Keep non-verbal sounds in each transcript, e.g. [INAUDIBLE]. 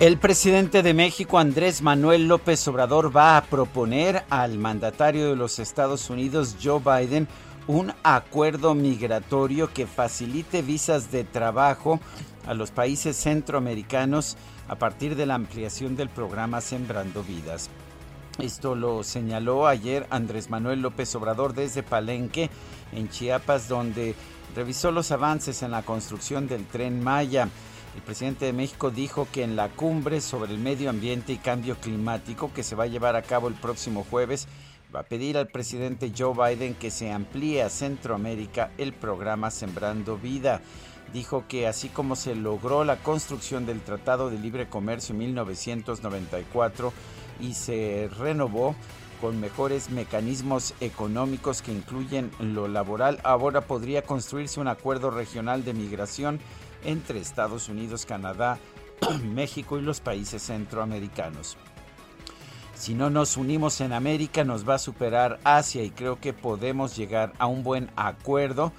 El presidente de México, Andrés Manuel López Obrador, va a proponer al mandatario de los Estados Unidos, Joe Biden, un acuerdo migratorio que facilite visas de trabajo a los países centroamericanos a partir de la ampliación del programa Sembrando Vidas. Esto lo señaló ayer Andrés Manuel López Obrador desde Palenque, en Chiapas, donde revisó los avances en la construcción del tren Maya. El presidente de México dijo que en la cumbre sobre el medio ambiente y cambio climático que se va a llevar a cabo el próximo jueves, va a pedir al presidente Joe Biden que se amplíe a Centroamérica el programa Sembrando Vida. Dijo que así como se logró la construcción del Tratado de Libre Comercio en 1994 y se renovó con mejores mecanismos económicos que incluyen lo laboral, ahora podría construirse un acuerdo regional de migración entre Estados Unidos, Canadá, [CLEARS THROAT] México y los países centroamericanos. Si no nos unimos en América nos va a superar Asia y creo que podemos llegar a un buen acuerdo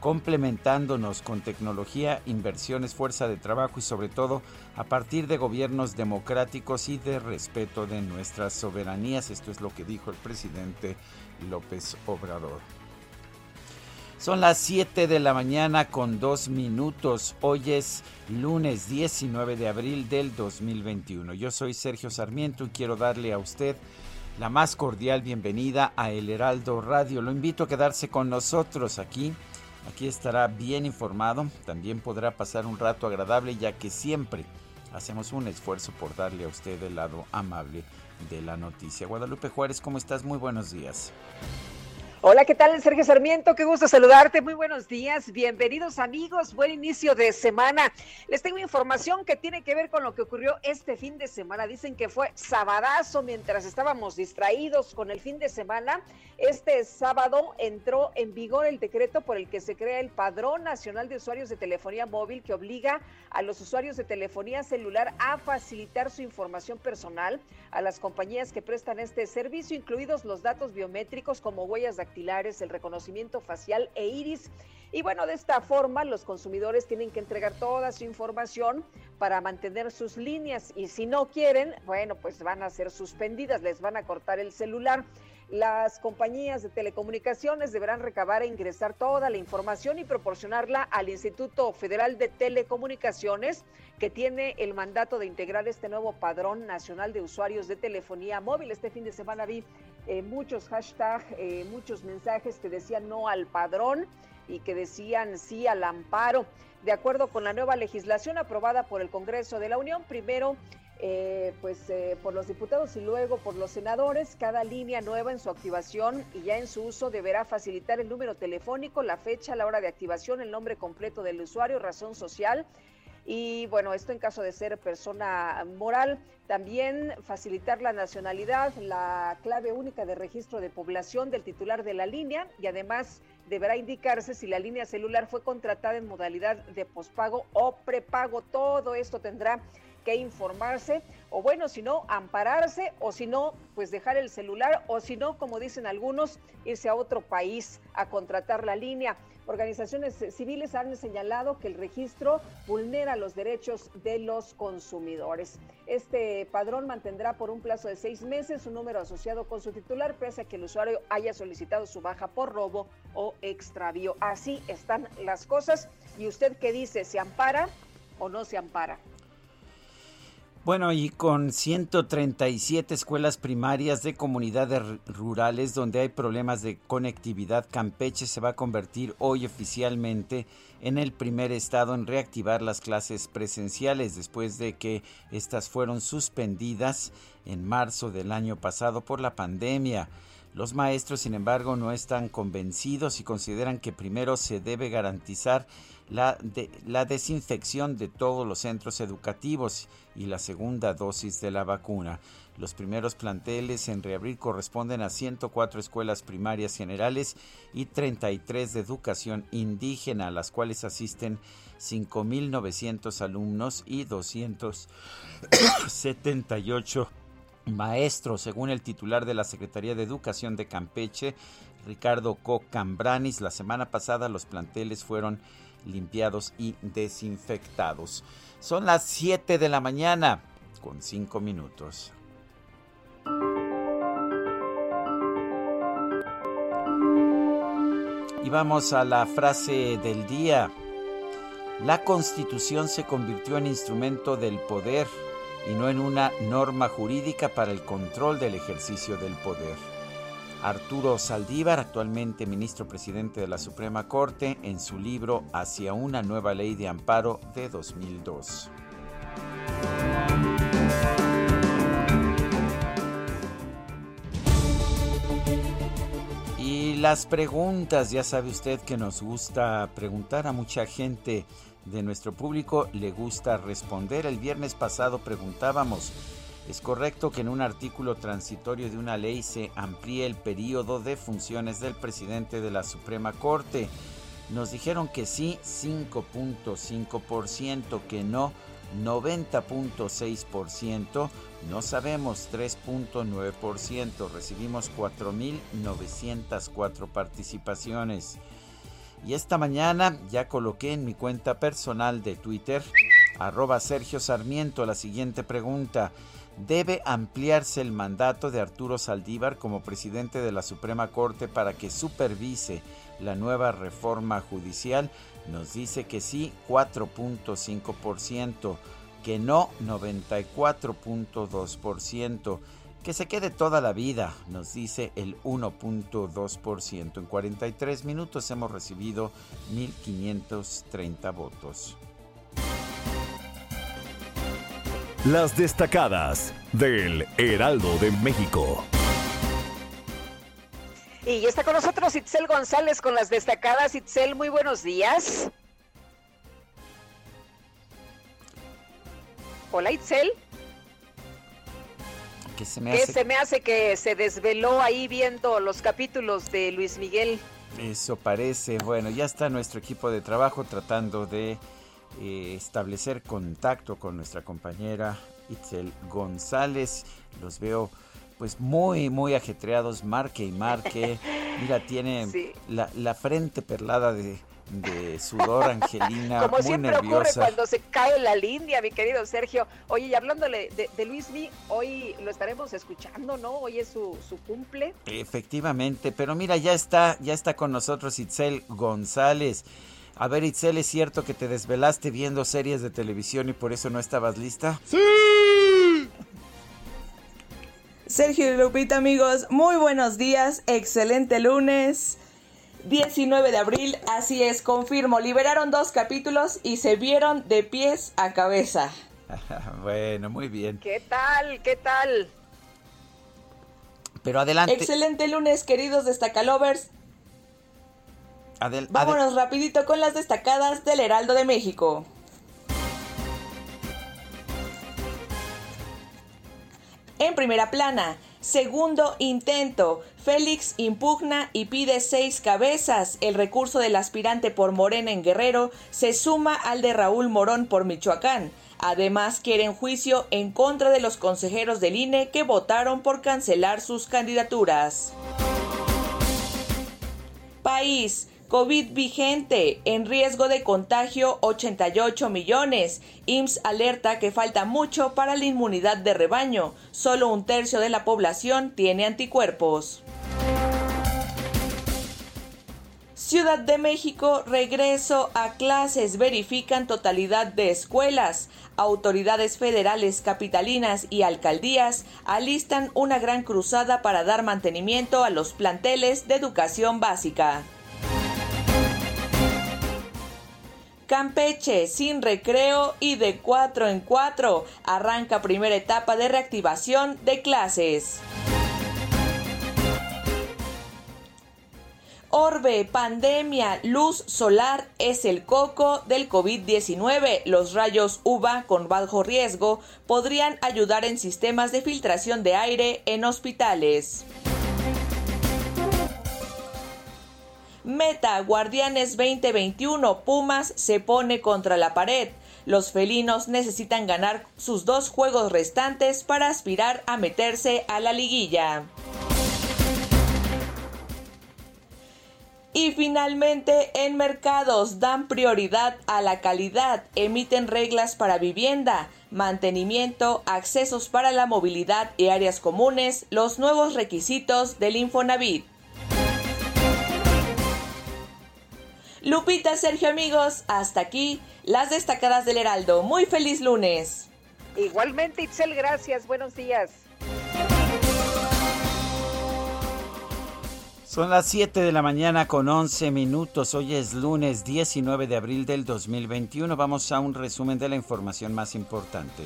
complementándonos con tecnología, inversiones, fuerza de trabajo y sobre todo a partir de gobiernos democráticos y de respeto de nuestras soberanías. Esto es lo que dijo el presidente López Obrador. Son las 7 de la mañana con 2 minutos. Hoy es lunes 19 de abril del 2021. Yo soy Sergio Sarmiento y quiero darle a usted la más cordial bienvenida a El Heraldo Radio. Lo invito a quedarse con nosotros aquí. Aquí estará bien informado. También podrá pasar un rato agradable ya que siempre hacemos un esfuerzo por darle a usted el lado amable de la noticia. Guadalupe Juárez, ¿cómo estás? Muy buenos días. Hola, ¿qué tal? Sergio Sarmiento, qué gusto saludarte. Muy buenos días, bienvenidos amigos, buen inicio de semana. Les tengo información que tiene que ver con lo que ocurrió este fin de semana. Dicen que fue sabadazo mientras estábamos distraídos con el fin de semana. Este sábado entró en vigor el decreto por el que se crea el Padrón Nacional de Usuarios de Telefonía Móvil que obliga a los usuarios de telefonía celular a facilitar su información personal a las compañías que prestan este servicio, incluidos los datos biométricos como huellas el reconocimiento facial e iris. Y bueno, de esta forma los consumidores tienen que entregar toda su información para mantener sus líneas y si no quieren, bueno, pues van a ser suspendidas, les van a cortar el celular. Las compañías de telecomunicaciones deberán recabar e ingresar toda la información y proporcionarla al Instituto Federal de Telecomunicaciones, que tiene el mandato de integrar este nuevo padrón nacional de usuarios de telefonía móvil. Este fin de semana vi eh, muchos hashtags, eh, muchos mensajes que decían no al padrón y que decían sí al amparo. De acuerdo con la nueva legislación aprobada por el Congreso de la Unión, primero eh, pues por los diputados y luego por los senadores. Cada línea nueva en su activación y ya en su uso deberá facilitar el número telefónico, la fecha, la hora de activación, el nombre completo del usuario, razón social. Y bueno, esto en caso de ser persona moral, también facilitar la nacionalidad, la clave única de registro de población del titular de la línea y además deberá indicarse si la línea celular fue contratada en modalidad de pospago o prepago. Todo esto tendrá que informarse o bueno, si no, ampararse o si no, pues dejar el celular o si no, como dicen algunos, irse a otro país a contratar la línea. Organizaciones civiles han señalado que el registro vulnera los derechos de los consumidores. Este padrón mantendrá por un plazo de seis meses un número asociado con su titular, pese a que el usuario haya solicitado su baja por robo o extravío. Así están las cosas. ¿Y usted qué dice? ¿Se ampara o no se ampara? Bueno, y con 137 escuelas primarias de comunidades rurales donde hay problemas de conectividad, Campeche se va a convertir hoy oficialmente en el primer estado en reactivar las clases presenciales después de que estas fueron suspendidas en marzo del año pasado por la pandemia. Los maestros, sin embargo, no están convencidos y consideran que primero se debe garantizar la, la desinfección de todos los centros educativos y la segunda dosis de la vacuna. Los primeros planteles en reabrir corresponden a 104 escuelas primarias generales y 33 de educación indígena, a las cuales asisten 5.900 alumnos y 278 maestros, según el titular de la Secretaría de Educación de Campeche, Ricardo Cocambranis. La semana pasada los planteles fueron limpiados y desinfectados. Son las 7 de la mañana con 5 minutos. Y vamos a la frase del día. La constitución se convirtió en instrumento del poder y no en una norma jurídica para el control del ejercicio del poder. Arturo Saldívar, actualmente ministro presidente de la Suprema Corte, en su libro Hacia una nueva ley de amparo de 2002. Y las preguntas, ya sabe usted que nos gusta preguntar a mucha gente de nuestro público, le gusta responder. El viernes pasado preguntábamos, ¿Es correcto que en un artículo transitorio de una ley se amplíe el periodo de funciones del presidente de la Suprema Corte? Nos dijeron que sí, 5.5%, que no, 90.6%, no sabemos, 3.9%. Recibimos 4.904 participaciones. Y esta mañana ya coloqué en mi cuenta personal de Twitter, arroba Sergio Sarmiento, la siguiente pregunta debe ampliarse el mandato de Arturo Saldívar como presidente de la Suprema Corte para que supervise la nueva reforma judicial. Nos dice que sí, 4.5%, que no, 94.2%, que se quede toda la vida, nos dice el 1.2%. En 43 minutos hemos recibido 1.530 votos. Las destacadas del Heraldo de México. Y está con nosotros Itzel González con las destacadas. Itzel, muy buenos días. Hola Itzel. ¿Qué se me hace? se me hace que se desveló ahí viendo los capítulos de Luis Miguel? Eso parece. Bueno, ya está nuestro equipo de trabajo tratando de eh, establecer contacto con nuestra compañera Itzel González. Los veo pues muy, muy ajetreados, marque y marque. [LAUGHS] Mira, tiene la, frente perlada de, sudor, Angelina, Como muy siempre nerviosa. ocurre cuando se cae la línea, mi querido Sergio. Oye, y hablándole de, de Luis Mi, hoy lo estaremos escuchando, ¿no? Hoy es su, su cumple. Efectivamente, pero mira, ya está, ya está con nosotros Itzel González. A ver, Itzel, ¿es cierto que te desvelaste viendo series de televisión y por eso no estabas lista? ¡Sí! Sergio y Lupita, amigos, muy buenos días. Excelente lunes. 19 de abril, así es, confirmo. Liberaron dos capítulos y se vieron de pies a cabeza. [LAUGHS] bueno, muy bien. ¿Qué tal? ¿Qué tal? Pero adelante. Excelente lunes, queridos destacalovers. Vámonos rapidito con las destacadas del Heraldo de México. En primera plana, segundo intento. Félix impugna y pide seis cabezas. El recurso del aspirante por Morena en Guerrero se suma al de Raúl Morón por Michoacán. Además, quieren juicio en contra de los consejeros del INE que votaron por cancelar sus candidaturas. País. COVID vigente, en riesgo de contagio 88 millones. IMSS alerta que falta mucho para la inmunidad de rebaño. Solo un tercio de la población tiene anticuerpos. Ciudad de México, regreso a clases, verifican totalidad de escuelas. Autoridades federales, capitalinas y alcaldías alistan una gran cruzada para dar mantenimiento a los planteles de educación básica. Campeche, sin recreo y de cuatro en cuatro, arranca primera etapa de reactivación de clases. Orbe, pandemia, luz solar es el coco del COVID-19. Los rayos UVA con bajo riesgo podrían ayudar en sistemas de filtración de aire en hospitales. Meta Guardianes 2021, Pumas se pone contra la pared. Los felinos necesitan ganar sus dos juegos restantes para aspirar a meterse a la liguilla. Y finalmente, en mercados dan prioridad a la calidad, emiten reglas para vivienda, mantenimiento, accesos para la movilidad y áreas comunes, los nuevos requisitos del Infonavit. Lupita, Sergio, amigos, hasta aquí las destacadas del Heraldo. Muy feliz lunes. Igualmente, Itzel, gracias. Buenos días. Son las 7 de la mañana con 11 minutos. Hoy es lunes 19 de abril del 2021. Vamos a un resumen de la información más importante.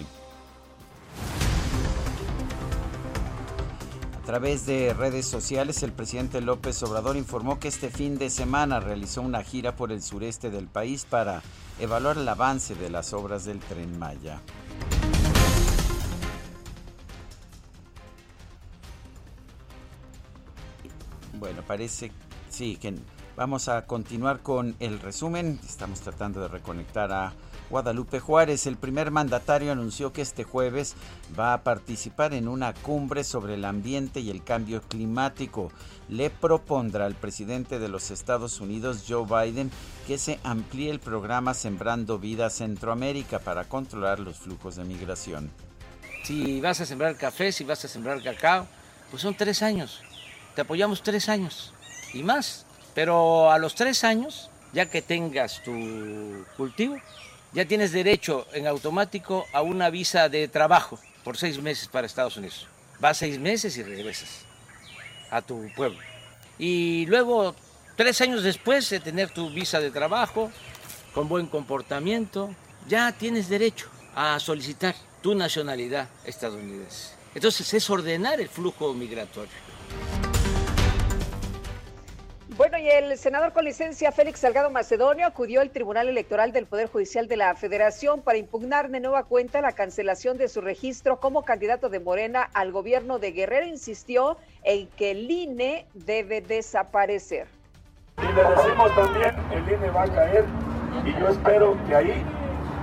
Través de redes sociales, el presidente López Obrador informó que este fin de semana realizó una gira por el sureste del país para evaluar el avance de las obras del tren Maya. Bueno, parece sí que vamos a continuar con el resumen. Estamos tratando de reconectar a Guadalupe Juárez. El primer mandatario anunció que este jueves va a participar en una cumbre sobre el ambiente y el cambio climático. Le propondrá al presidente de los Estados Unidos, Joe Biden, que se amplíe el programa Sembrando Vida Centroamérica para controlar los flujos de migración. Si vas a sembrar café, si vas a sembrar cacao, pues son tres años te apoyamos tres años y más. Pero a los tres años, ya que tengas tu cultivo, ya tienes derecho en automático a una visa de trabajo por seis meses para Estados Unidos. Vas seis meses y regresas a tu pueblo. Y luego, tres años después de tener tu visa de trabajo, con buen comportamiento, ya tienes derecho a solicitar tu nacionalidad estadounidense. Entonces es ordenar el flujo migratorio. Bueno, y el senador con licencia Félix Salgado Macedonio acudió al Tribunal Electoral del Poder Judicial de la Federación para impugnar de nueva cuenta la cancelación de su registro como candidato de Morena al gobierno de Guerrero. Insistió en que el INE debe desaparecer. Y le decimos también, el INE va a caer y yo espero que ahí,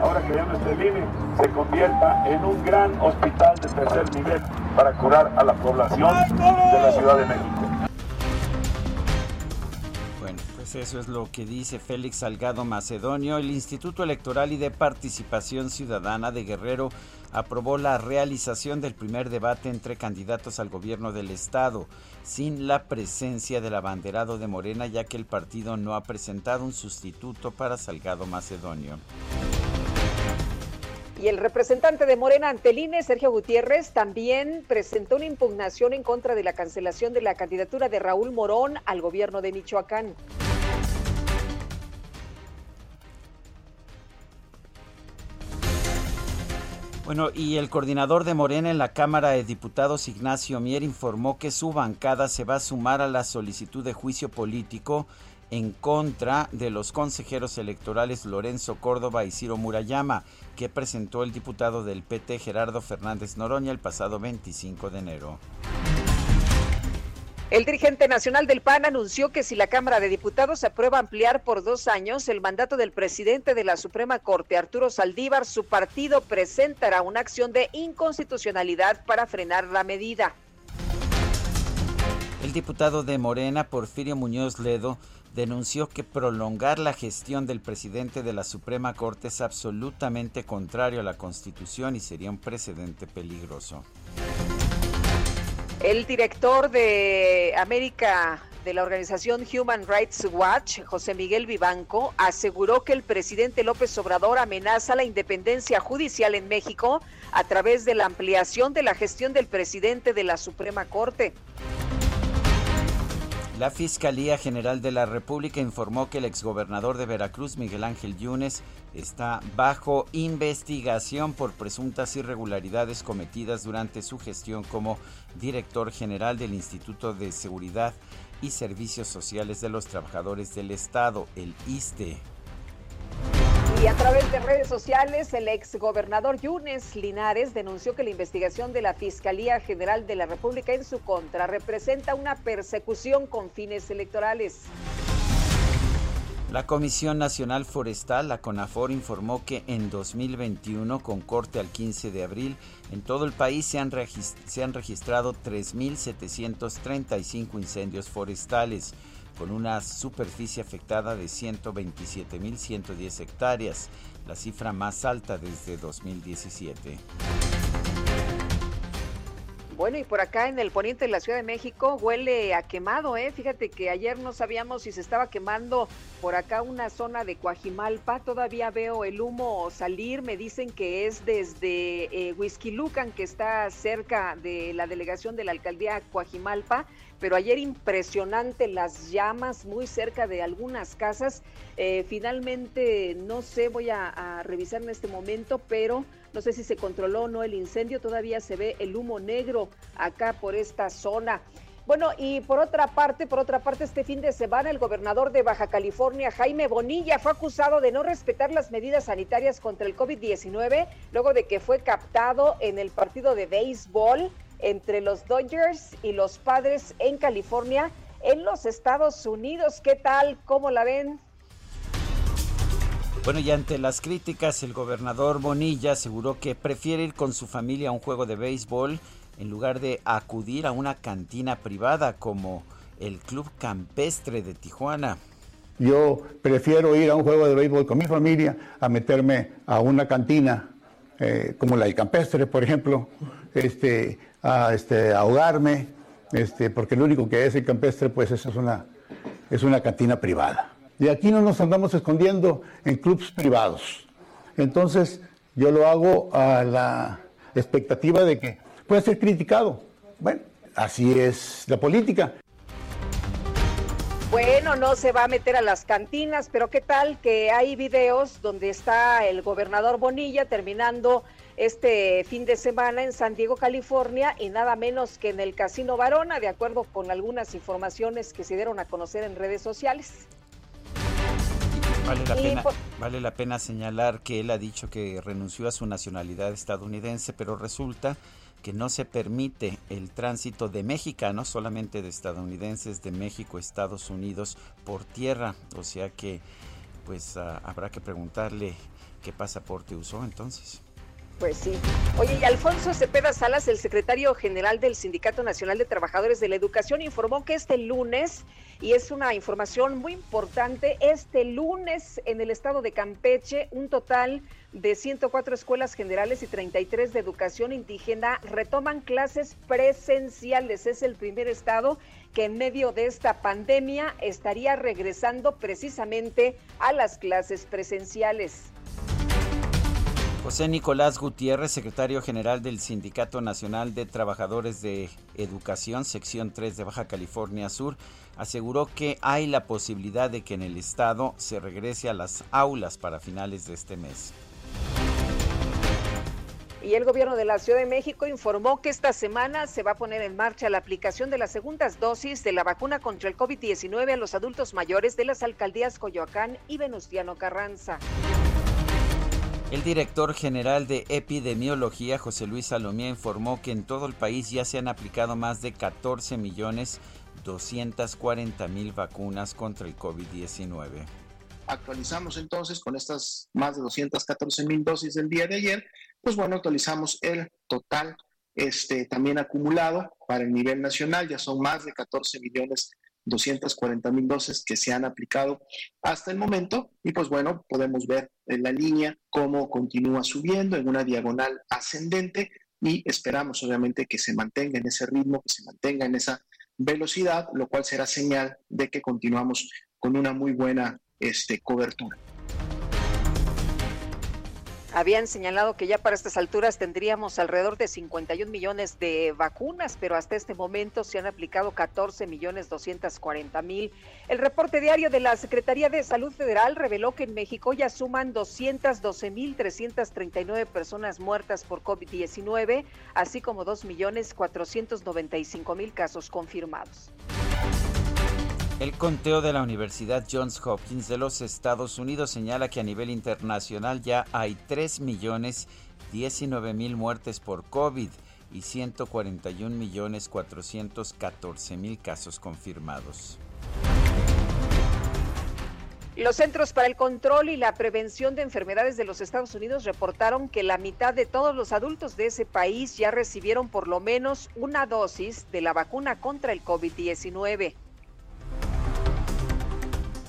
ahora que ya no esté el INE, se convierta en un gran hospital de tercer nivel para curar a la población de la Ciudad de México. Pues eso es lo que dice Félix Salgado Macedonio. El Instituto Electoral y de Participación Ciudadana de Guerrero aprobó la realización del primer debate entre candidatos al gobierno del estado, sin la presencia del abanderado de Morena, ya que el partido no ha presentado un sustituto para Salgado Macedonio. Y el representante de Morena ante INE, Sergio Gutiérrez, también presentó una impugnación en contra de la cancelación de la candidatura de Raúl Morón al gobierno de Michoacán. Bueno, y el coordinador de Morena en la Cámara de Diputados, Ignacio Mier, informó que su bancada se va a sumar a la solicitud de juicio político en contra de los consejeros electorales Lorenzo Córdoba y Ciro Murayama, que presentó el diputado del PT Gerardo Fernández Noroña el pasado 25 de enero. El dirigente nacional del PAN anunció que si la Cámara de Diputados aprueba ampliar por dos años el mandato del presidente de la Suprema Corte, Arturo Saldívar, su partido presentará una acción de inconstitucionalidad para frenar la medida. El diputado de Morena, Porfirio Muñoz Ledo, denunció que prolongar la gestión del presidente de la Suprema Corte es absolutamente contrario a la Constitución y sería un precedente peligroso. El director de América de la organización Human Rights Watch, José Miguel Vivanco, aseguró que el presidente López Obrador amenaza la independencia judicial en México a través de la ampliación de la gestión del presidente de la Suprema Corte. La Fiscalía General de la República informó que el exgobernador de Veracruz, Miguel Ángel Yunes, está bajo investigación por presuntas irregularidades cometidas durante su gestión como director general del Instituto de Seguridad y Servicios Sociales de los Trabajadores del Estado, el ISTE. Y a través de redes sociales, el ex gobernador Yunes Linares denunció que la investigación de la Fiscalía General de la República en su contra representa una persecución con fines electorales. La Comisión Nacional Forestal, la CONAFOR, informó que en 2021, con corte al 15 de abril, en todo el país se han, se han registrado 3.735 incendios forestales con una superficie afectada de 127.110 hectáreas, la cifra más alta desde 2017. Bueno, y por acá en el poniente de la Ciudad de México huele a quemado, ¿eh? Fíjate que ayer no sabíamos si se estaba quemando por acá una zona de Coajimalpa. Todavía veo el humo salir. Me dicen que es desde eh, Huizquilucan, que está cerca de la delegación de la alcaldía Coajimalpa pero ayer impresionante las llamas muy cerca de algunas casas. Eh, finalmente, no sé, voy a, revisar en este momento, pero no sé si se controló o no el incendio, todavía se ve el humo negro acá por esta zona. Bueno, y por otra parte, por otra parte, este fin de semana el gobernador de Baja California, Jaime Bonilla, fue acusado de no respetar las medidas sanitarias contra el COVID-19 luego de que fue captado en el partido de béisbol entre los Dodgers y los Padres en California, en los Estados Unidos. ¿Qué tal? ¿Cómo la ven? Bueno, y ante las críticas, el gobernador Bonilla aseguró que prefiere ir con su familia a un juego de béisbol en lugar de acudir a una cantina privada como el Club Campestre de Tijuana. Yo prefiero ir a un juego de béisbol con mi familia a meterme a una cantina eh, como la del Campestre, por ejemplo, este, a este, ahogarme, este, porque lo único que es el campestre, pues eso es una, es una cantina privada. Y aquí no nos andamos escondiendo en clubes privados. Entonces, yo lo hago a la expectativa de que pueda ser criticado. Bueno, así es la política. Bueno, no se va a meter a las cantinas, pero ¿qué tal que hay videos donde está el gobernador Bonilla terminando este fin de semana en San Diego, California, y nada menos que en el Casino Varona, de acuerdo con algunas informaciones que se dieron a conocer en redes sociales. Vale la, pena, vale la pena señalar que él ha dicho que renunció a su nacionalidad estadounidense, pero resulta que no se permite el tránsito de mexicanos, solamente de estadounidenses de México Estados Unidos por tierra. O sea que pues ah, habrá que preguntarle qué pasaporte usó entonces. Pues sí. Oye, y Alfonso Cepeda Salas, el secretario general del Sindicato Nacional de Trabajadores de la Educación, informó que este lunes, y es una información muy importante, este lunes en el estado de Campeche, un total de 104 escuelas generales y 33 de educación indígena retoman clases presenciales. Es el primer estado que en medio de esta pandemia estaría regresando precisamente a las clases presenciales. José Nicolás Gutiérrez, secretario general del Sindicato Nacional de Trabajadores de Educación, sección 3 de Baja California Sur, aseguró que hay la posibilidad de que en el estado se regrese a las aulas para finales de este mes. Y el gobierno de la Ciudad de México informó que esta semana se va a poner en marcha la aplicación de las segundas dosis de la vacuna contra el COVID-19 a los adultos mayores de las alcaldías Coyoacán y Venustiano Carranza. El director general de epidemiología, José Luis Salomía, informó que en todo el país ya se han aplicado más de 14 millones 240 mil vacunas contra el COVID-19. Actualizamos entonces con estas más de 214 mil dosis del día de ayer, pues bueno, actualizamos el total este, también acumulado para el nivel nacional, ya son más de 14 millones 240 mil dosis que se han aplicado hasta el momento y pues bueno, podemos ver en la línea cómo continúa subiendo en una diagonal ascendente y esperamos obviamente que se mantenga en ese ritmo, que se mantenga en esa velocidad, lo cual será señal de que continuamos con una muy buena este, cobertura. Habían señalado que ya para estas alturas tendríamos alrededor de 51 millones de vacunas, pero hasta este momento se han aplicado 14 millones 240 mil. El reporte diario de la Secretaría de Salud Federal reveló que en México ya suman 212 mil 339 personas muertas por COVID-19, así como 2 millones 495 mil casos confirmados. El conteo de la Universidad Johns Hopkins de los Estados Unidos señala que a nivel internacional ya hay 3 millones 19 mil muertes por COVID y 141 millones 414 mil casos confirmados. Los Centros para el Control y la Prevención de Enfermedades de los Estados Unidos reportaron que la mitad de todos los adultos de ese país ya recibieron por lo menos una dosis de la vacuna contra el COVID-19.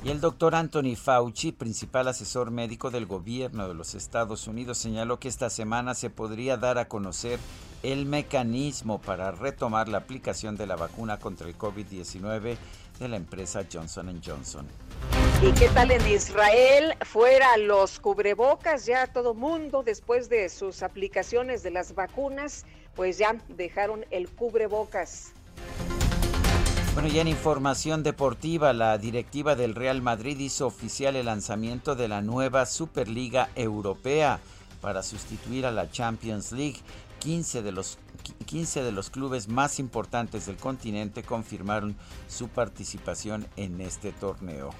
Y el doctor Anthony Fauci, principal asesor médico del gobierno de los Estados Unidos, señaló que esta semana se podría dar a conocer el mecanismo para retomar la aplicación de la vacuna contra el COVID-19 de la empresa Johnson Johnson. ¿Y qué tal en Israel? Fuera los cubrebocas, ya todo mundo después de sus aplicaciones de las vacunas, pues ya dejaron el cubrebocas. Bueno, ya en información deportiva, la directiva del Real Madrid hizo oficial el lanzamiento de la nueva Superliga Europea para sustituir a la Champions League. 15 de los 15 de los clubes más importantes del continente confirmaron su participación en este torneo.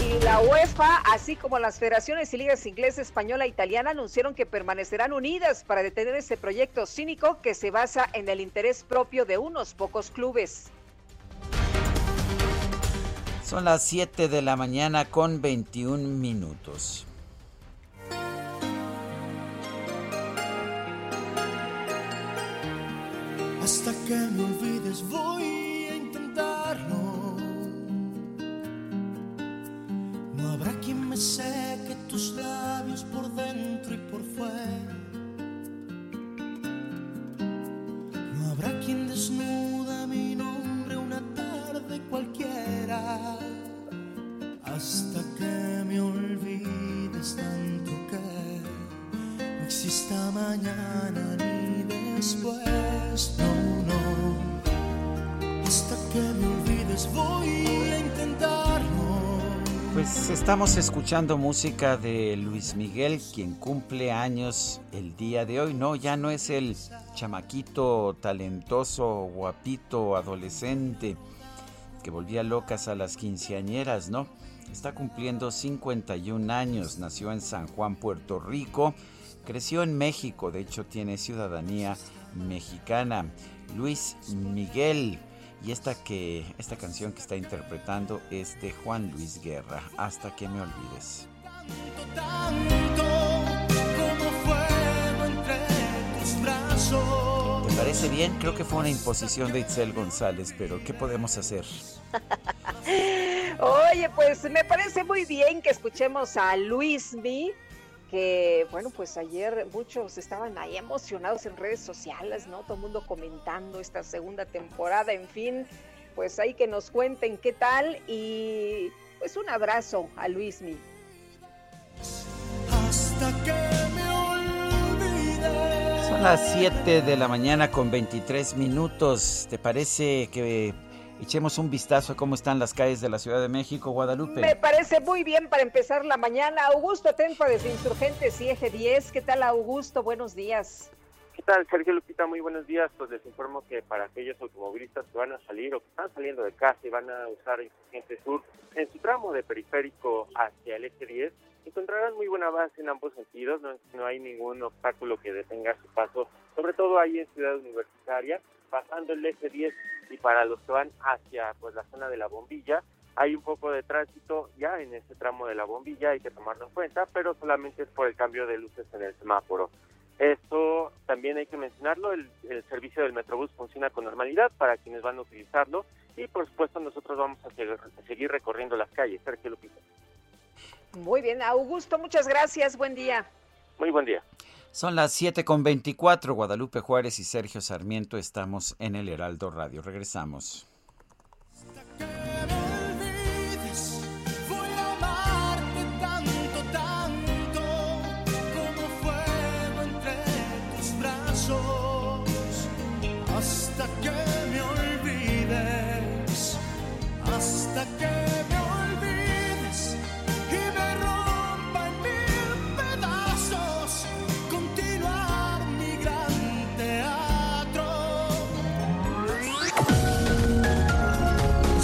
Y la UEFA, así como las federaciones y ligas inglesa, española e italiana, anunciaron que permanecerán unidas para detener ese proyecto cínico que se basa en el interés propio de unos pocos clubes. Son las 7 de la mañana con 21 minutos. Hasta que me olvides voy a intentarlo habrá quien me seque tus labios por dentro y por fuera. No habrá quien desnuda mi nombre una tarde cualquiera. Hasta que me olvides tanto que no exista mañana ni después. No, no. Hasta que me olvides voy a pues estamos escuchando música de Luis Miguel, quien cumple años el día de hoy. No, ya no es el chamaquito talentoso, guapito, adolescente que volvía locas a las quinceañeras, ¿no? Está cumpliendo 51 años, nació en San Juan, Puerto Rico, creció en México, de hecho tiene ciudadanía mexicana. Luis Miguel y esta, que, esta canción que está interpretando es de Juan Luis Guerra, Hasta que me olvides. ¿Te parece bien? Creo que fue una imposición de Itzel González, pero ¿qué podemos hacer? [LAUGHS] Oye, pues me parece muy bien que escuchemos a Luis Mi que bueno, pues ayer muchos estaban ahí emocionados en redes sociales, ¿no? Todo el mundo comentando esta segunda temporada, en fin, pues ahí que nos cuenten qué tal y pues un abrazo a Luismi. Hasta que me Son las 7 de la mañana con 23 minutos. ¿Te parece que echemos un vistazo a cómo están las calles de la Ciudad de México, Guadalupe. Me parece muy bien para empezar la mañana. Augusto Tenfa de Insurgentes y Eje 10. ¿Qué tal, Augusto? Buenos días. ¿Qué tal, Sergio Lupita? Muy buenos días. Pues les informo que para aquellos automovilistas que van a salir o que están saliendo de casa y van a usar Insurgente Sur, en su tramo de periférico hacia el Eje 10, encontrarán muy buena base en ambos sentidos. No, no hay ningún obstáculo que detenga su paso, sobre todo ahí en Ciudad Universitaria pasando el eje 10 y para los que van hacia pues la zona de la bombilla, hay un poco de tránsito ya en ese tramo de la bombilla, hay que tomarlo en cuenta, pero solamente es por el cambio de luces en el semáforo. Esto también hay que mencionarlo, el, servicio del Metrobús funciona con normalidad para quienes van a utilizarlo y por supuesto nosotros vamos a seguir, recorriendo las calles. Sergio Lupita. Muy bien, Augusto, muchas gracias, buen día. Muy buen día. Son las 7 con 24, Guadalupe Juárez y Sergio Sarmiento estamos en el Heraldo Radio. Regresamos.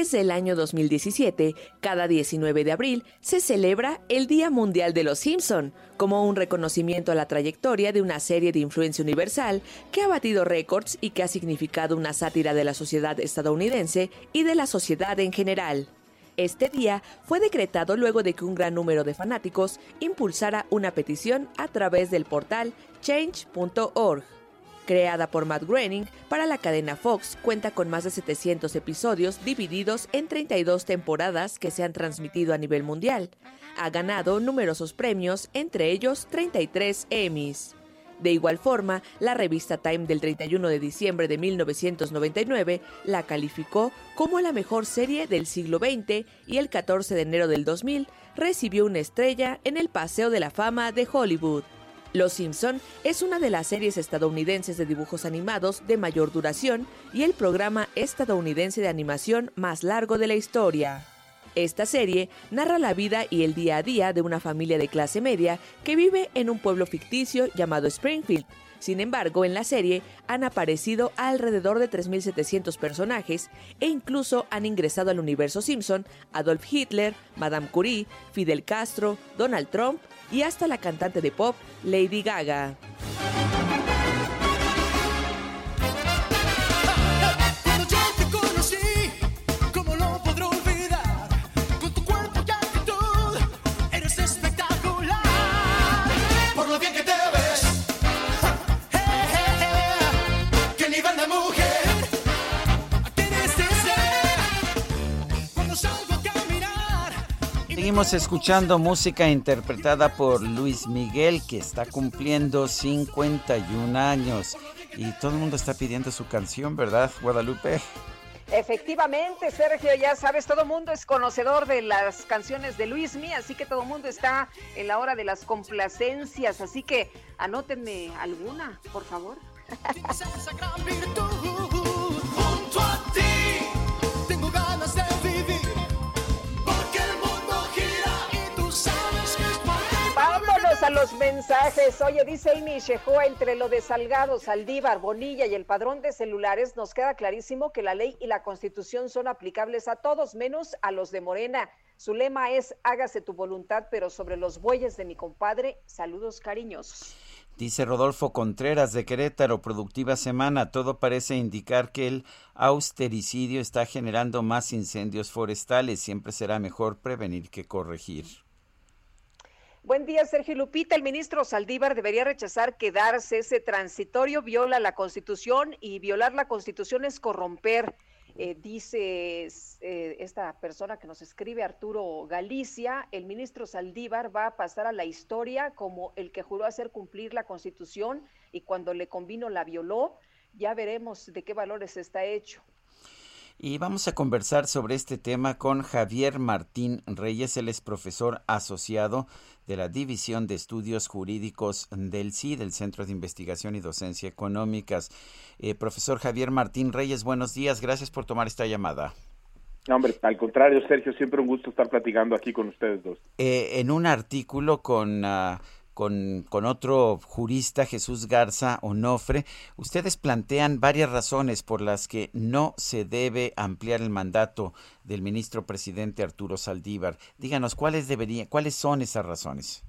Desde el año 2017, cada 19 de abril se celebra el Día Mundial de los Simpson, como un reconocimiento a la trayectoria de una serie de influencia universal que ha batido récords y que ha significado una sátira de la sociedad estadounidense y de la sociedad en general. Este día fue decretado luego de que un gran número de fanáticos impulsara una petición a través del portal change.org. Creada por Matt Groening para la cadena Fox, cuenta con más de 700 episodios divididos en 32 temporadas que se han transmitido a nivel mundial ha ganado numerosos premios, entre ellos 33 Emmys. De igual forma, la revista Time del 31 de diciembre de 1999 la calificó como la mejor serie del siglo XX y el 14 de enero del 2000 recibió una estrella en el Paseo de la Fama de Hollywood. Los Simpson es una de las series estadounidenses de dibujos animados de mayor duración y el programa estadounidense de animación más largo de la historia. Esta serie narra la vida y el día a día de una familia de clase media que vive en un pueblo ficticio llamado Springfield. Sin embargo, en la serie han aparecido alrededor de 3.700 personajes e incluso han ingresado al universo Simpson Adolf Hitler, Madame Curie, Fidel Castro, Donald Trump y hasta la cantante de pop Lady Gaga. Seguimos escuchando música interpretada por Luis Miguel, que está cumpliendo 51 años. Y todo el mundo está pidiendo su canción, ¿verdad, Guadalupe? Efectivamente, Sergio, ya sabes, todo el mundo es conocedor de las canciones de Luis Miguel, así que todo el mundo está en la hora de las complacencias, así que anótenme alguna, por favor. A los mensajes. Oye, dice Amy Shehoa, entre lo de Salgado, Saldívar, Bonilla y el padrón de celulares, nos queda clarísimo que la ley y la constitución son aplicables a todos, menos a los de Morena. Su lema es, hágase tu voluntad, pero sobre los bueyes de mi compadre, saludos cariñosos. Dice Rodolfo Contreras de Querétaro, productiva semana. Todo parece indicar que el austericidio está generando más incendios forestales. Siempre será mejor prevenir que corregir. Buen día, Sergio Lupita. El ministro Saldívar debería rechazar quedarse. Ese transitorio viola la Constitución y violar la Constitución es corromper. Eh, dice eh, esta persona que nos escribe, Arturo Galicia, el ministro Saldívar va a pasar a la historia como el que juró hacer cumplir la Constitución y cuando le convino la violó. Ya veremos de qué valores está hecho. Y vamos a conversar sobre este tema con Javier Martín Reyes, él es profesor asociado de la División de Estudios Jurídicos del CI, del Centro de Investigación y Docencia Económicas. Eh, profesor Javier Martín Reyes, buenos días, gracias por tomar esta llamada. No, hombre, al contrario, Sergio, siempre un gusto estar platicando aquí con ustedes dos. Eh, en un artículo con, ah, con, con, otro jurista, Jesús Garza Onofre, ustedes plantean varias razones por las que no se debe ampliar el mandato del ministro presidente Arturo Saldívar. Díganos, ¿cuáles, debería, ¿cuáles son esas razones?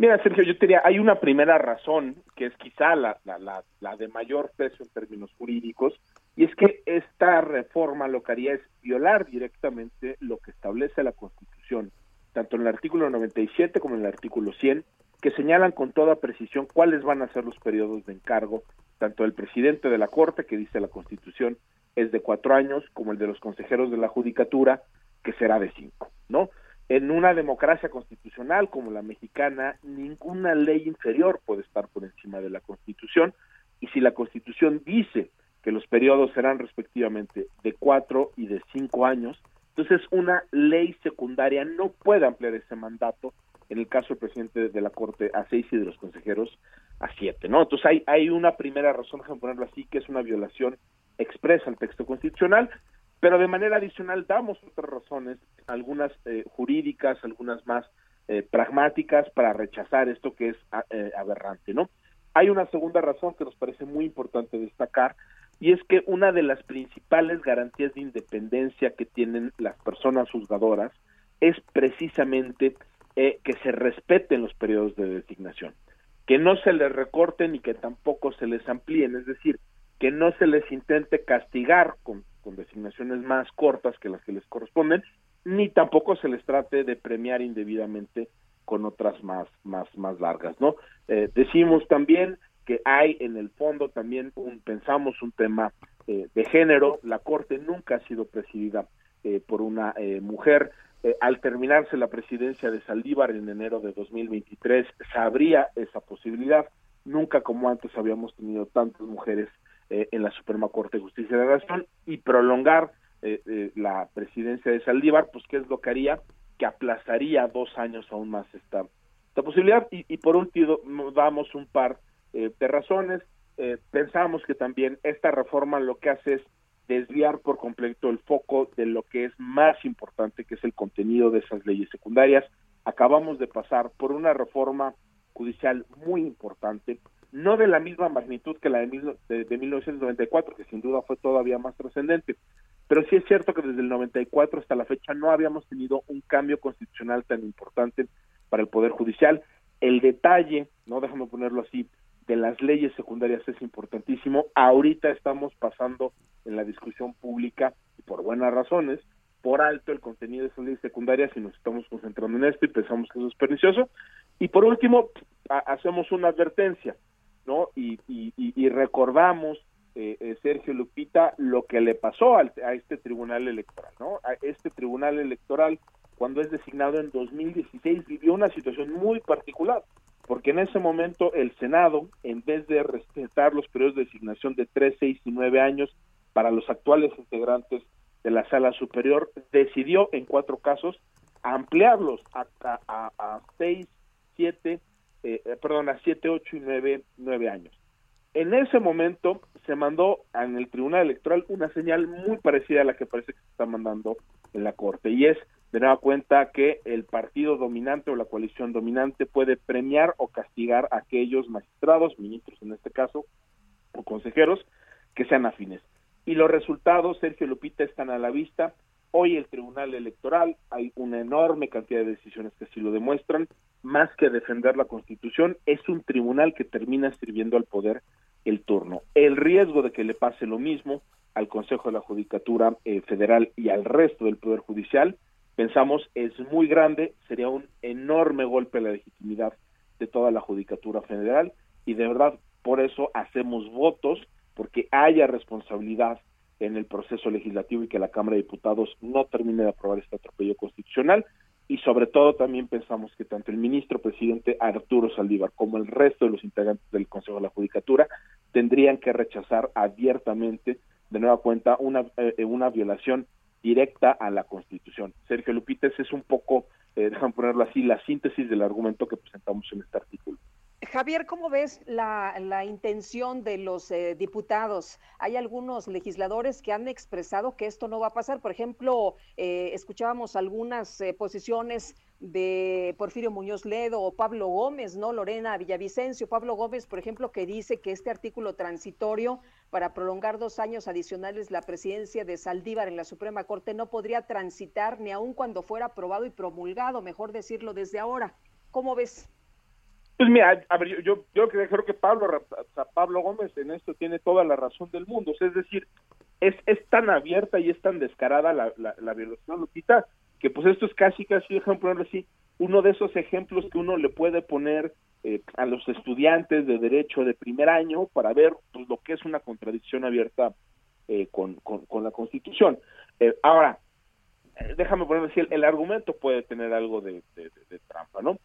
Mira, Sergio, yo te diría, hay una primera razón que es quizá la, la, la, la de mayor peso en términos jurídicos, y es que esta reforma lo que haría es violar directamente lo que establece la Constitución, tanto en el artículo 97 como en el artículo 100, que señalan con toda precisión cuáles van a ser los periodos de encargo, tanto el presidente de la Corte, que dice la Constitución, es de cuatro años, como el de los consejeros de la Judicatura, que será de cinco, ¿no? En una democracia constitucional como la mexicana, ninguna ley inferior puede estar por encima de la Constitución, y si la Constitución dice que los periodos serán respectivamente de cuatro y de cinco años. Entonces, una ley secundaria no puede ampliar ese mandato, en el caso del presidente de la Corte, a seis y de los consejeros a siete, ¿no? Entonces, hay, hay una primera razón, déjame ponerlo así, que es una violación expresa al texto constitucional, pero de manera adicional damos otras razones, algunas eh, jurídicas, algunas más eh, pragmáticas, para rechazar esto que es eh, aberrante, ¿no? Hay una segunda razón que nos parece muy importante destacar, y es que una de las principales garantías de independencia que tienen las personas juzgadoras es precisamente eh, que se respeten los periodos de designación, que no se les recorten y que tampoco se les amplíen, es decir, que no se les intente castigar con, con designaciones más cortas que las que les corresponden, ni tampoco se les trate de premiar indebidamente con otras más más más largas, ¿no? Eh, decimos también que hay en el fondo también un, pensamos un tema eh, de género, la Corte nunca ha sido presidida eh, por una eh, mujer, al terminarse la presidencia de Saldívar en enero de 2023 se abría esa posibilidad, nunca como antes habíamos tenido tantas mujeres en la Suprema Corte de Justicia de la Nación. Y prolongar la presidencia de Saldívar, pues qué es lo que haría, que aplazaría dos años aún más esta, esta posibilidad. Y, y por último damos un par eh, de razones. Eh, pensamos que también esta reforma lo que hace es desviar por completo el foco de lo que es más importante, que es el contenido de esas leyes secundarias. Acabamos de pasar por una reforma judicial muy importante, no de la misma magnitud que la de, de, de 1994, que sin duda fue todavía más trascendente, pero sí es cierto que desde el 94 hasta la fecha no habíamos tenido un cambio constitucional tan importante para el Poder Judicial. El detalle, no déjame ponerlo así, de las leyes secundarias es importantísimo. Ahorita estamos pasando en la discusión pública, y por buenas razones, por alto el contenido de esas leyes secundarias y nos estamos concentrando en esto y pensamos que eso es pernicioso. Y por último, hacemos una advertencia, ¿no? Y, recordamos, eh, eh, Sergio Lupita, lo que le pasó a este tribunal electoral, ¿no? A este tribunal electoral, cuando es designado en 2016, vivió una situación muy particular porque en ese momento el Senado, en vez de respetar los periodos de designación de 3, 6 y 9 años para los actuales integrantes de la sala superior, decidió en cuatro casos ampliarlos a, a, a 6, 7, eh, perdón, a 7, 8 y 9, 9 años. En ese momento se mandó en el Tribunal Electoral una señal muy parecida a la que parece que se está mandando en la Corte, y es de nueva cuenta que el partido dominante o la coalición dominante puede premiar o castigar a aquellos magistrados, ministros en este caso, o consejeros que sean afines. Y los resultados, Sergio Lupita, están a la vista. Hoy el Tribunal Electoral, hay una enorme cantidad de decisiones que así lo demuestran, más que defender la Constitución, es un tribunal que termina sirviendo al poder el turno. El riesgo de que le pase lo mismo al Consejo de la Judicatura eh, Federal y al resto del Poder Judicial pensamos es muy grande, sería un enorme golpe a la legitimidad de toda la Judicatura Federal y de verdad por eso hacemos votos porque haya responsabilidad en el proceso legislativo y que la Cámara de Diputados no termine de aprobar este atropello constitucional y sobre todo también pensamos que tanto el ministro presidente Arturo Saldívar como el resto de los integrantes del Consejo de la Judicatura tendrían que rechazar abiertamente de nueva cuenta una, eh, una violación directa a la Constitución. Sergio Lupita, es un poco, eh, déjame ponerlo así, la síntesis del argumento que presentamos en este artículo. Javier, ¿cómo ves la, intención de los eh, diputados? Hay algunos legisladores que han expresado que esto no va a pasar. Por ejemplo, eh, escuchábamos algunas eh, posiciones de Porfirio Muñoz Ledo o Pablo Gómez, ¿no? Lorena Villavicencio. Pablo Gómez, por ejemplo, que dice que este artículo transitorio para prolongar dos años adicionales la presidencia de Saldívar en la Suprema Corte no podría transitar ni aun cuando fuera aprobado y promulgado, mejor decirlo desde ahora. ¿Cómo ves? Pues mira, a ver, yo, yo, creo que Pablo, Pablo Gómez en esto tiene toda la razón del mundo. es decir, es, es tan abierta y es tan descarada la, la, violación, Lupita, que pues esto es casi, casi, ponerlo así, uno de esos ejemplos que uno le puede poner eh, a los estudiantes de derecho de primer año para ver pues, lo que es una contradicción abierta eh, con, con, la Constitución. Eh, ahora, déjame ponerlo así, el, argumento puede tener algo de, de trampa, ¿no?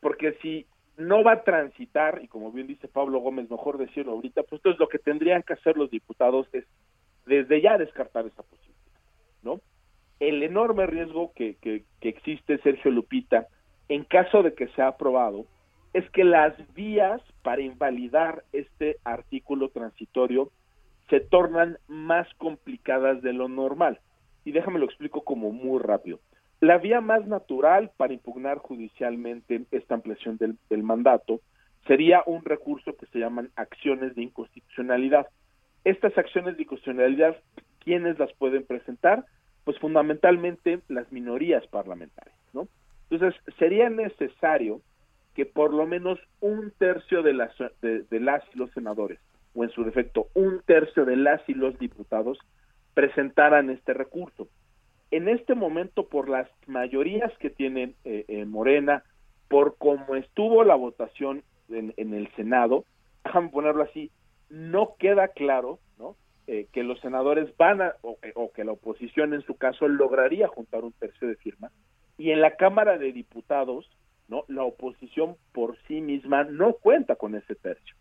porque si no va a transitar, y como bien dice Pablo Gómez, mejor decirlo ahorita, pues entonces lo que tendrían que hacer los diputados es desde ya descartar esa posibilidad, ¿no? El enorme riesgo que, que, existe, Sergio Lupita, en caso de que sea aprobado, es que las vías para invalidar este artículo transitorio se tornan más complicadas de lo normal. Y déjame lo explico como muy rápido. La vía más natural para impugnar judicialmente esta ampliación del, mandato sería un recurso que se llaman acciones de inconstitucionalidad. Estas acciones de inconstitucionalidad, ¿quiénes las pueden presentar? Pues fundamentalmente las minorías parlamentarias, ¿no? Entonces, sería necesario que por lo menos un tercio de las, de las y los senadores, o en su defecto, un tercio de las y los diputados, presentaran este recurso en este momento por las mayorías que tiene eh, Morena, por cómo estuvo la votación en, el Senado, [CLEARS THROAT] déjame ponerlo así, no queda claro ¿no? Eh, que los senadores van a, o, o, que la oposición en su caso lograría juntar un tercio de firmas, y en la Cámara de Diputados, ¿no? la oposición por sí misma no cuenta con ese tercio.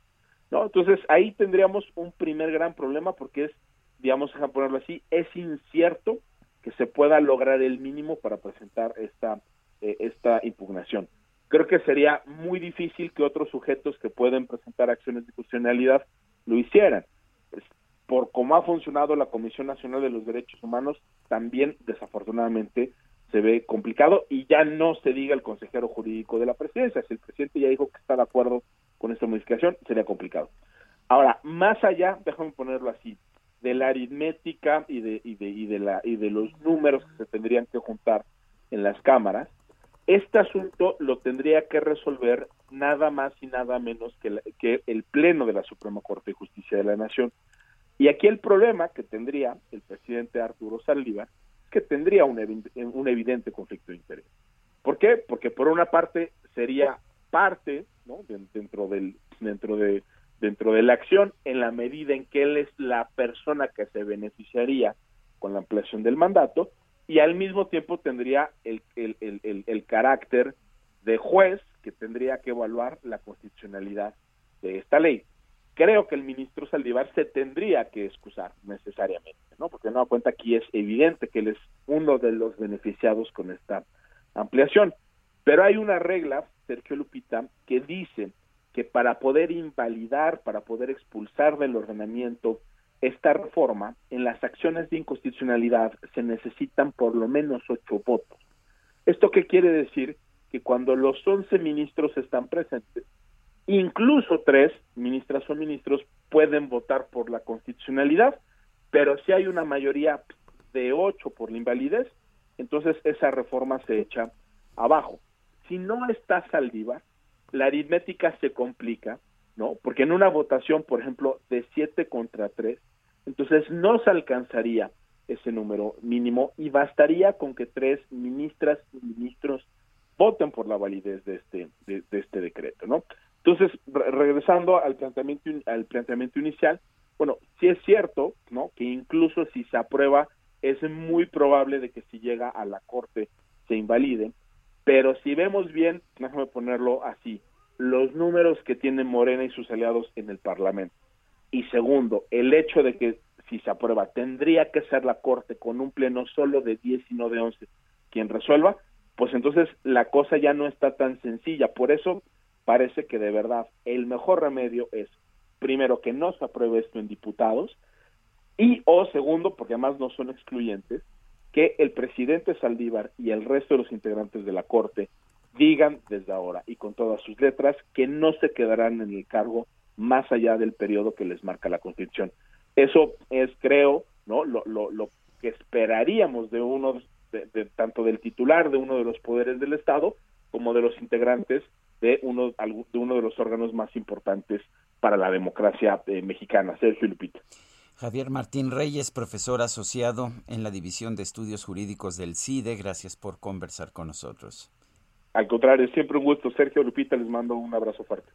¿no? Entonces ahí tendríamos un primer gran problema porque es, digamos, déjame ponerlo así, es incierto que se pueda lograr el mínimo para presentar esta, eh, esta impugnación. Creo que sería muy difícil que otros sujetos que pueden presentar acciones de constitucionalidad lo hicieran. Por cómo ha funcionado la Comisión Nacional de los Derechos Humanos, también desafortunadamente se ve complicado y ya no se diga el consejero jurídico de la presidencia. Si el presidente ya dijo que está de acuerdo con esta modificación, sería complicado. Ahora, más allá, déjame ponerlo así, de la aritmética y de, y de, y de, la, y de los números que se tendrían que juntar en las cámaras, este asunto lo tendría que resolver nada más y nada menos que, que el Pleno de la Suprema Corte de Justicia de la Nación. Y aquí el problema que tendría el presidente Arturo Saldívar es que tendría un, un evidente conflicto de interés. ¿Por qué? Porque por una parte sería parte ¿no? dentro del dentro de dentro de la acción en la medida en que él es la persona que se beneficiaría con la ampliación del mandato y al mismo tiempo tendría el, el, el, el, carácter de juez que tendría que evaluar la constitucionalidad de esta ley. Creo que el ministro Saldívar se tendría que excusar necesariamente, ¿no? Porque no da cuenta aquí es evidente que él es uno de los beneficiados con esta ampliación. Pero hay una regla, Sergio Lupita, que dice que para poder invalidar, para poder expulsar del ordenamiento esta reforma, en las acciones de inconstitucionalidad se necesitan por lo menos ocho votos. ¿Esto qué quiere decir? Que cuando los once ministros están presentes, incluso tres ministras o ministros pueden votar por la constitucionalidad, pero si hay una mayoría de ocho por la invalidez, entonces esa reforma se echa abajo. Si no está Saldívar, la aritmética se complica, ¿no? Porque en una votación, por ejemplo, de 7 contra 3, entonces no se alcanzaría ese número mínimo y bastaría con que tres ministras y ministros voten por la validez de este de, este decreto, ¿no? Entonces, regresando al planteamiento al planteamiento inicial, bueno, sí es cierto, ¿no? Que incluso si se aprueba es muy probable de que si llega a la corte se invalide, pero si vemos bien, déjame ponerlo así, los números que tienen Morena y sus aliados en el Parlamento. Y segundo, el hecho de que si se aprueba. Tendría que ser la Corte con un pleno solo de 10 y no de 11 quien resuelva, pues entonces la cosa ya no está tan sencilla. Por eso parece que de verdad el mejor remedio es, primero, que no se apruebe esto en diputados y o segundo, porque además no son excluyentes, que el presidente Saldívar y el resto de los integrantes de la Corte digan desde ahora y con todas sus letras que no se quedarán en el cargo más allá del periodo que les marca la Constitución. Eso es, creo, no lo, lo, que esperaríamos de uno, de, tanto del titular de uno de los poderes del Estado como de los integrantes de uno, de uno de los órganos más importantes para la democracia eh, mexicana. Sergio Lupita. Javier Martín Reyes, profesor asociado en la División de Estudios Jurídicos del CIDE, gracias por conversar con nosotros. Al contrario, siempre un gusto. Sergio Lupita, les mando un abrazo fuerte.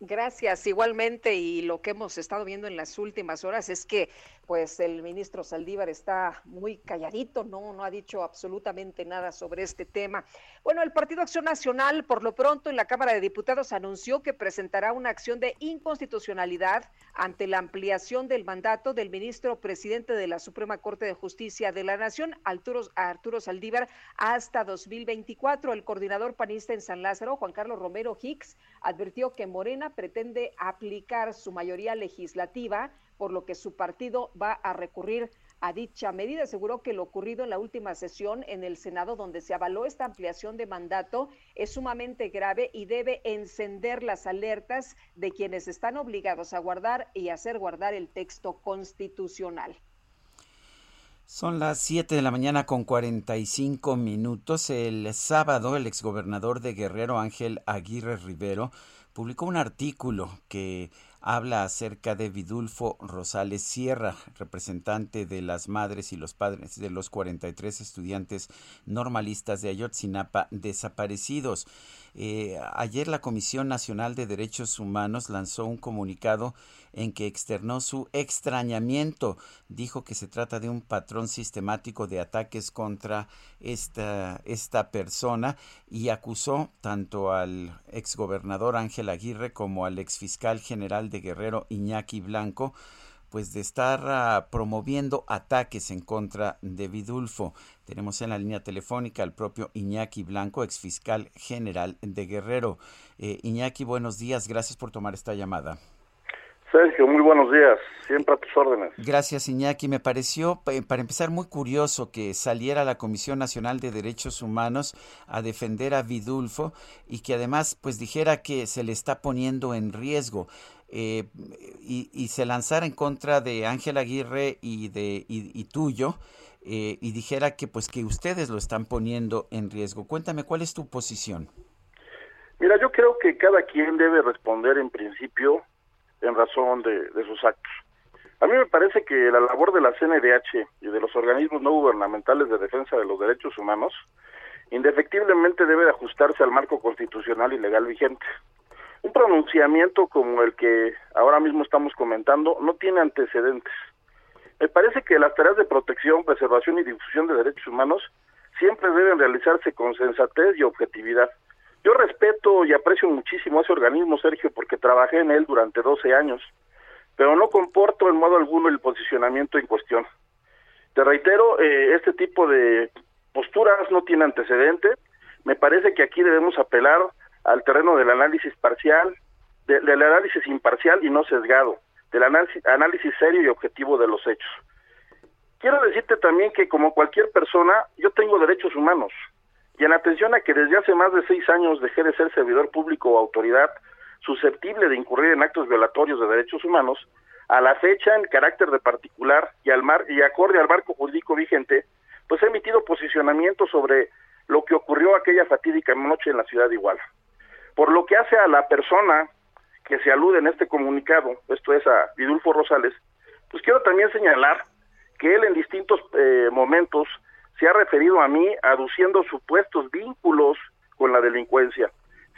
Gracias, igualmente. Y lo que hemos estado viendo en las últimas horas es que, pues, el ministro Saldívar está muy calladito, no, no ha dicho absolutamente nada sobre este tema. Bueno, el Partido Acción Nacional, por lo pronto, en la Cámara de Diputados anunció que presentará una acción de inconstitucionalidad ante la ampliación del mandato del ministro presidente de la Suprema Corte de Justicia de la Nación, Arturo, Arturo Saldívar, hasta 2024. El coordinador panista en San Lázaro, Juan Carlos Romero Hicks, advirtió que Morena pretende aplicar su mayoría legislativa, por lo que su partido va a recurrir a dicha medida. Aseguró que lo ocurrido en la última sesión en el Senado, donde se avaló esta ampliación de mandato, es sumamente grave y debe encender las alertas de quienes están obligados a guardar y hacer guardar el texto constitucional. Son las 7 de la mañana con 45 minutos. El sábado, el exgobernador de Guerrero, Ángel Aguirre Rivero, publicó un artículo que habla acerca de Vidulfo Rosales Sierra, representante de las madres y los padres de los 43 estudiantes normalistas de Ayotzinapa desaparecidos. Eh, ayer la Comisión Nacional de Derechos Humanos lanzó un comunicado en que externó su extrañamiento. Dijo que se trata de un patrón sistemático de ataques contra esta, esta persona y acusó tanto al exgobernador Ángel Aguirre como al exfiscal general de Guerrero Iñaki Blanco pues de estar ah, promoviendo ataques en contra de Vidulfo. Tenemos en la línea telefónica al propio Iñaki Blanco, exfiscal general de Guerrero. Eh, Iñaki, buenos días, gracias por tomar esta llamada. Sergio, muy buenos días, siempre a tus órdenes. Gracias, Iñaki. Me pareció, para empezar, muy curioso que saliera la Comisión Nacional de Derechos Humanos a defender a Vidulfo y que además, pues dijera que se le está poniendo en riesgo. Eh, y, se lanzara en contra de Ángel Aguirre y de y, tuyo eh, y dijera que pues que ustedes lo están poniendo en riesgo. Cuéntame cuál es tu posición. Mira, yo creo que cada quien debe responder en principio en razón de, sus actos. A mí me parece que la labor de la CNDH y de los organismos no gubernamentales de defensa de los derechos humanos indefectiblemente debe de ajustarse al marco constitucional y legal vigente. Un pronunciamiento como el que ahora mismo estamos comentando no tiene antecedentes. Me parece que las tareas de protección, preservación y difusión de derechos humanos siempre deben realizarse con sensatez y objetividad. Yo respeto y aprecio muchísimo a ese organismo, Sergio, porque trabajé en él durante 12 años, pero no comporto en modo alguno el posicionamiento en cuestión. Te reitero, eh, este tipo de posturas no tiene antecedente. Me parece que aquí debemos apelar al terreno del análisis parcial, del análisis imparcial y no sesgado, del análisis, análisis serio y objetivo de los hechos. Quiero decirte también que como cualquier persona, yo tengo derechos humanos, y en atención a que desde hace más de seis años dejé de ser servidor público o autoridad susceptible de incurrir en actos violatorios de derechos humanos, a la fecha, en carácter de particular y, al mar, y acorde al marco jurídico vigente, pues he emitido posicionamiento sobre lo que ocurrió aquella fatídica noche en la ciudad de Iguala. Por lo que hace a la persona que se alude en este comunicado, esto es a Vidulfo Rosales, pues quiero también señalar que él en distintos eh, momentos se ha referido a mí aduciendo supuestos vínculos con la delincuencia.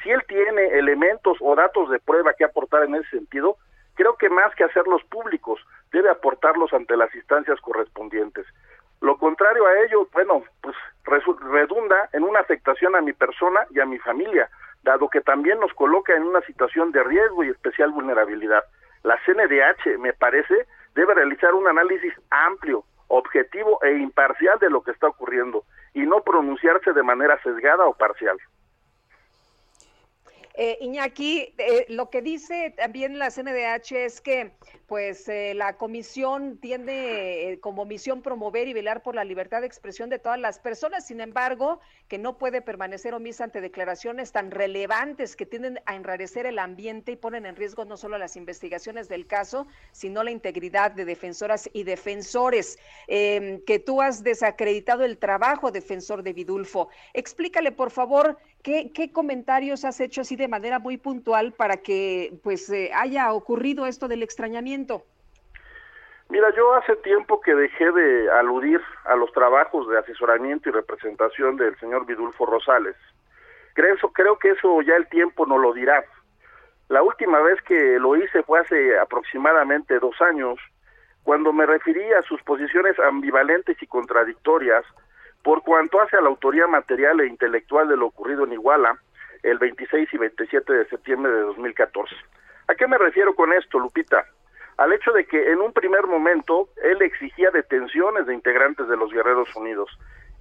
Si él tiene elementos o datos de prueba que aportar en ese sentido, creo que más que hacerlos públicos, debe aportarlos ante las instancias correspondientes. Lo contrario a ello, bueno, pues redunda en una afectación a mi persona y a mi familia, dado que también nos coloca en una situación de riesgo y especial vulnerabilidad. La CNDH, me parece, debe realizar un análisis amplio, objetivo e imparcial de lo que está ocurriendo y no pronunciarse de manera sesgada o parcial. Eh, Iñaki, eh, lo que dice también la CNDH es que pues eh, la comisión tiene como misión promover y velar por la libertad de expresión de todas las personas, sin embargo, que no puede permanecer omisa ante declaraciones tan relevantes que tienden a enrarecer el ambiente y ponen en riesgo no solo las investigaciones del caso, sino la integridad de defensoras y defensores, em, que tú has desacreditado el trabajo defensor de Vidulfo. Explícale, por favor, ¿Qué, ¿Qué, comentarios has hecho así de manera muy puntual para que pues eh, haya ocurrido esto del extrañamiento? Mira, yo hace tiempo que dejé de aludir a los trabajos de asesoramiento y representación del señor Vidulfo Rosales. Creo, creo que eso ya el tiempo no lo dirá. La última vez que lo hice fue hace aproximadamente dos años, cuando me referí a sus posiciones ambivalentes y contradictorias por cuanto hace a la autoría material e intelectual de lo ocurrido en Iguala el 26 y 27 de septiembre de 2014. ¿A qué me refiero con esto, Lupita? Al hecho de que en un primer momento él exigía detenciones de integrantes de los Guerreros Unidos,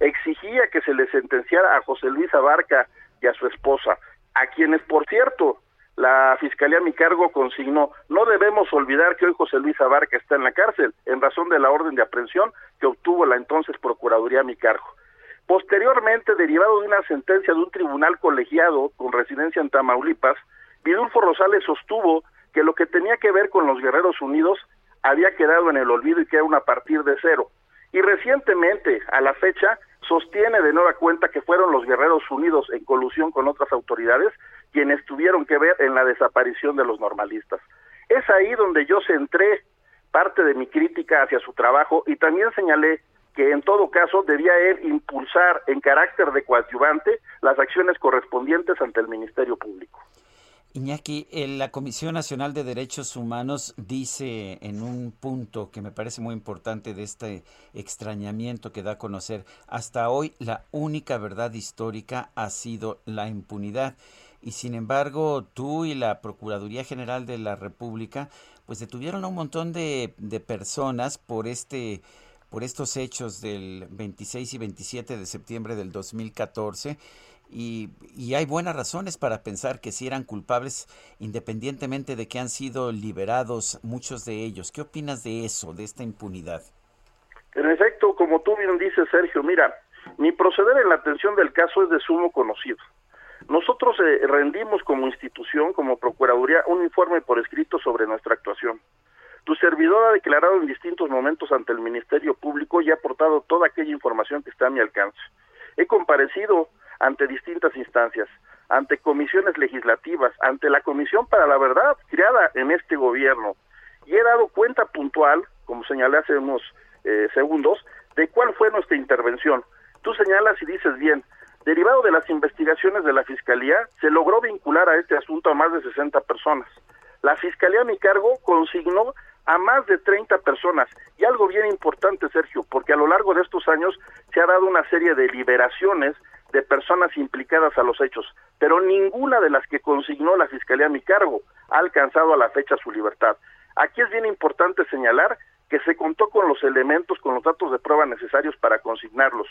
exigía que se le sentenciara a José Luis Abarca y a su esposa, a quienes, por cierto, la Fiscalía a mi cargo consignó, no debemos olvidar que hoy José Luis Abarca está en la cárcel en razón de la orden de aprehensión que obtuvo la entonces Procuraduría a mi cargo. Posteriormente, derivado de una sentencia de un tribunal colegiado con residencia en Tamaulipas, Vidulfo Rosales sostuvo que lo que tenía que ver con los Guerreros Unidos había quedado en el olvido y que era una partir de cero. Y recientemente, a la fecha, sostiene de nueva cuenta que fueron los Guerreros Unidos en colusión con otras autoridades quienes tuvieron que ver en la desaparición de los normalistas. Es ahí donde yo centré parte de mi crítica hacia su trabajo y también señalé que en todo caso debía él impulsar en carácter de coadyuvante las acciones correspondientes ante el Ministerio Público. Iñaki, la Comisión Nacional de Derechos Humanos dice en un punto que me parece muy importante de este extrañamiento que da a conocer, hasta hoy la única verdad histórica ha sido la impunidad. Y sin embargo, tú y la Procuraduría General de la República, pues detuvieron a un montón de, de personas por este por estos hechos del 26 y 27 de septiembre del 2014 y, y, hay buenas razones para pensar que si eran culpables independientemente de que han sido liberados muchos de ellos. ¿Qué opinas de eso, de esta impunidad? En efecto, como tú bien dices, Sergio, mira, mi proceder en la atención del caso es de sumo conocido. Nosotros eh, rendimos como institución, como Procuraduría, un informe por escrito sobre nuestra actuación. Tu servidor ha declarado en distintos momentos ante el Ministerio Público y ha aportado toda aquella información que está a mi alcance. He comparecido ante distintas instancias, ante comisiones legislativas, ante la Comisión para la Verdad creada en este gobierno y he dado cuenta puntual, como señalé hace unos eh, segundos, de cuál fue nuestra intervención. Tú señalas y dices bien, derivado de las investigaciones de la Fiscalía, se logró vincular a este asunto a más de 60 personas. La Fiscalía a mi cargo consignó a más de 30 personas. Y algo bien importante, Sergio, porque a lo largo de estos años se ha dado una serie de liberaciones de personas implicadas a los hechos, pero ninguna de las que consignó la Fiscalía a mi cargo ha alcanzado a la fecha su libertad. Aquí es bien importante señalar que se contó con los elementos, con los datos de prueba necesarios para consignarlos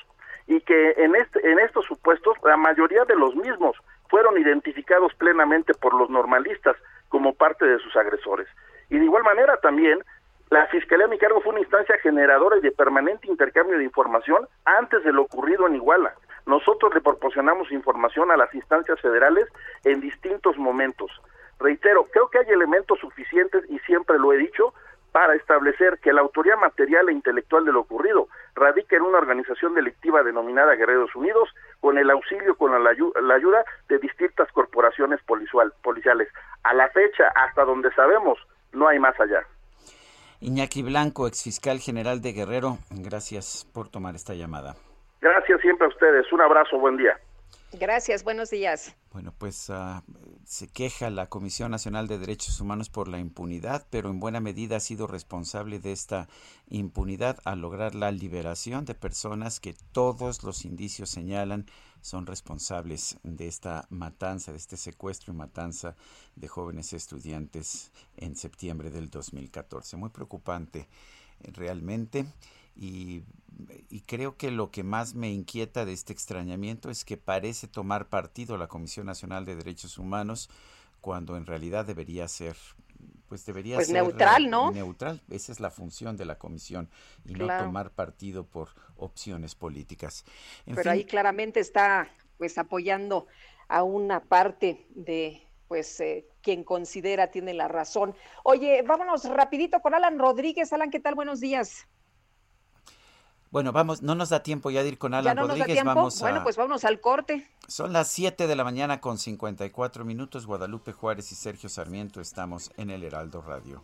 y que en, este, en estos supuestos la mayoría de los mismos fueron identificados plenamente por los normalistas como parte de sus agresores. Y de igual manera también la Fiscalía a mi cargo fue una instancia generadora y de permanente intercambio de información antes de lo ocurrido en Iguala. Nosotros le proporcionamos información a las instancias federales en distintos momentos. Reitero, creo que hay elementos suficientes y siempre lo he dicho para establecer que la autoría material e intelectual de lo ocurrido radica en una organización delictiva denominada Guerreros Unidos, con el auxilio, con la, la ayuda de distintas corporaciones policiales. A la fecha, hasta donde sabemos, no hay más allá. Iñaki Blanco, exfiscal general de Guerrero, gracias por tomar esta llamada. Gracias siempre a ustedes, un abrazo, buen día. Gracias, buenos días. Bueno, pues uh, se queja la Comisión Nacional de Derechos Humanos por la impunidad, pero en buena medida ha sido responsable de esta impunidad al lograr la liberación de personas que todos los indicios señalan son responsables de esta matanza, de este secuestro y matanza de jóvenes estudiantes en septiembre del 2014. Muy preocupante eh, realmente. Y, creo que lo que más me inquieta de este extrañamiento es que parece tomar partido la Comisión Nacional de Derechos Humanos cuando en realidad debería ser pues debería pues ser neutral, ¿no? Neutral, esa es la función de la comisión y no tomar partido por opciones políticas. Pero ahí claramente está pues apoyando a una parte de pues eh, quien considera tiene la razón. Oye, vámonos rapidito con Alan Rodríguez. Alan, ¿qué tal? Buenos días. Bueno, vamos, no nos da tiempo ya de ir con Alan Rodríguez. Vamos bueno, pues vámonos al corte. Son las 7 de la mañana con 54 minutos. Guadalupe Juárez y Sergio Sarmiento estamos en el Heraldo Radio.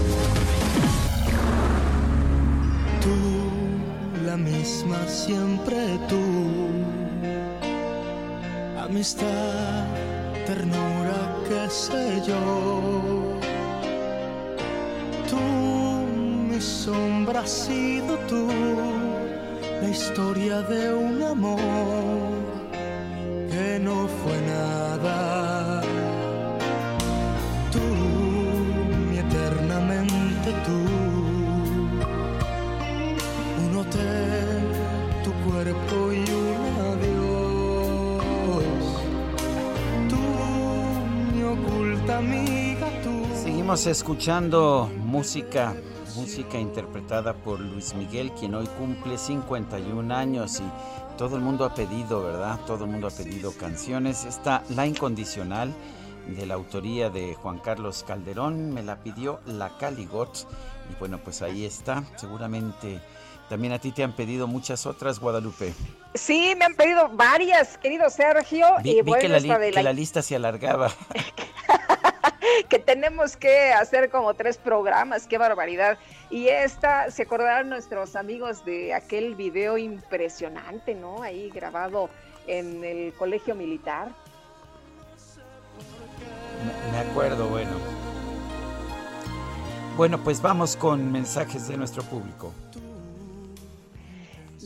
Siempre tú. Amistad, ternura, qué sé yo. Tú, mi sombra, has sido tú. La historia de un amor que no fue nada. Seguimos escuchando música, música interpretada por Luis Miguel, quien hoy cumple 51 años y todo el mundo ha pedido, ¿verdad? Todo el mundo ha pedido canciones. Está La Incondicional de la autoría de Juan Carlos Calderón, me la pidió La Caligot y bueno, pues ahí está. Seguramente también a ti te han pedido muchas otras, Guadalupe. Sí, me han pedido varias, querido Sergio. Vi, y vi bueno, que, la, esta li- de que la- la lista se alargaba. [LAUGHS] [LAUGHS] que tenemos que hacer como tres programas, qué barbaridad. Y esta, se acordarán nuestros amigos de aquel video impresionante, ¿no? Ahí grabado en el colegio militar. Me acuerdo, bueno. Bueno, pues vamos con mensajes de nuestro público.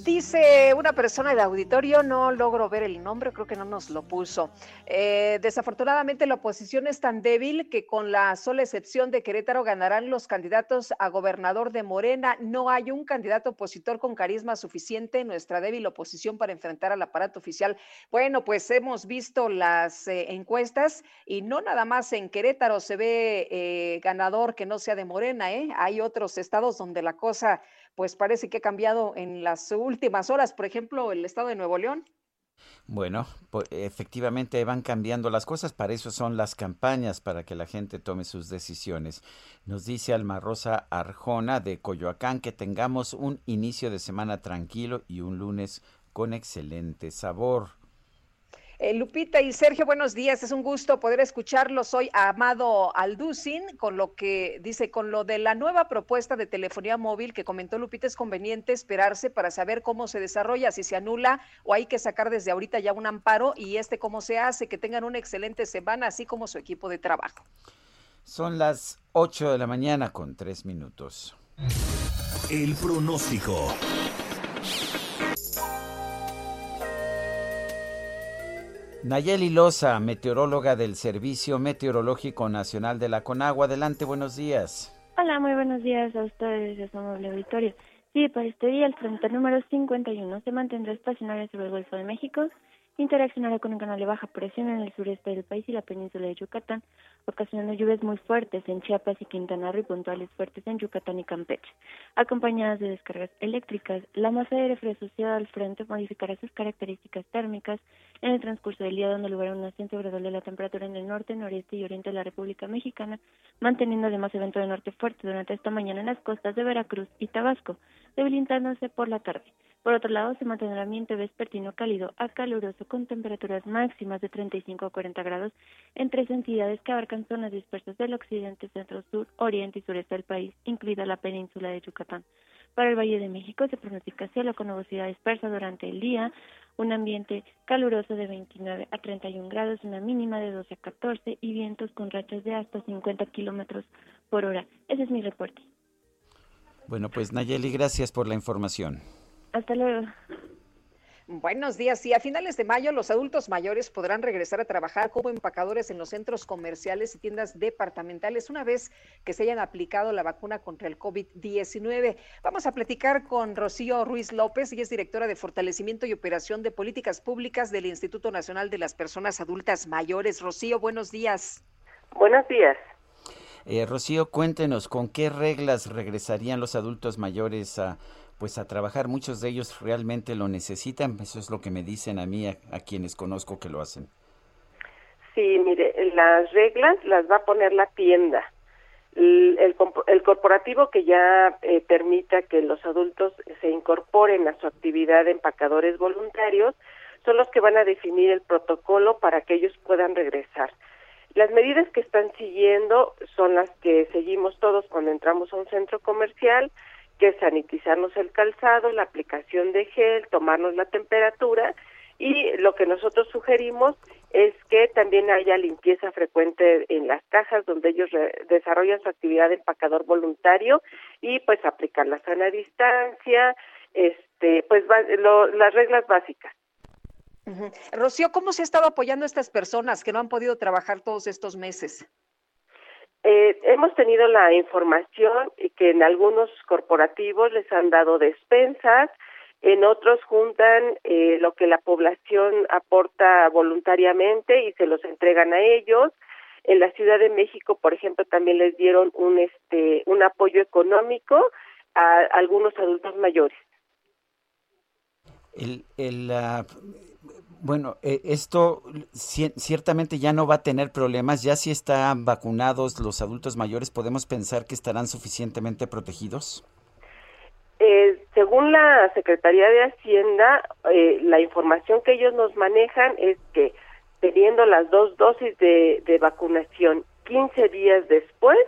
Dice una persona de auditorio, no logro ver el nombre, creo que no nos lo puso. Eh, desafortunadamente la oposición es tan débil que con la sola excepción de Querétaro ganarán los candidatos a gobernador de Morena. No hay un candidato opositor con carisma suficiente en nuestra débil oposición para enfrentar al aparato oficial. Bueno, pues hemos visto las eh, encuestas y no nada más en Querétaro se ve eh, ganador que no sea de Morena. Hay otros estados donde la cosa pues parece que ha cambiado en las últimas horas, por ejemplo, el estado de Nuevo León. Bueno, efectivamente van cambiando las cosas, para eso son las campañas, para que la gente tome sus decisiones. Nos dice Alma Rosa Arjona de Coyoacán que tengamos un inicio de semana tranquilo y un lunes con excelente sabor. Eh, Lupita y Sergio, buenos días. Es un gusto poder escucharlos. Soy Amado Alducin, con lo que dice, con lo de la nueva propuesta de telefonía móvil que comentó Lupita, es conveniente esperarse para saber cómo se desarrolla, si se anula o hay que sacar desde ahorita ya un amparo y este cómo se hace. Que tengan una excelente semana, así como su equipo de trabajo. Son las 8 de la mañana con 3 minutos. El pronóstico. Nayeli Loza, meteoróloga del Servicio Meteorológico Nacional de la Conagua. Adelante, buenos días. Hola, muy buenos días a ustedes, a su amable auditorio. Sí, para este día el frente número 51 se mantendrá estacionario sobre el Golfo de México, interaccionará con un canal de baja presión en el sureste del país y la península de Yucatán, ocasionando lluvias muy fuertes en Chiapas y Quintana Roo y puntuales fuertes en Yucatán y Campeche, acompañadas de descargas eléctricas. La masa de aire frío asociada al frente modificará sus características térmicas en el transcurso del día, dando lugar a un ascenso gradual de la temperatura en el norte, noreste y oriente de la República Mexicana, manteniendo además evento de norte fuerte durante esta mañana en las costas de Veracruz y Tabasco, debilitándose por la tarde. Por otro lado, se mantendrá ambiente vespertino cálido a caluroso con temperaturas máximas de 35 a 40 grados en tres entidades que abarcan zonas dispersas del occidente, centro, sur, oriente y sureste del país, incluida la península de Yucatán. Para el Valle de México se pronostica cielo con nubosidad dispersa durante el día, un ambiente caluroso de 29 a 31 grados, una mínima de 12 a 14 y vientos con rachas de hasta 50 kilómetros por hora. Ese es mi reporte. Bueno, pues Nayeli, gracias por la información. Hasta luego. Buenos días. Y a finales de mayo, los adultos mayores podrán regresar a trabajar como empacadores en los centros comerciales y tiendas departamentales una vez que se hayan aplicado la vacuna contra el COVID-19. Vamos a platicar con Rocío Ruiz López, y es directora de Fortalecimiento y Operación de Políticas Públicas del Instituto Nacional de las Personas Adultas Mayores. Rocío, buenos días. Buenos días. Eh, Rocío, cuéntenos, ¿con qué reglas regresarían los adultos mayores a pues a trabajar. Muchos de ellos realmente lo necesitan. Eso es lo que me dicen a mí, a, quienes conozco que lo hacen. Sí, mire, las reglas las va a poner la tienda. El, el, corporativo que ya eh, permita que los adultos se incorporen a su actividad de empacadores voluntarios son los que van a definir el protocolo para que ellos puedan regresar. Las medidas que están siguiendo son las que seguimos todos cuando entramos a un centro comercial, que sanitizarnos el calzado, la aplicación de gel, tomarnos la temperatura y lo que nosotros sugerimos es que también haya limpieza frecuente en las cajas donde ellos desarrollan su actividad de empacador voluntario y pues aplicar la sana distancia, este, pues las reglas básicas. Rocío, ¿cómo se ha estado apoyando a estas personas que no han podido trabajar todos estos meses? Eh, hemos tenido la información que en algunos corporativos les han dado despensas, en otros juntan eh, lo que la población aporta voluntariamente y se los entregan a ellos. En la Ciudad de México, por ejemplo, también les dieron un este un apoyo económico a algunos adultos mayores. El, bueno, eh, esto ciertamente ya no va a tener problemas. Ya si están vacunados los adultos mayores, ¿podemos pensar que estarán suficientemente protegidos? Eh, según la Secretaría de Hacienda, eh, la información que ellos nos manejan es que teniendo las dos dosis de, de vacunación 15 días después,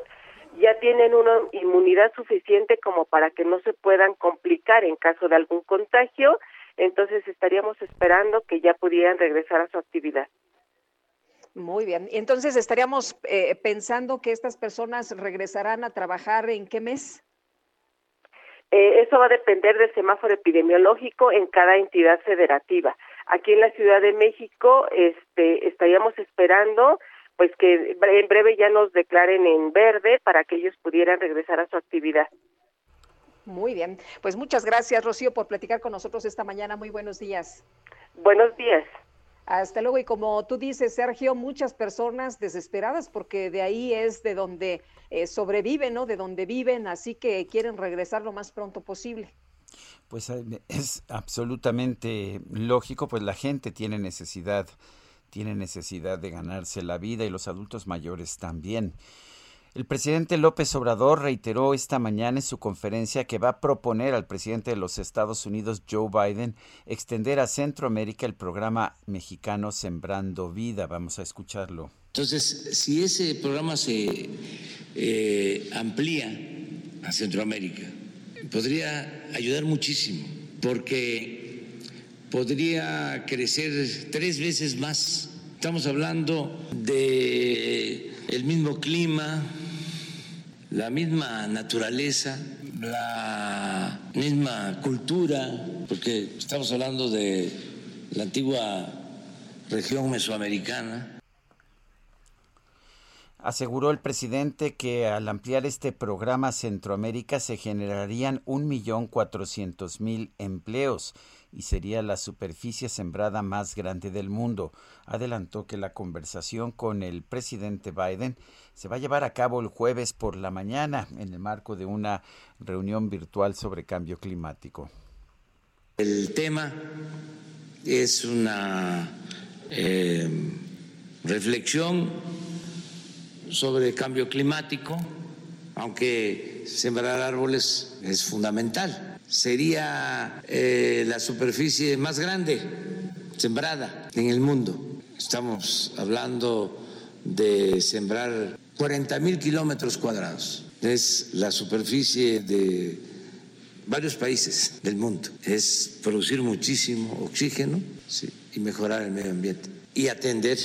ya tienen una inmunidad suficiente como para que no se puedan complicar en caso de algún contagio entonces estaríamos esperando que ya pudieran regresar a su actividad. Muy bien. Entonces estaríamos eh, pensando que estas personas regresarán a trabajar en qué mes? Eh, eso va a depender del semáforo epidemiológico en cada entidad federativa. Aquí en la Ciudad de México, este, estaríamos esperando pues que en breve ya nos declaren en verde para que ellos pudieran regresar a su actividad. Muy bien. Pues muchas gracias, Rocío, por platicar con nosotros esta mañana. Muy buenos días. Buenos días. Hasta luego. Y como tú dices, Sergio, muchas personas desesperadas porque de ahí es de donde eh, sobreviven, ¿no? De donde viven, así que quieren regresar lo más pronto posible. Pues eh, es absolutamente lógico, pues la gente tiene necesidad, tiene necesidad de ganarse la vida y los adultos mayores también. El presidente López Obrador reiteró esta mañana en su conferencia que va a proponer al presidente de los Estados Unidos, Joe Biden, extender a Centroamérica el programa mexicano Sembrando Vida. Vamos a escucharlo. Entonces, si ese programa se eh, amplía a Centroamérica, podría ayudar muchísimo, porque podría crecer tres veces más. Estamos hablando de el mismo clima, la misma naturaleza, la misma cultura, porque estamos hablando de la antigua región mesoamericana. Aseguró el presidente que al ampliar este programa Centroamérica se generarían 1.400.000 empleos y sería la superficie sembrada más grande del mundo. Adelantó que la conversación con el presidente Biden se va a llevar a cabo el jueves por la mañana en el marco de una reunión virtual sobre cambio climático. El tema es una eh, reflexión sobre cambio climático, aunque sembrar árboles es fundamental sería eh, la superficie más grande sembrada en el mundo. Estamos hablando de sembrar 40 mil kilómetros cuadrados. Es la superficie de varios países del mundo. Es producir muchísimo oxígeno y mejorar el medio ambiente. Y atender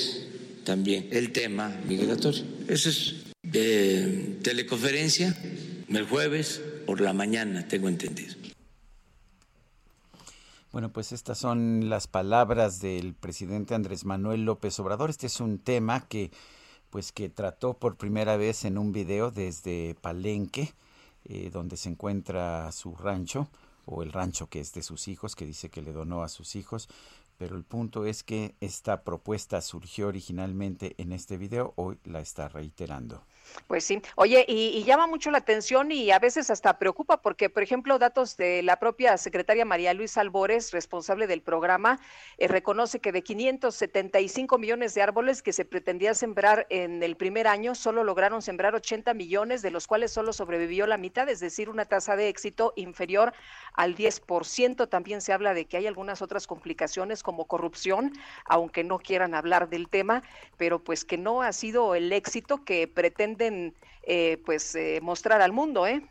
también el tema migratorio. Eso es de teleconferencia el jueves por la mañana, tengo entendido. Bueno, pues estas son las palabras del presidente Andrés Manuel López Obrador. Este es un tema que pues que trató por primera vez en un video desde Palenque, eh, donde se encuentra su rancho o el rancho que es de sus hijos, que dice que le donó a sus hijos, pero el punto es que esta propuesta surgió originalmente en este video, hoy la está reiterando. Pues sí. Oye, y, llama mucho la atención y a veces hasta preocupa porque, por ejemplo, datos de la propia secretaria María Luisa Albores, responsable del programa, eh, reconoce que de 575 millones de árboles que se pretendía sembrar en el primer año, solo lograron sembrar 80 millones, de los cuales solo sobrevivió la mitad, es decir, una tasa de éxito inferior al 10%. También se habla de que hay algunas otras complicaciones como corrupción, aunque no quieran hablar del tema, pero pues que no ha sido el éxito que pretende eh, pues eh, mostrar al mundo, ¿eh?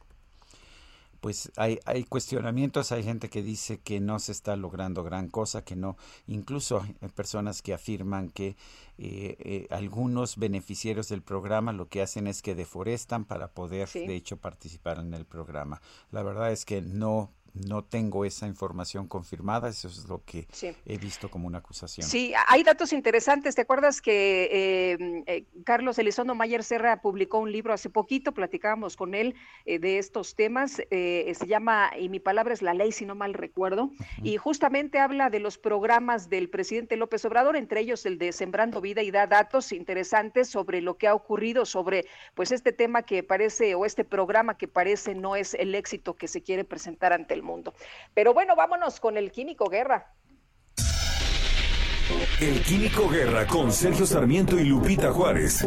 Pues hay, hay cuestionamientos, hay gente que dice que no se está logrando gran cosa, que no, incluso hay personas que afirman que eh, algunos beneficiarios del programa lo que hacen es que deforestan para poder, de hecho, participar en el programa. La verdad es que no no tengo esa información confirmada, eso es lo que he visto como una acusación. Sí, hay datos interesantes. ¿Te acuerdas que eh, eh, Carlos Elizondo Mayer Serra publicó un libro hace poquito? Platicábamos con él eh, de estos temas. se llama Y mi palabra es la ley, si no mal recuerdo. Y justamente habla de los programas del presidente López Obrador, entre ellos el de Sembrando Vida, y da datos interesantes sobre lo que ha ocurrido, sobre pues este tema que parece, o este programa que parece no es el éxito que se quiere presentar ante el mundo. Pero bueno, vámonos con el Químico Guerra. El Químico Guerra con Sergio Sarmiento y Lupita Juárez.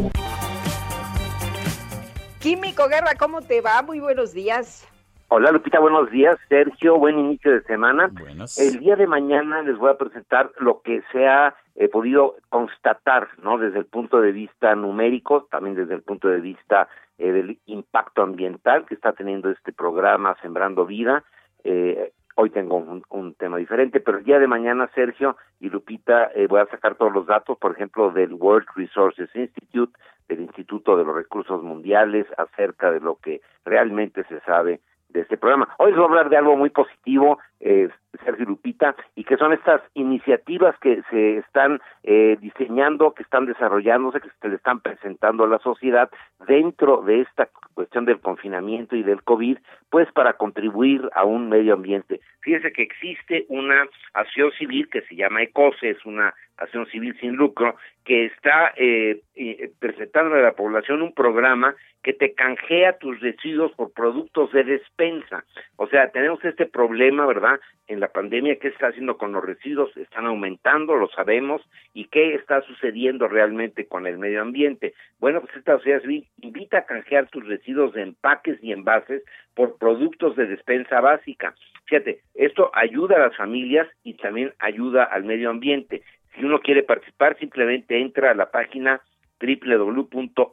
Químico Guerra, ¿cómo te va? Muy buenos días. Hola Lupita, buenos días. Sergio, buen inicio de semana. El día de mañana les voy a presentar lo que se ha eh, podido constatar, ¿no? Desde el punto de vista numérico, también desde el punto de vista eh, del impacto ambiental que está teniendo este programa Sembrando Vida eh, hoy tengo un, tema diferente, pero el día de mañana, Sergio y Lupita, eh, voy a sacar todos los datos, por ejemplo, del World Resources Institute, del Instituto de los Recursos Mundiales, acerca de lo que realmente se sabe de este programa. Hoy les voy a hablar de algo muy positivo, eh, Sergio Lupita, y que son estas iniciativas que se están eh, diseñando, que están desarrollándose, que se le están presentando a la sociedad dentro de esta cuestión del confinamiento y del COVID, pues para contribuir a un medio ambiente. Fíjense que existe una acción civil que se llama ECOSE, es una acción civil sin lucro, que está eh, eh, presentando a la población un programa que te canjea tus residuos por productos de despensa. O sea, tenemos este problema, ¿verdad? En la pandemia, ¿qué está haciendo con los residuos? Están aumentando, lo sabemos, y qué está sucediendo realmente con el medio ambiente. Bueno, pues esta sociedad civil invita a canjear tus residuos de empaques y envases por productos de despensa básica. Fíjate, esto ayuda a las familias y también ayuda al medio ambiente. Si uno quiere participar, simplemente entra a la página www.ecose.mx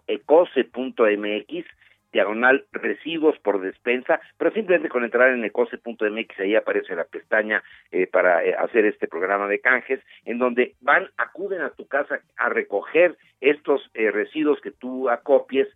diagonal recibos por despensa, pero simplemente con entrar en ecose.mx ahí aparece la pestaña eh, para eh, hacer este programa de canjes, en donde van, acuden a tu casa a recoger estos eh, residuos que tú acopies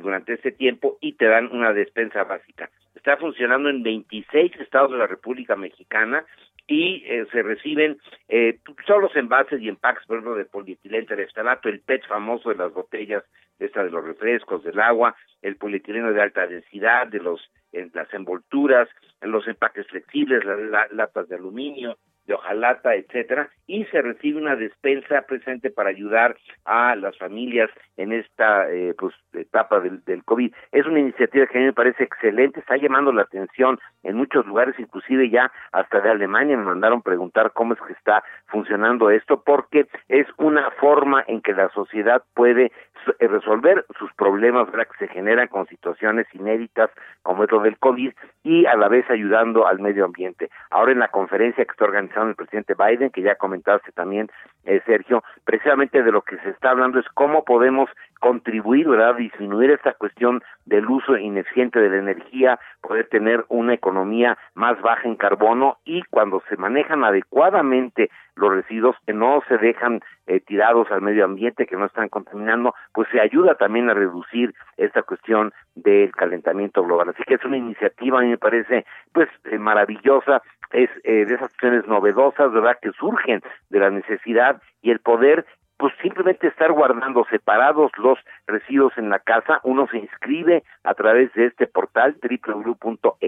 durante este tiempo y te dan una despensa básica. Está funcionando en 26 estados de la República Mexicana y eh, se reciben eh, solo los envases y empaques, por ejemplo, de polietileno terestalato, el PET famoso de las botellas, esta de los refrescos, del agua, el polietileno de alta densidad, de los en las envolturas, los empaques flexibles, las latas de aluminio, de hojalata, etcétera, y se recibe una despensa presente para ayudar a las familias en esta eh, pues, etapa del, COVID. Es una iniciativa que a mí me parece excelente, está llamando la atención en muchos lugares, inclusive ya hasta de Alemania me mandaron preguntar cómo es que está funcionando esto, porque es una forma en que la sociedad puede eh, resolver sus problemas ¿verdad? que se generan con situaciones inéditas como es lo del COVID y a la vez ayudando al medio ambiente. Ahora en la conferencia que está organizando el presidente Biden, que ya comentaste también, eh, Sergio, precisamente de lo que se está hablando es cómo podemos contribuir, ¿verdad?, disminuir esta cuestión del uso ineficiente de la energía, poder tener una economía más baja en carbono y cuando se manejan adecuadamente los residuos que no se dejan eh, tirados al medio ambiente, que no están contaminando, pues se ayuda también a reducir esta cuestión del calentamiento global. Así que es una iniciativa, a mí me parece, pues eh, maravillosa, es eh, de esas acciones novedosas, ¿verdad?, que surgen de la necesidad y el poder pues simplemente estar guardando separados los residuos en la casa, uno se inscribe a través de este portal www.ecose.mx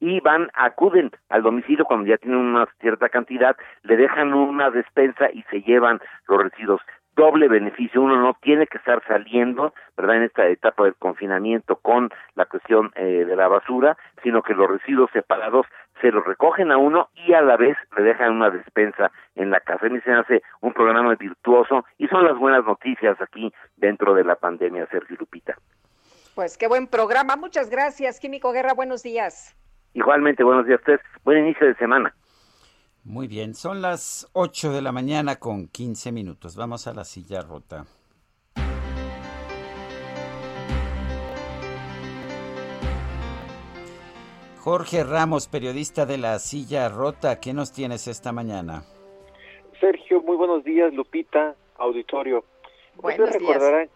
y van, acuden al domicilio cuando ya tienen una cierta cantidad, le dejan una despensa y se llevan los residuos doble beneficio. Uno no tiene que estar saliendo, ¿verdad?, en esta etapa del confinamiento con la cuestión eh, de la basura, sino que los residuos separados se los recogen a uno y a la vez le dejan una despensa en la casa. Y se hace un programa virtuoso y son las buenas noticias aquí dentro de la pandemia, Sergio Lupita. Pues qué buen programa. Muchas gracias, Químico Guerra. Buenos días. Igualmente, buenos días a ustedes. Buen inicio de semana. Muy bien, son las 8 de la mañana con 15 minutos. Vamos a la silla rota. Jorge Ramos, periodista de la silla rota, ¿qué nos tienes esta mañana? Sergio, muy buenos días, Lupita, auditorio. Buenos Ustedes recordarán,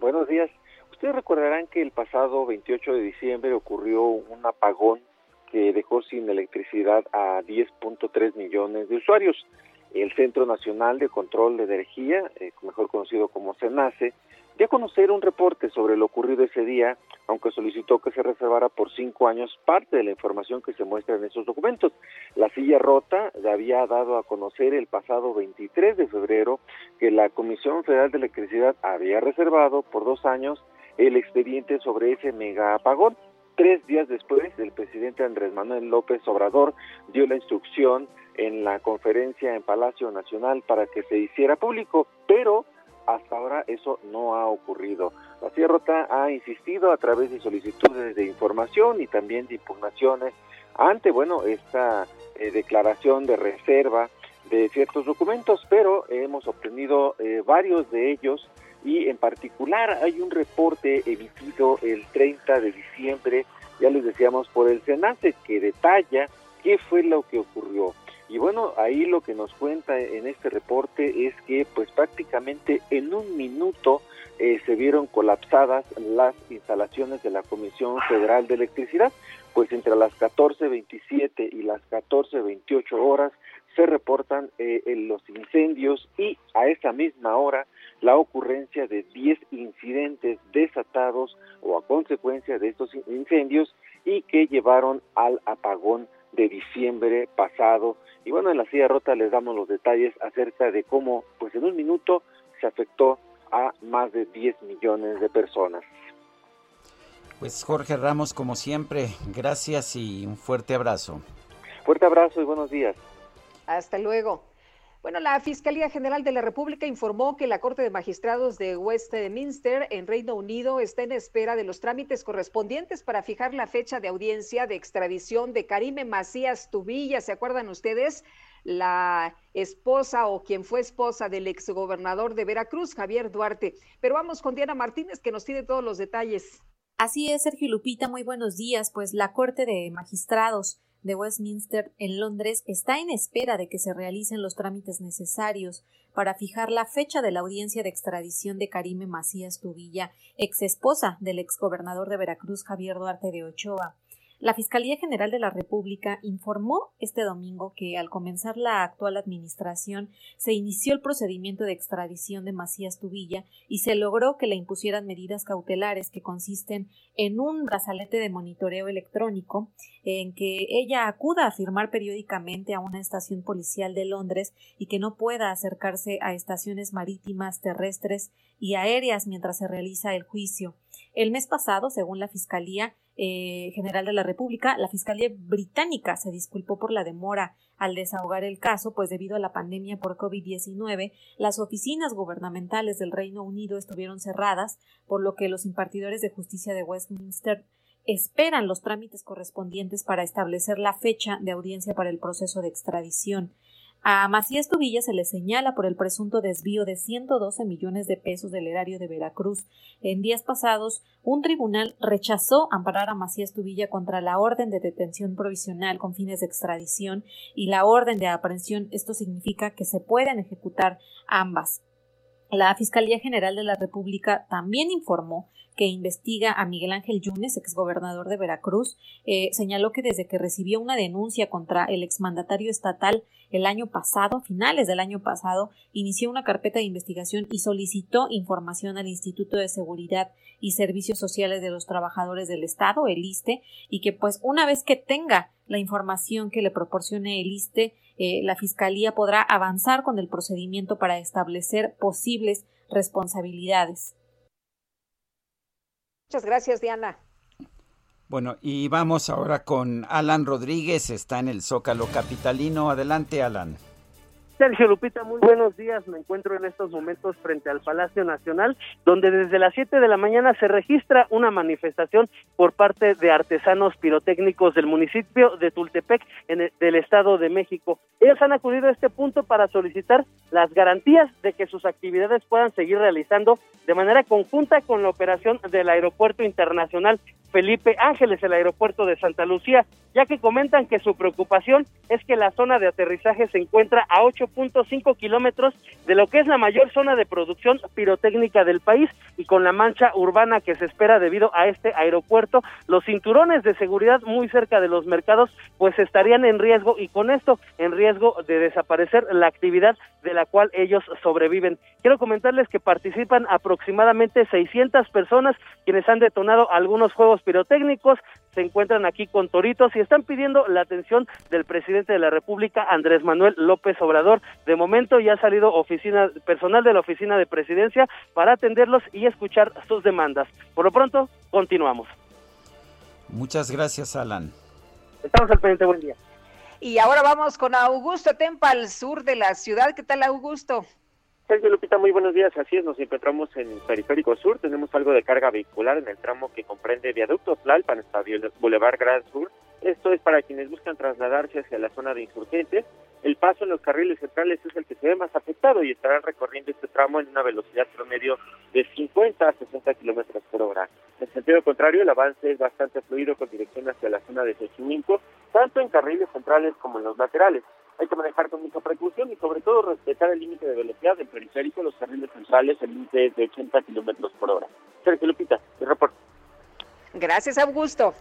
buenos días. Ustedes recordarán que el pasado 28 de diciembre ocurrió un apagón que dejó sin electricidad a 10.3 millones de usuarios. El Centro Nacional de Control de Energía, eh, mejor conocido como CENACE, dio a conocer un reporte sobre lo ocurrido ese día, aunque solicitó que se reservara por cinco años parte de la información que se muestra en esos documentos. La silla rota había dado a conocer el pasado 23 de febrero que la Comisión Federal de Electricidad había reservado por dos años el expediente sobre ese mega apagón. Tres días después, el presidente Andrés Manuel López Obrador dio la instrucción en la conferencia en Palacio Nacional para que se hiciera público, pero hasta ahora eso no ha ocurrido. La Sierra ha insistido a través de solicitudes de información y también de impugnaciones ante, bueno, esta eh, declaración de reserva de ciertos documentos, pero hemos obtenido eh, varios de ellos y en particular hay un reporte emitido el 30 de diciembre, ya les decíamos, por el SENACE que detalla qué fue lo que ocurrió. Y bueno, ahí lo que nos cuenta en este reporte es que pues prácticamente en un minuto eh, se vieron colapsadas las instalaciones de la Comisión Federal de Electricidad, pues entre las 14.27 y las 14.28 horas se reportan eh, los incendios y a esa misma hora la ocurrencia de 10 incidentes desatados o a consecuencia de estos incendios y que llevaron al apagón de diciembre pasado. Y bueno, en la silla rota les damos los detalles acerca de cómo, pues en un minuto, se afectó a más de 10 millones de personas. Pues Jorge Ramos, como siempre, gracias y un fuerte abrazo. Fuerte abrazo y buenos días. Hasta luego. Bueno, la Fiscalía General de la República informó que la Corte de Magistrados de Westminster en Reino Unido está en espera de los trámites correspondientes para fijar la fecha de audiencia de extradición de Karime Macías Tubilla. ¿Se acuerdan ustedes? La esposa o quien fue esposa del exgobernador de Veracruz, Javier Duarte. Pero vamos con Diana Martínez, que nos tiene todos los detalles. Así es, Sergio Lupita, muy buenos días. Pues la Corte de Magistrados de Westminster en Londres está en espera de que se realicen los trámites necesarios para fijar la fecha de la audiencia de extradición de Karime Macías Tubilla, ex esposa del exgobernador de Veracruz Javier Duarte de Ochoa. La Fiscalía General de la República informó este domingo que al comenzar la actual administración se inició el procedimiento de extradición de Macías Tubilla y se logró que le impusieran medidas cautelares que consisten en un brazalete de monitoreo electrónico en que ella acuda a firmar periódicamente a una estación policial de Londres y que no pueda acercarse a estaciones marítimas, terrestres y aéreas mientras se realiza el juicio. El mes pasado, según la Fiscalía, eh, General de la República, la Fiscalía Británica se disculpó por la demora al desahogar el caso, pues debido a la pandemia por COVID-19, las oficinas gubernamentales del Reino Unido estuvieron cerradas, por lo que los impartidores de justicia de Westminster esperan los trámites correspondientes para establecer la fecha de audiencia para el proceso de extradición. A Macías Tubilla se le señala por el presunto desvío de 112 millones de pesos del erario de Veracruz. En días pasados, un tribunal rechazó amparar a Macías Tubilla contra la orden de detención provisional con fines de extradición y la orden de aprehensión. Esto significa que se pueden ejecutar ambas. La Fiscalía General de la República también informó que investiga a Miguel Ángel Yunes, exgobernador de Veracruz, eh, señaló que desde que recibió una denuncia contra el exmandatario estatal el año pasado, finales del año pasado, inició una carpeta de investigación y solicitó información al Instituto de Seguridad y Servicios Sociales de los Trabajadores del Estado, el ISTE, y que pues una vez que tenga la información que le proporcione el ISTE, eh, la Fiscalía podrá avanzar con el procedimiento para establecer posibles responsabilidades. Muchas gracias, Diana. Bueno, y vamos ahora con Alan Rodríguez, está en el Zócalo Capitalino. Adelante, Alan. Sergio Lupita, muy buenos días. Me encuentro en estos momentos frente al Palacio Nacional, donde desde las 7 de la mañana se registra una manifestación por parte de artesanos pirotécnicos del municipio de Tultepec, en el, del Estado de México. Ellos han acudido a este punto para solicitar las garantías de que sus actividades puedan seguir realizando de manera conjunta con la operación del Aeropuerto Internacional Felipe Ángeles, el aeropuerto de Santa Lucía, ya que comentan que su preocupación es que la zona de aterrizaje se encuentra a 8.5 kilómetros de lo que es la mayor zona de producción pirotécnica del país y con la mancha urbana que se espera debido a este aeropuerto, los cinturones de seguridad muy cerca de los mercados pues estarían en riesgo y con esto en riesgo de desaparecer la actividad de la cual ellos sobreviven. Quiero comentarles que participan aproximadamente 600 personas quienes han detonado algunos juegos pirotécnicos, se encuentran aquí con toritos y están pidiendo la atención del presidente de la República, Andrés Manuel López Obrador. De momento ya ha salido oficina, personal de la oficina de presidencia para atenderlos y escuchar sus demandas. Por lo pronto, continuamos. Muchas gracias, Alan. Estamos al pendiente, buen día. Y ahora vamos con Augusto Tempa, al sur de la ciudad. ¿Qué tal, Augusto? Sergio Lupita, muy buenos días. Así es, nos encontramos en el Periférico Sur. Tenemos algo de carga vehicular en el tramo que comprende Viaducto Tlalpan hasta Boulevard Gran Sur. Esto es para quienes buscan trasladarse hacia la zona de insurgentes. El paso en los carriles centrales es el que se ve más afectado y estarán recorriendo este tramo en una velocidad promedio de 50 a 60 kilómetros por hora. En sentido contrario, el avance es bastante fluido con dirección hacia la zona de Xochimilco, tanto en carriles centrales como en los laterales. Hay que manejar con mucha precaución y sobre todo respetar el límite de velocidad del periférico, los carriles centrales, el límite es de 80 kilómetros por hora. Sergio Lupita, el reporte. Gracias, Augusto.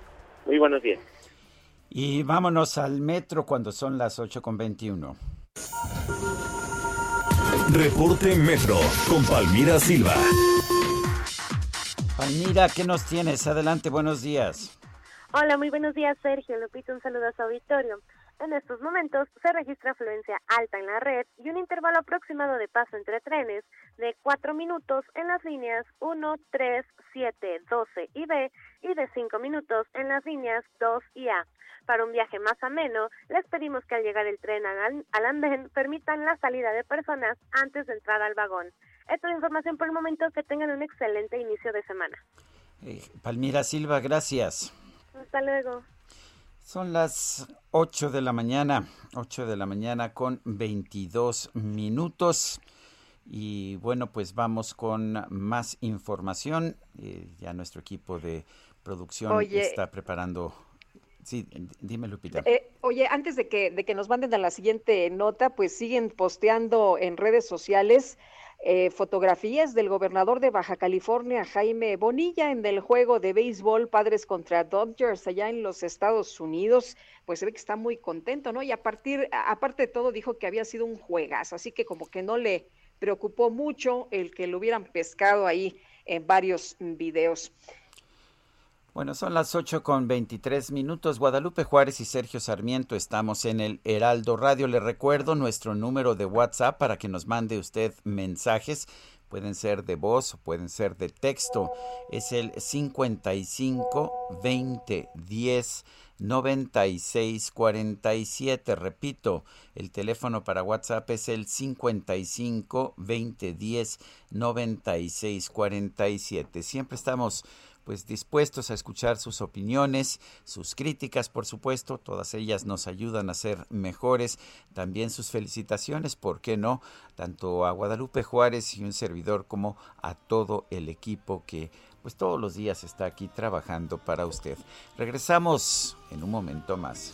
Muy buenos días. Y vámonos al metro cuando son las 8 con 21. Reporte Metro con Palmira Silva. Palmira, ¿qué nos tienes? Adelante, buenos días. Hola, muy buenos días, Sergio. Lupita, un saludo a su auditorio. En estos momentos se registra afluencia alta en la red y un intervalo aproximado de paso entre trenes de 4 minutos en las líneas 1, 3, 7, 12 y B y de 5 minutos en las líneas 2 y A. Para un viaje más ameno, les pedimos que al llegar el tren al, al andén permitan la salida de personas antes de entrar al vagón. Esta es la información por el momento. Que tengan un excelente inicio de semana. Eh, Palmira Silva, gracias. Hasta luego. Son las 8 de la mañana, 8 de la mañana con 22 minutos. Y bueno, pues vamos con más información. Eh, ya nuestro equipo de producción está preparando. Sí, dime Lupita. Eh, oye, antes de que, de que nos manden a la siguiente nota, pues siguen posteando en redes sociales eh, fotografías del gobernador de Baja California, Jaime Bonilla, en el juego de béisbol Padres contra Dodgers allá en los Estados Unidos, pues se ve que está muy contento, ¿no? Y a partir, aparte de todo, dijo que había sido un juegazo, así que como que no le preocupó mucho el que lo hubieran pescado ahí en varios videos. Bueno, son las 8 con 23 minutos. Guadalupe Juárez y Sergio Sarmiento estamos en el Heraldo Radio. Le recuerdo nuestro número de WhatsApp para que nos mande usted mensajes. Pueden ser de voz o pueden ser de texto. Es el 55 20 10 96 47. Repito, el teléfono para WhatsApp es el 55 20 10 96 47. Siempre estamos pues dispuestos a escuchar sus opiniones, sus críticas, por supuesto, todas ellas nos ayudan a ser mejores, también sus felicitaciones, ¿por qué no? Tanto a Guadalupe Juárez y un servidor como a todo el equipo que pues todos los días está aquí trabajando para usted. Regresamos en un momento más.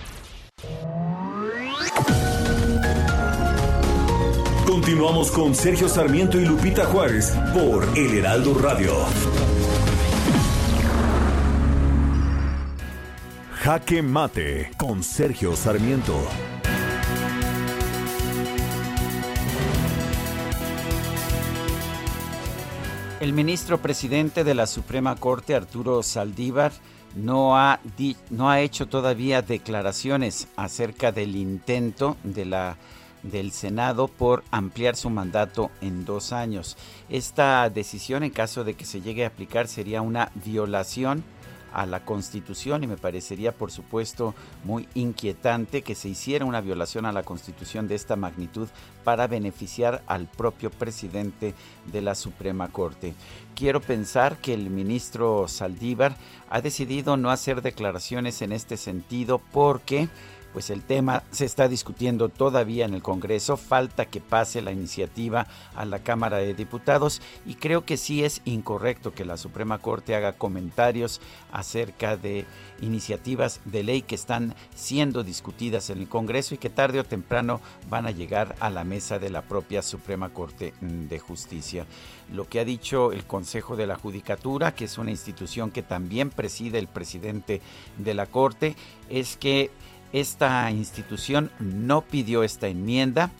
Continuamos con Sergio Sarmiento y Lupita Juárez por El Heraldo Radio. Jaque Mate con Sergio Sarmiento. El ministro presidente de la Suprema Corte, Arturo Saldívar, no ha, no ha hecho todavía declaraciones acerca del intento de la, del Senado por ampliar su mandato en dos años. Esta decisión, en caso de que se llegue a aplicar, sería una violación a la Constitución y me parecería, por supuesto, muy inquietante que se hiciera una violación a la Constitución de esta magnitud para beneficiar al propio presidente de la Suprema Corte. Quiero pensar que el ministro Saldívar ha decidido no hacer declaraciones en este sentido porque pues el tema se está discutiendo todavía en el Congreso, falta que pase la iniciativa a la Cámara de Diputados y creo que sí es incorrecto que la Suprema Corte haga comentarios acerca de iniciativas de ley que están siendo discutidas en el Congreso y que tarde o temprano van a llegar a la mesa de la propia Suprema Corte de Justicia. Lo que ha dicho el Consejo de la Judicatura, que es una institución que también preside el presidente de la Corte, es que esta institución no pidió esta enmienda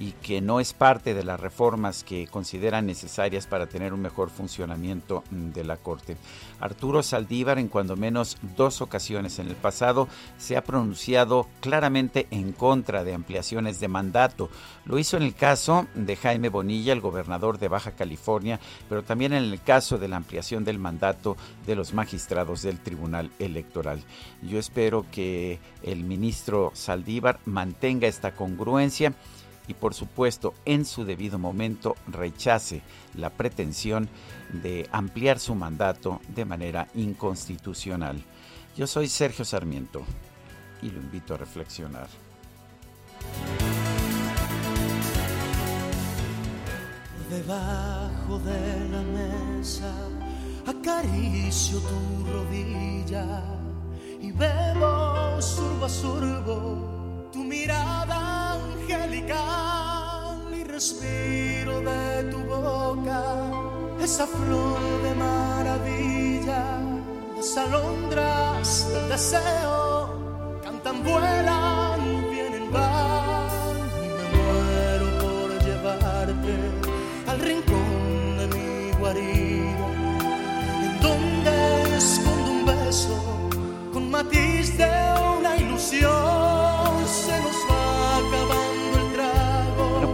y que no es parte de las reformas que consideran necesarias para tener un mejor funcionamiento mm, de la Corte. Arturo Saldívar en cuando menos dos ocasiones en el pasado se ha pronunciado claramente en contra de ampliaciones de mandato. Lo hizo en el caso de Jaime Bonilla, el gobernador de Baja California, pero también en el caso de la ampliación del mandato de los magistrados del Tribunal Electoral. Yo espero que el ministro Saldívar mantenga esta congruencia y por supuesto en su debido momento rechace la pretensión de ampliar su mandato de manera inconstitucional. Yo soy Sergio Sarmiento y lo invito a reflexionar. debajo de la mesa, acaricio tu rodilla y bebo surbo a surbo tu mirada angelical y respiro de tu boca esa flor de maravilla. Las alondras del deseo cantan, vuelan, vienen, van y me muero por llevarte al rincón de mi guarida, en donde escondo un beso con matiz de una ilusión.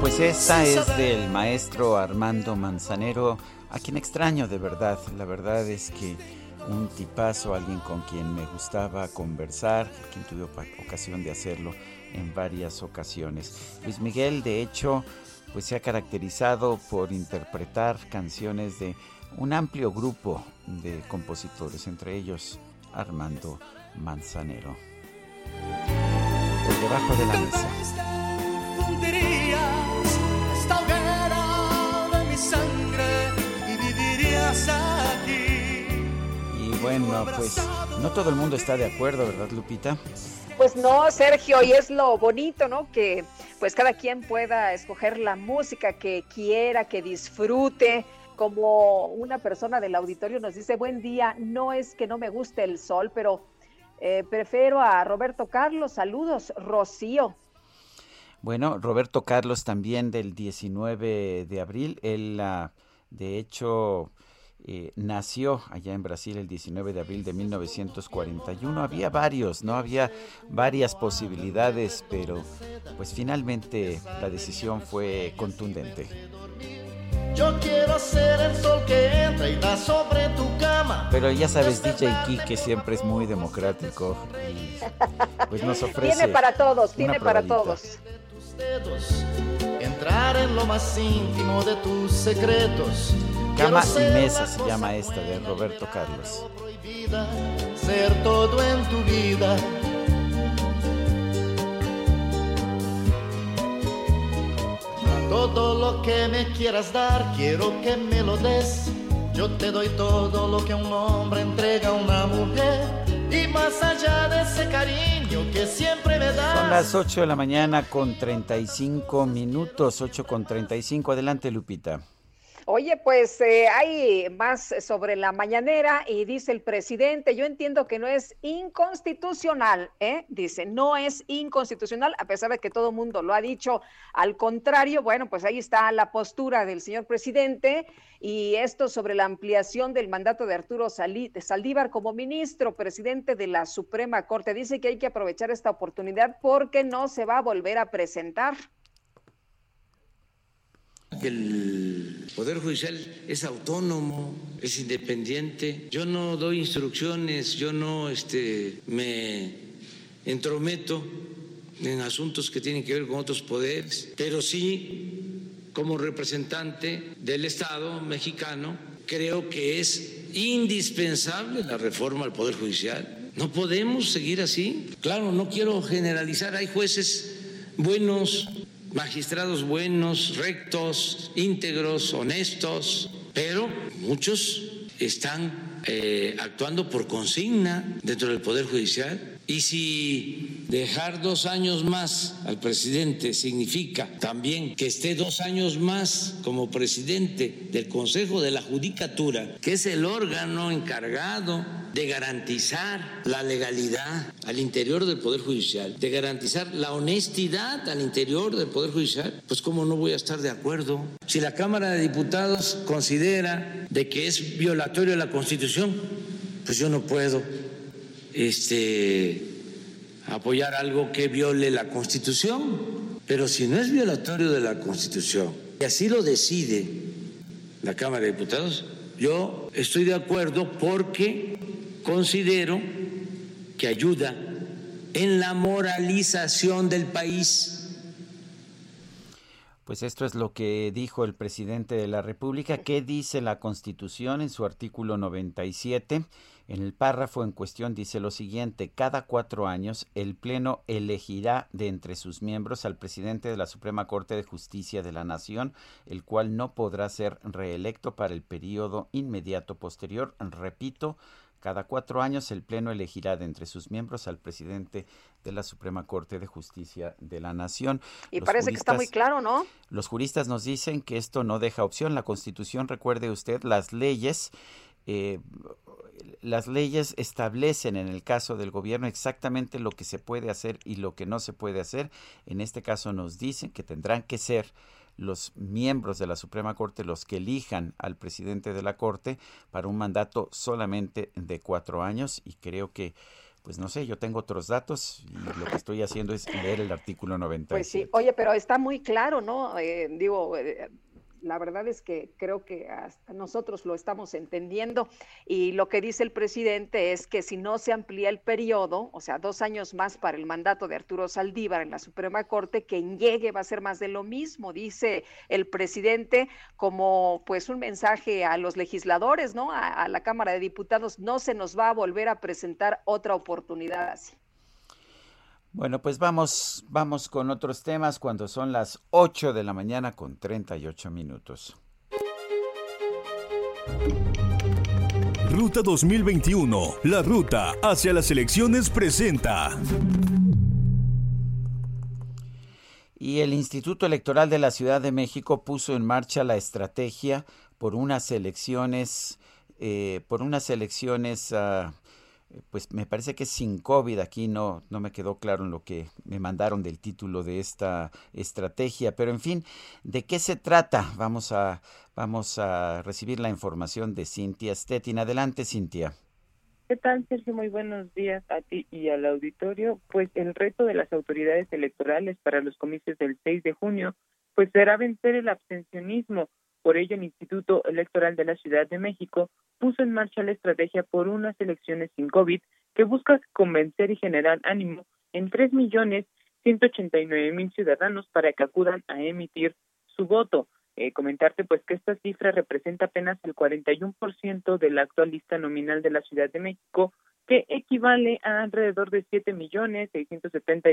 Pues esta es del maestro Armando Manzanero, a quien extraño de verdad. La verdad es que un tipazo, alguien con quien me gustaba conversar, quien tuve ocasión de hacerlo en varias ocasiones. Luis Miguel, de hecho, pues se ha caracterizado por interpretar canciones de un amplio grupo de compositores, entre ellos Armando Manzanero. Por debajo de la mesa. Fundirías esta hoguera de mi sangre y vivirías aquí. Y bueno, pues no todo el mundo está de acuerdo, ¿verdad, Lupita? Pues no, Sergio, y es lo bonito, ¿no? Que pues cada quien pueda escoger la música que quiera, que disfrute. Como una persona del auditorio nos dice, buen día, no es que no me guste el sol, pero eh, prefiero a Roberto Carlos. Saludos, Rocío. Bueno, Roberto Carlos también del 19 de abril. Él, ah, de hecho, eh, nació allá en Brasil el 19 de abril de 1941. Había varios, ¿no? Había varias posibilidades, pero pues finalmente la decisión fue contundente. Yo quiero ser el sol que entra y da sobre tu cama. Pero ya sabes, DJ Kike siempre es muy democrático y pues nos ofrece Tiene para todos, tiene para todos. Dedos, entrar en lo más íntimo de tus secretos. Cama y mesa se llama esta de Roberto Carlos. ser todo en tu vida. Todo lo que me quieras dar, quiero que me lo des. Yo te doy todo lo que un hombre entrega a una mujer. Y más allá de ese cariño que siempre me das. Son las 8 de la mañana con 35 minutos, 8 con 35. Adelante, Lupita. Oye, pues eh, hay más sobre la mañanera y dice el presidente, yo entiendo que no es inconstitucional, ¿eh? dice, no es inconstitucional, a pesar de que todo el mundo lo ha dicho, al contrario, bueno, pues ahí está la postura del señor presidente y esto sobre la ampliación del mandato de Arturo Saldívar como ministro presidente de la Suprema Corte. Dice que hay que aprovechar esta oportunidad porque no se va a volver a presentar. El Poder Judicial es autónomo, es independiente. Yo no doy instrucciones, yo no este, me entrometo en asuntos que tienen que ver con otros poderes, pero sí, como representante del Estado mexicano, creo que es indispensable la reforma al Poder Judicial. No podemos seguir así. Claro, no quiero generalizar, hay jueces buenos, magistrados buenos, rectos, íntegros, honestos, pero muchos están eh, actuando por consigna dentro del Poder Judicial. Y si dejar dos años más al presidente significa también que esté dos años más como presidente del Consejo de la Judicatura, que es el órgano encargado de garantizar la legalidad al interior del Poder Judicial, de garantizar la honestidad al interior del Poder Judicial, pues cómo no voy a estar de acuerdo. Si la Cámara de Diputados considera de que es violatorio de la Constitución, pues yo no puedo este, apoyar algo que viole la Constitución. Pero si no es violatorio de la Constitución, y así lo decide la Cámara de Diputados, yo estoy de acuerdo porque considero que ayuda en la moralización del país. Pues esto es lo que dijo el presidente de la República. ¿Qué dice la Constitución en su artículo 97? En el párrafo en cuestión dice lo siguiente, cada cuatro años el Pleno elegirá de entre sus miembros al presidente de la Suprema Corte de Justicia de la Nación, el cual no podrá ser reelecto para el periodo inmediato posterior. Repito, cada cuatro años el Pleno elegirá de entre sus miembros al presidente de la Suprema Corte de Justicia de la Nación. Y parece que está muy claro, ¿no? Los juristas nos dicen que esto no deja opción. La Constitución, recuerde usted, las leyes eh, las leyes establecen en el caso del gobierno exactamente lo que se puede hacer y lo que no se puede hacer. En este caso nos dicen que tendrán que ser los miembros de la Suprema Corte los que elijan al presidente de la Corte para un mandato solamente de cuatro años y creo que pues no sé, yo tengo otros datos y lo que estoy haciendo es leer el artículo 90. Pues sí, oye, pero está muy claro, ¿no? Eh, digo, eh, la verdad es que creo que hasta nosotros lo estamos entendiendo y lo que dice el presidente es que si no se amplía el periodo, o sea, dos años más para el mandato de Arturo Saldívar en la Suprema Corte, quien llegue va a ser más de lo mismo, dice el presidente como pues un mensaje a los legisladores, ¿no? A, a la Cámara de Diputados, no se nos va a volver a presentar otra oportunidad así. Bueno, pues vamos, vamos con otros temas cuando son las 8 de la mañana con 38 minutos. Ruta 2021, la ruta hacia las elecciones presenta. Y el Instituto Electoral de la Ciudad de México puso en marcha la estrategia por unas elecciones, eh, por unas elecciones uh, pues me parece que sin COVID, aquí no, no me quedó claro en lo que me mandaron del título de esta estrategia, pero en fin, ¿de qué se trata? Vamos a, vamos a recibir la información de Cintia Stettin. Adelante, Cintia. ¿Qué tal, Sergio? Muy buenos días a ti y al auditorio. Pues el reto de las autoridades electorales para los comicios del 6 de junio, pues será vencer el abstencionismo por ello, el Instituto Electoral de la Ciudad de México puso en marcha la estrategia por unas elecciones sin COVID que busca convencer y generar ánimo en tres millones nueve mil ciudadanos para que acudan a emitir su voto. Eh, comentarte pues que esta cifra representa apenas el 41% de la actual lista nominal de la Ciudad de México, que equivale a alrededor de siete millones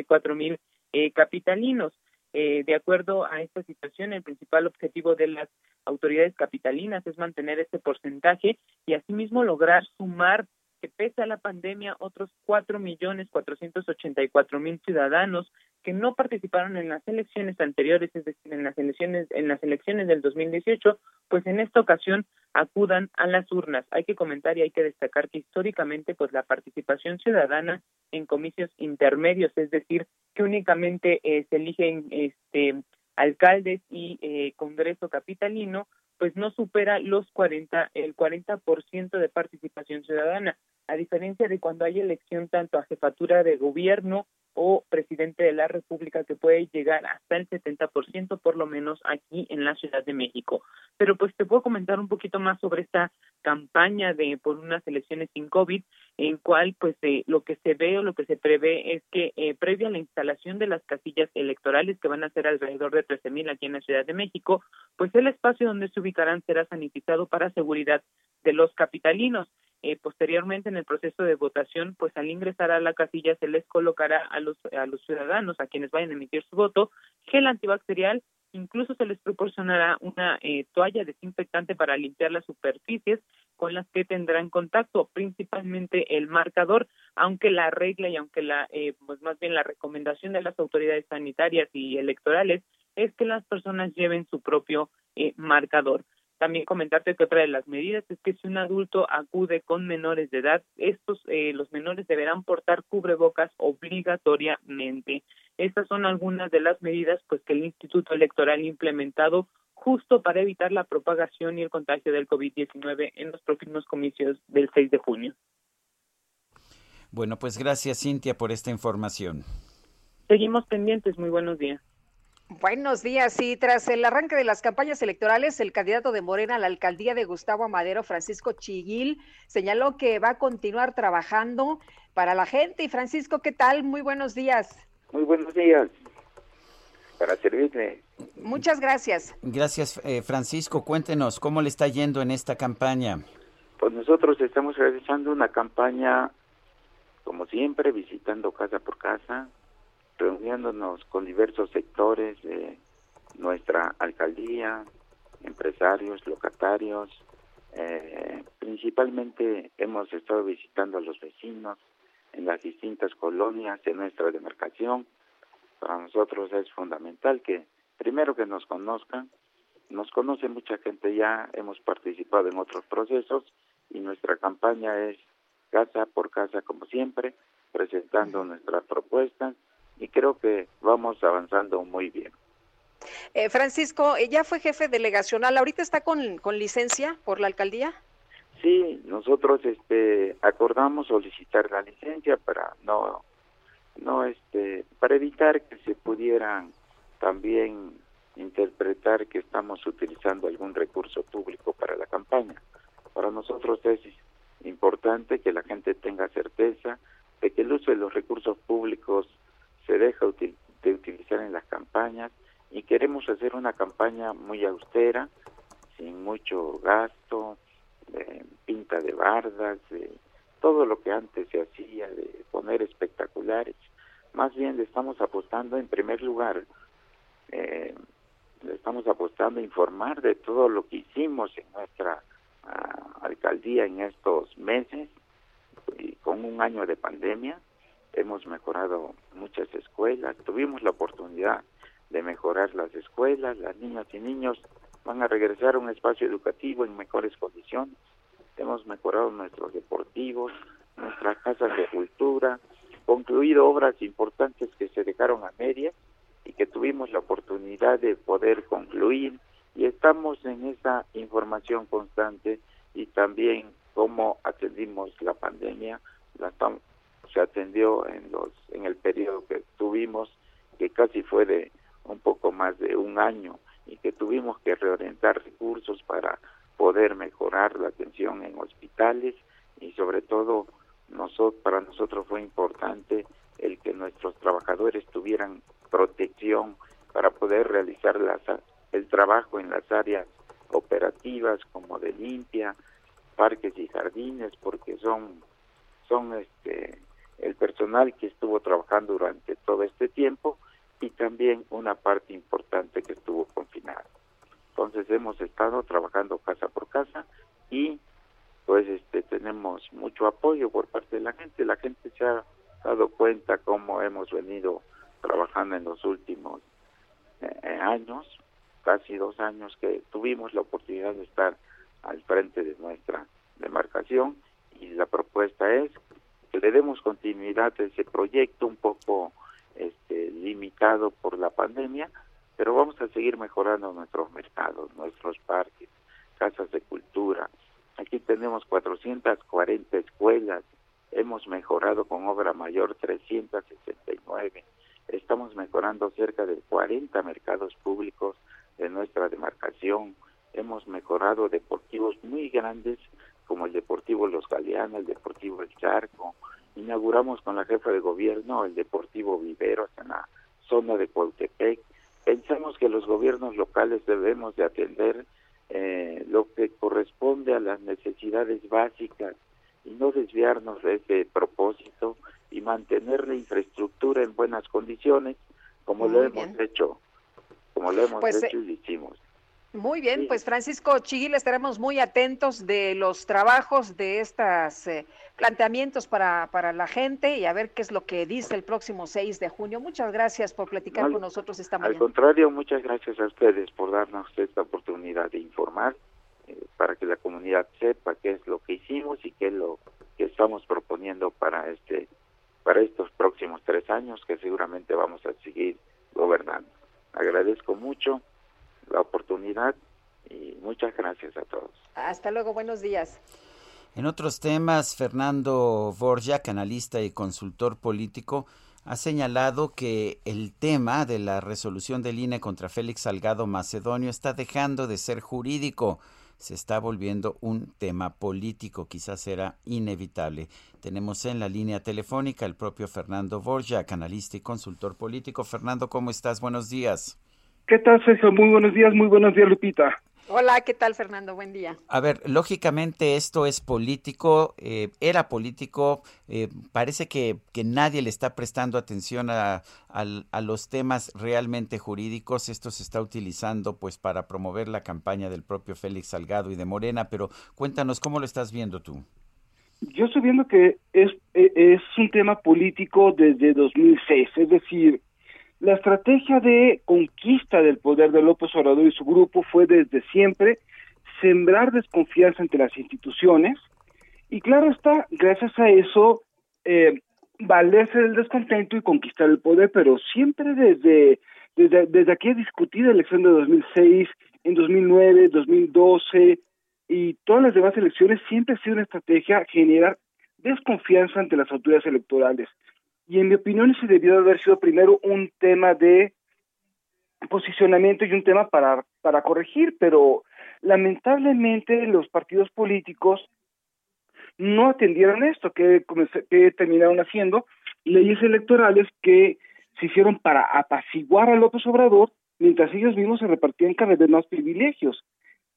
cuatro mil eh, capitalinos. Eh, de acuerdo a esta situación, el principal objetivo de las autoridades capitalinas es mantener este porcentaje y asimismo lograr sumar que pese a la pandemia otros cuatro millones cuatrocientos ochenta y cuatro mil ciudadanos que no participaron en las elecciones anteriores, es decir, en las elecciones en las elecciones del 2018, pues en esta ocasión acudan a las urnas. Hay que comentar y hay que destacar que históricamente pues la participación ciudadana en comicios intermedios, es decir, que únicamente eh, se eligen este alcaldes y eh, Congreso capitalino, pues no supera los 40 el 40% de participación ciudadana a diferencia de cuando hay elección tanto a jefatura de gobierno o presidente de la República que puede llegar hasta el 70% por lo menos aquí en la Ciudad de México. Pero pues te puedo comentar un poquito más sobre esta campaña de por unas elecciones sin COVID, en cual pues eh, lo que se ve o lo que se prevé es que eh, previa a la instalación de las casillas electorales que van a ser alrededor de 13 mil aquí en la Ciudad de México, pues el espacio donde se ubicarán será sanitizado para seguridad de los capitalinos. Eh, posteriormente en el proceso de votación, pues al ingresar a la casilla se les colocará a los, a los ciudadanos, a quienes vayan a emitir su voto, gel antibacterial, incluso se les proporcionará una eh, toalla desinfectante para limpiar las superficies con las que tendrán contacto, principalmente el marcador, aunque la regla y aunque la, eh, pues más bien la recomendación de las autoridades sanitarias y electorales es que las personas lleven su propio marcador. También comentarte que otra de las medidas es que si un adulto acude con menores de edad, estos eh, los menores deberán portar cubrebocas obligatoriamente. Estas son algunas de las medidas pues que el Instituto Electoral ha implementado justo para evitar la propagación y el contagio del COVID-19 en los próximos comicios del 6 de junio. Bueno, pues gracias Cintia por esta información. Seguimos pendientes, muy buenos días. Buenos días. Y tras el arranque de las campañas electorales, el candidato de Morena a la alcaldía de Gustavo Amadero, Francisco Chiguil, señaló que va a continuar trabajando para la gente. Y Francisco, ¿qué tal? Muy buenos días. Muy buenos días. Para servirle. Muchas gracias. Gracias, eh, Francisco. Cuéntenos, ¿cómo le está yendo en esta campaña? Pues nosotros estamos realizando una campaña, como siempre, visitando casa por casa, reuniéndonos con diversos sectores de nuestra alcaldía, empresarios, locatarios. Eh, principalmente hemos estado visitando a los vecinos en las distintas colonias de nuestra demarcación. Para nosotros es fundamental que primero que nos conozcan, nos conoce mucha gente ya, hemos participado en otros procesos y nuestra campaña es casa por casa como siempre, presentando nuestras propuestas y creo que vamos avanzando muy bien. Eh, Francisco, eh, ¿ya fue jefe delegacional? ¿Ahorita está con, con licencia por la alcaldía? Sí, nosotros este acordamos solicitar la licencia para no no este para evitar que se pudieran también interpretar que estamos utilizando algún recurso público para la campaña. Para nosotros es importante que la gente tenga certeza de que el uso de los recursos públicos se deja de utilizar en las campañas y queremos hacer una campaña muy austera, sin mucho gasto, de pinta de bardas, de todo lo que antes se hacía, de poner espectaculares. Más bien le estamos apostando en primer lugar, eh, le estamos apostando a informar de todo lo que hicimos en nuestra ah, alcaldía en estos meses y con un año de pandemia hemos mejorado muchas escuelas, tuvimos la oportunidad de mejorar las escuelas, las niñas y niños van a regresar a un espacio educativo en mejores condiciones. Hemos mejorado nuestros deportivos, nuestras casas de cultura, concluido obras importantes que se dejaron a media y que tuvimos la oportunidad de poder concluir y estamos en esa información constante y también cómo atendimos la pandemia, la se atendió en los en el periodo que tuvimos que casi fue de un poco más de un año y que tuvimos que reorientar recursos para poder mejorar la atención en hospitales y sobre todo nosotros, para nosotros fue importante el que nuestros trabajadores tuvieran protección para poder realizar las, el trabajo en las áreas operativas como de limpia, parques y jardines, porque son, son este, el personal que estuvo trabajando durante todo este tiempo y también una parte importante que estuvo confinada. Entonces hemos estado trabajando casa por casa y pues este tenemos mucho apoyo por parte de la gente. La gente se ha dado cuenta cómo hemos venido trabajando en los últimos eh, años, casi dos años que tuvimos la oportunidad de estar al frente de nuestra demarcación y la propuesta es que le demos continuidad a ese proyecto un poco este, limitado por la pandemia, pero vamos a seguir mejorando nuestros mercados, nuestros parques, casas de cultura. Aquí tenemos 440 escuelas, hemos mejorado con obra mayor 369, estamos mejorando cerca de 40 mercados públicos de nuestra demarcación, hemos mejorado deportivos muy grandes como el Deportivo Los Galeanos, el Deportivo El Charco, inauguramos con la jefa de gobierno el Deportivo Viveros en la zona de Cuautepec. Pensamos que los gobiernos locales debemos de atender eh, lo que corresponde a las necesidades básicas y no desviarnos de ese propósito y mantener la infraestructura en buenas condiciones como lo hemos hecho, como lo hemos Pues, hecho y lo hicimos. Muy bien, pues Francisco Chiguil, estaremos muy atentos de los trabajos de estos planteamientos para, para la gente y a ver qué es lo que dice el próximo 6 de junio. Muchas gracias por platicar Al- con nosotros esta Al mañana. contrario, muchas gracias a ustedes por darnos esta oportunidad de informar eh, para que la comunidad sepa qué es lo que hicimos y qué es lo que estamos proponiendo para este para estos próximos tres años que seguramente vamos a seguir gobernando. Agradezco mucho la oportunidad y muchas gracias a todos. Hasta luego, buenos días. En otros temas, Fernando Borja, analista y consultor político, ha señalado que el tema de la resolución del INE contra Félix Salgado Macedonio está dejando de ser jurídico, se está volviendo un tema político, quizás era inevitable. Tenemos en la línea telefónica el propio Fernando Borja, analista y consultor político. Fernando, ¿cómo estás? Buenos días. ¿Qué tal, Sergio? Muy buenos días, muy buenos días, Lupita. Hola, ¿qué tal Fernando? Buen día. A ver, lógicamente esto es político, eh, era político, eh, parece que, que, nadie le está prestando atención a, a, los temas realmente jurídicos, esto se está utilizando pues para promover la campaña del propio Félix Salgado y de Morena, pero cuéntanos cómo lo estás viendo tú. Yo estoy viendo que es, es un tema político desde 2006, es decir, la estrategia de conquista del poder de López Obrador y su grupo fue desde siempre sembrar desconfianza entre las instituciones y claro está, gracias a eso, eh, valerse del descontento y conquistar el poder, pero siempre desde, desde, desde aquí discutida elección de 2006, en 2009, 2012 y todas las demás elecciones siempre ha sido una estrategia generar desconfianza ante las autoridades electorales y en mi opinión ese debió haber sido primero un tema de posicionamiento y un tema para, para corregir, pero lamentablemente los partidos políticos no atendieron esto, que, que terminaron haciendo leyes electorales que se hicieron para apaciguar a López Obrador, mientras ellos mismos se repartían cada vez más privilegios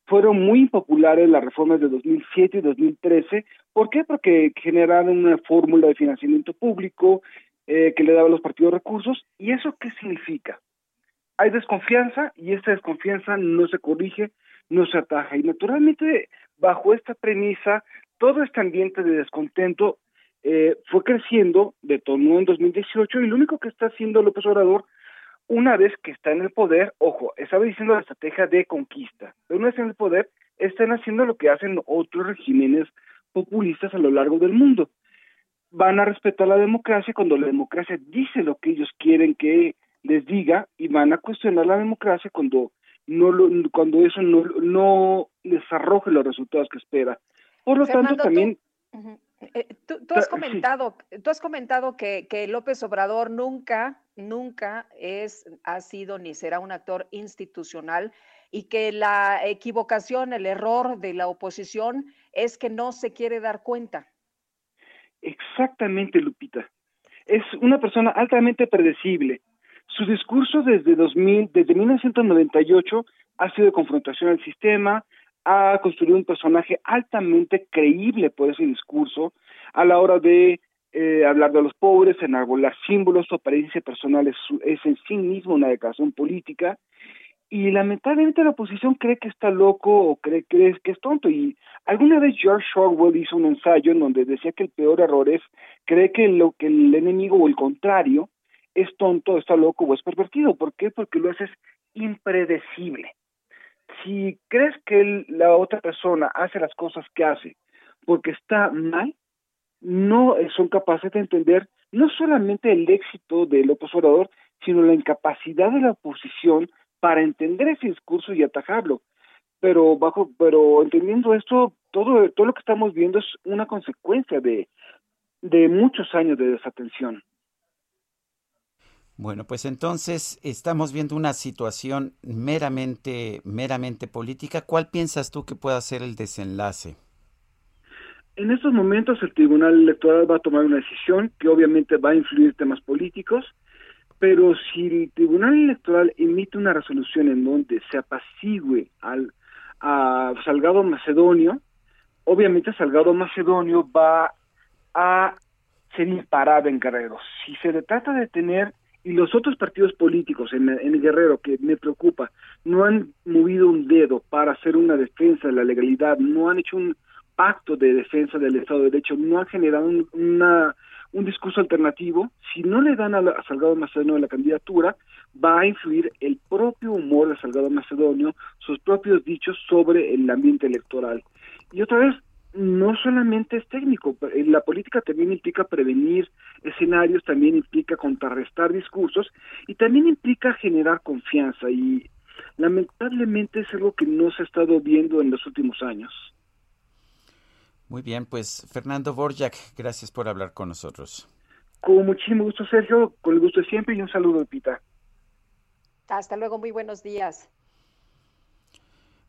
fueron muy impopulares las reformas de 2007 y 2013. ¿Por qué? Porque generaron una fórmula de financiamiento público eh, que le daba a los partidos recursos. ¿Y eso qué significa? Hay desconfianza y esta desconfianza no se corrige, no se ataja. Y naturalmente, bajo esta premisa, todo este ambiente de descontento eh, fue creciendo, detonó en 2018 y lo único que está haciendo López Obrador una vez que está en el poder, ojo, estaba diciendo la estrategia de conquista, pero una vez en el poder, están haciendo lo que hacen otros regímenes populistas a lo largo del mundo. Van a respetar la democracia cuando la democracia dice lo que ellos quieren que les diga y van a cuestionar la democracia cuando no lo, cuando eso no, no les arroje los resultados que espera. Por lo tanto, también... Eh, tú, has comentado, tú has comentado que, que, López Obrador nunca, nunca es, ha sido ni será un actor institucional y que la equivocación, el error de la oposición es que no se quiere dar cuenta. Exactamente, Lupita. Es una persona altamente predecible. Su discurso desde 2000, desde 1998 ha sido de confrontación al sistema, ha construido un personaje altamente creíble por ese discurso a la hora de eh, hablar de los pobres, enarbolar símbolos, su apariencia personal es, es en sí mismo una declaración política y lamentablemente la oposición cree que está loco o cree, cree que es tonto y alguna vez George Orwell hizo un ensayo en donde decía que el peor error es cree que lo que el enemigo o el contrario es tonto, está loco o es pervertido. ¿Por qué? Porque lo haces impredecible si crees que la otra persona hace las cosas que hace porque está mal, no son capaces de entender no solamente el éxito del opositor, sino la incapacidad de la oposición para entender ese discurso y atajarlo. Pero bajo, pero entendiendo esto, todo, todo lo que estamos viendo es una consecuencia de, de muchos años de desatención. Bueno, pues entonces estamos viendo una situación meramente, meramente política. ¿Cuál piensas tú que pueda ser el desenlace? En estos momentos el Tribunal Electoral va a tomar una decisión que obviamente va a influir temas políticos, pero si el Tribunal Electoral emite una resolución en donde se apacigüe al a Salgado Macedonio, obviamente Salgado Macedonio va a ser imparable en Guerrero. Si se trata de tener y los otros partidos políticos en, el Guerrero, que me preocupa, no han movido un dedo para hacer una defensa de la legalidad, no han hecho un pacto de defensa del Estado de Derecho, no han generado un, una, un discurso alternativo, si no le dan a, Salgado Macedonio la candidatura, va a influir el propio humor de Salgado Macedonio, sus propios dichos sobre el ambiente electoral. Y otra vez, no solamente es técnico, la política también implica prevenir escenarios, también implica contrarrestar discursos y también implica generar confianza y lamentablemente es algo que no se ha estado viendo en los últimos años. Muy bien, pues Fernando Borjak, gracias por hablar con nosotros. Con muchísimo gusto, Sergio, con el gusto de siempre y un saludo, Pita. Hasta luego, muy buenos días.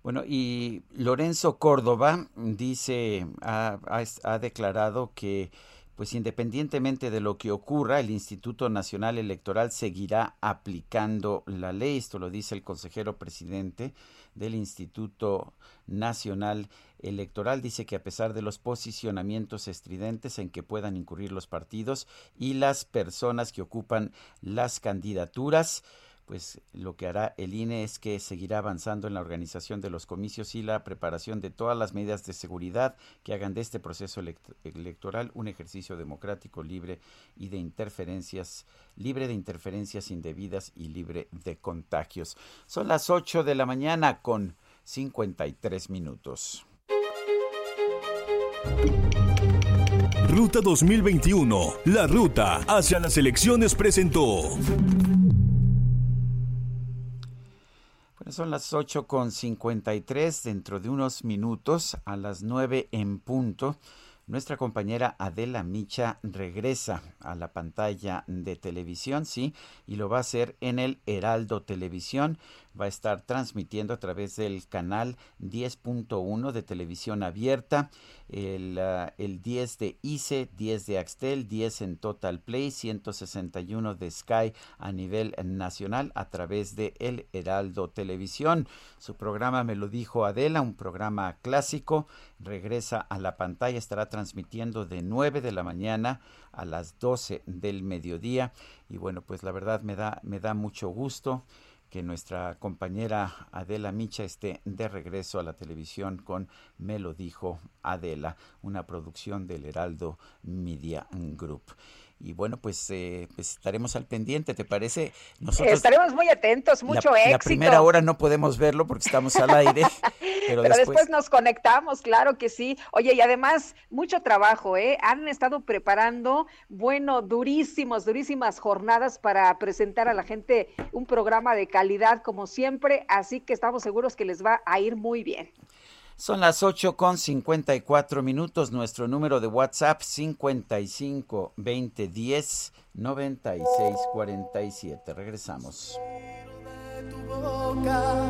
Bueno, y Lorenzo Córdoba dice, ha, declarado que pues independientemente de lo que ocurra, el Instituto Nacional Electoral seguirá aplicando la ley. Esto lo dice el consejero presidente del Instituto Nacional Electoral. Dice que a pesar de los posicionamientos estridentes en que puedan incurrir los partidos y las personas que ocupan las candidaturas, pues lo que hará el INE es que seguirá avanzando en la organización de los comicios y la preparación de todas las medidas de seguridad que hagan de este proceso electoral un ejercicio democrático libre y de interferencias libre de interferencias indebidas y libre de contagios. Son las 8 de la mañana con 53 minutos. Ruta 2021, la ruta hacia las elecciones presentó. Son las ocho con tres Dentro de unos minutos, a las nueve en punto, nuestra compañera Adela Micha regresa a la pantalla de televisión, sí, y lo va a hacer en el Heraldo Televisión va a estar transmitiendo a través del canal 10.1 de televisión abierta, el, uh, el 10 de ICE, 10 de Axtel, 10 en Total Play, 161 de Sky a nivel nacional a través de El Heraldo Televisión. Su programa me lo dijo Adela, un programa clásico, regresa a la pantalla, estará transmitiendo de 9 de la mañana a las 12 del mediodía y bueno, pues la verdad me da me da mucho gusto que nuestra compañera Adela Micha esté de regreso a la televisión con Me lo dijo Adela, una producción del Heraldo Media Group. Y bueno, pues, eh, pues estaremos al pendiente, ¿te parece? Nosotros estaremos muy atentos, mucho la, éxito. La primera hora no podemos verlo porque estamos al aire, [LAUGHS] pero, después... nos conectamos, claro que sí. Oye, y además, mucho trabajo, ¿eh? Han estado preparando, bueno, durísimos, durísimas jornadas para presentar a la gente un programa de calidad como siempre, así que estamos seguros que les va a ir muy bien. Son las 8 con 54 minutos. Nuestro número de WhatsApp 55 20 10 96 47. Regresamos. Tu boca,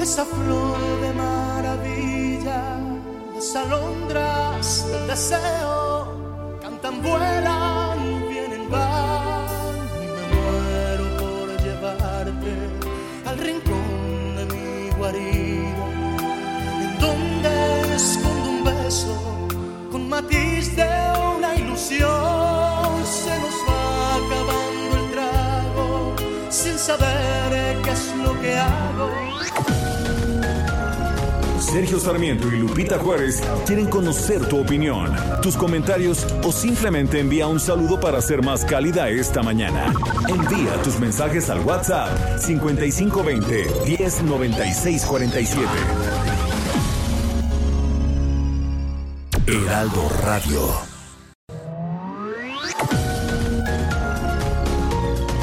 esa flor de maravilla, las alondras del deseo cantan, vuelan, vienen, van con matiz de una ilusión. Se nos va acabando el trago sin saber qué es lo que hago. Sergio Sarmiento y Lupita Juárez quieren conocer tu opinión, tus comentarios o simplemente envía un saludo para ser más cálida esta mañana. Envía tus mensajes al WhatsApp 5520 109647. Heraldo Radio.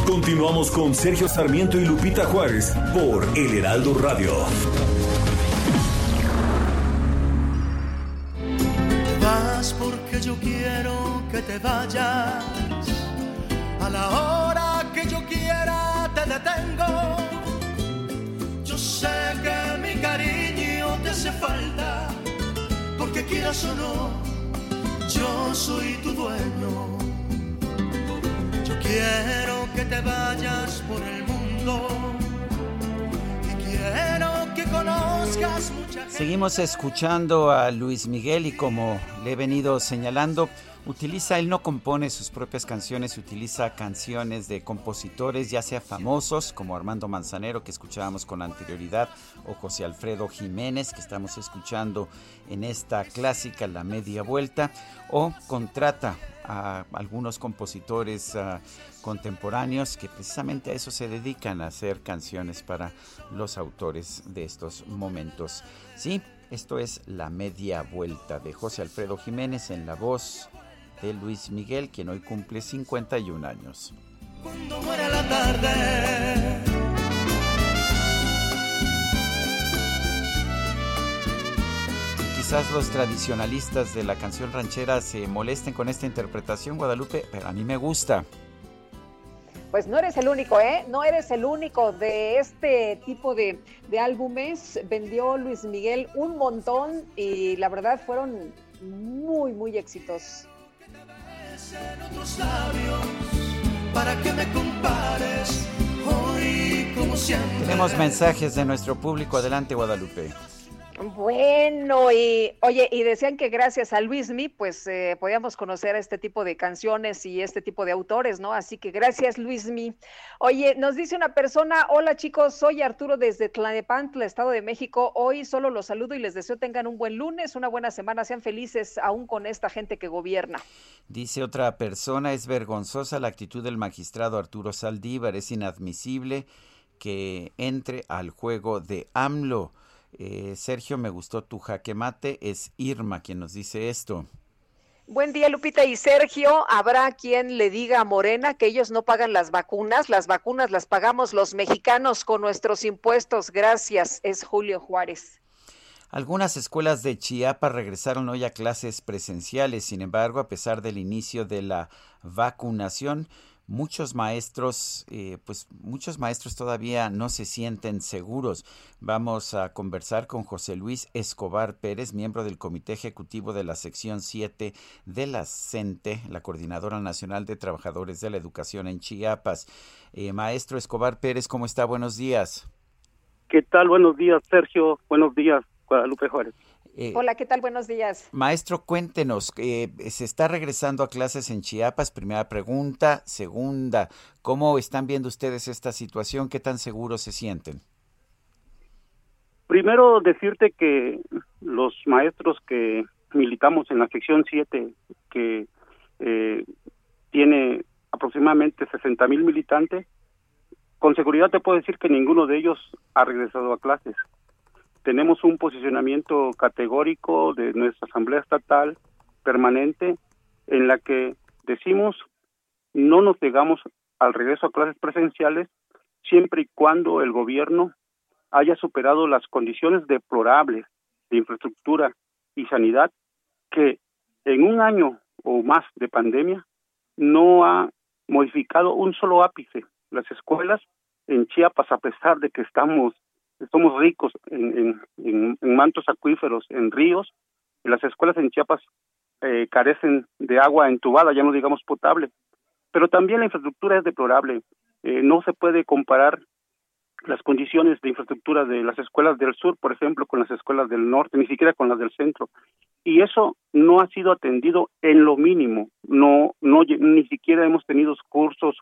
Continuamos con Sergio Sarmiento y Lupita Juárez por El Heraldo Radio. Vas porque yo quiero que te vayas. A la hora que yo quiera te detengo. Yo sé que mi cariño te hace falta porque quieras o no, yo soy tu dueño. Yo quiero que te vayas por el mundo y quiero que conozcas mucha. Seguimos escuchando a Luis Miguel y como le he venido señalando, utiliza, él no compone sus propias canciones, utiliza canciones de compositores, ya sea famosos como Armando Manzanero, que escuchábamos con anterioridad, o José Alfredo Jiménez, que estamos escuchando en esta clásica La Media Vuelta, o contrata a algunos compositores uh, contemporáneos que precisamente a eso se dedican a hacer canciones para los autores de estos momentos. Sí, esto es La Media Vuelta de José Alfredo Jiménez en la voz de Luis Miguel, quien hoy cumple 51 años. Cuando muera la tarde. Quizás los tradicionalistas de la canción ranchera se molesten con esta interpretación, Guadalupe, pero a mí me gusta. Pues no eres el único, ¿eh? No eres el único de este tipo de, de álbumes. Vendió Luis Miguel un montón y la verdad fueron muy, muy exitosos. Tenemos mensajes de nuestro público. Adelante, Guadalupe. Bueno, y oye, y decían que gracias a Luismi, pues eh, podíamos conocer este tipo de canciones y este tipo de autores, ¿no? Así que gracias, Luismi. Oye, nos dice una persona, hola chicos, soy Arturo desde Tlanepantla, Estado de México. Hoy solo los saludo y les deseo tengan un buen lunes, una buena semana, sean felices aún con esta gente que gobierna. Dice otra persona, es vergonzosa la actitud del magistrado Arturo Saldívar, es inadmisible que entre al juego de AMLO. Eh, Sergio, me gustó tu jaque mate. Es Irma quien nos dice esto. Buen día, Lupita y Sergio. Habrá quien le diga a Morena que ellos no pagan las vacunas. Las vacunas las pagamos los mexicanos con nuestros impuestos. Gracias. Es Julio Juárez. Algunas escuelas de Chiapas regresaron hoy a clases presenciales. Sin embargo, a pesar del inicio de la vacunación, muchos maestros, eh, pues muchos maestros todavía no se sienten seguros. Vamos a conversar con José Luis Escobar Pérez, miembro del Comité Ejecutivo de la Sección 7 de la CENTE, la Coordinadora Nacional de Trabajadores de la Educación en Chiapas. Eh, maestro Escobar Pérez, ¿cómo está? Buenos días. ¿Qué tal? Buenos días, Sergio. Buenos días, Guadalupe Juárez. Eh, Hola, ¿qué tal? Buenos días. Maestro, cuéntenos, eh, ¿se está regresando a clases en Chiapas? Primera pregunta. Segunda, ¿cómo están viendo ustedes esta situación? ¿Qué tan seguros se sienten? Primero decirte que los maestros que militamos en la sección 7, que eh, tiene aproximadamente 60 mil militantes, con seguridad te puedo decir que ninguno de ellos ha regresado a clases tenemos un posicionamiento categórico de nuestra Asamblea Estatal permanente en la que decimos no nos llegamos al regreso a clases presenciales siempre y cuando el gobierno haya superado las condiciones deplorables de infraestructura y sanidad que en un año o más de pandemia no ha modificado un solo ápice. Las escuelas en Chiapas, a pesar de que estamos somos ricos en, en, mantos acuíferos, en ríos, y las escuelas en Chiapas eh, carecen de agua entubada, ya no digamos potable. Pero también la infraestructura es deplorable. Eh, no se puede comparar las condiciones de infraestructura de las escuelas del sur, por ejemplo, con las escuelas del norte, ni siquiera con las del centro. Y eso no ha sido atendido en lo mínimo. No, no, ni siquiera hemos tenido cursos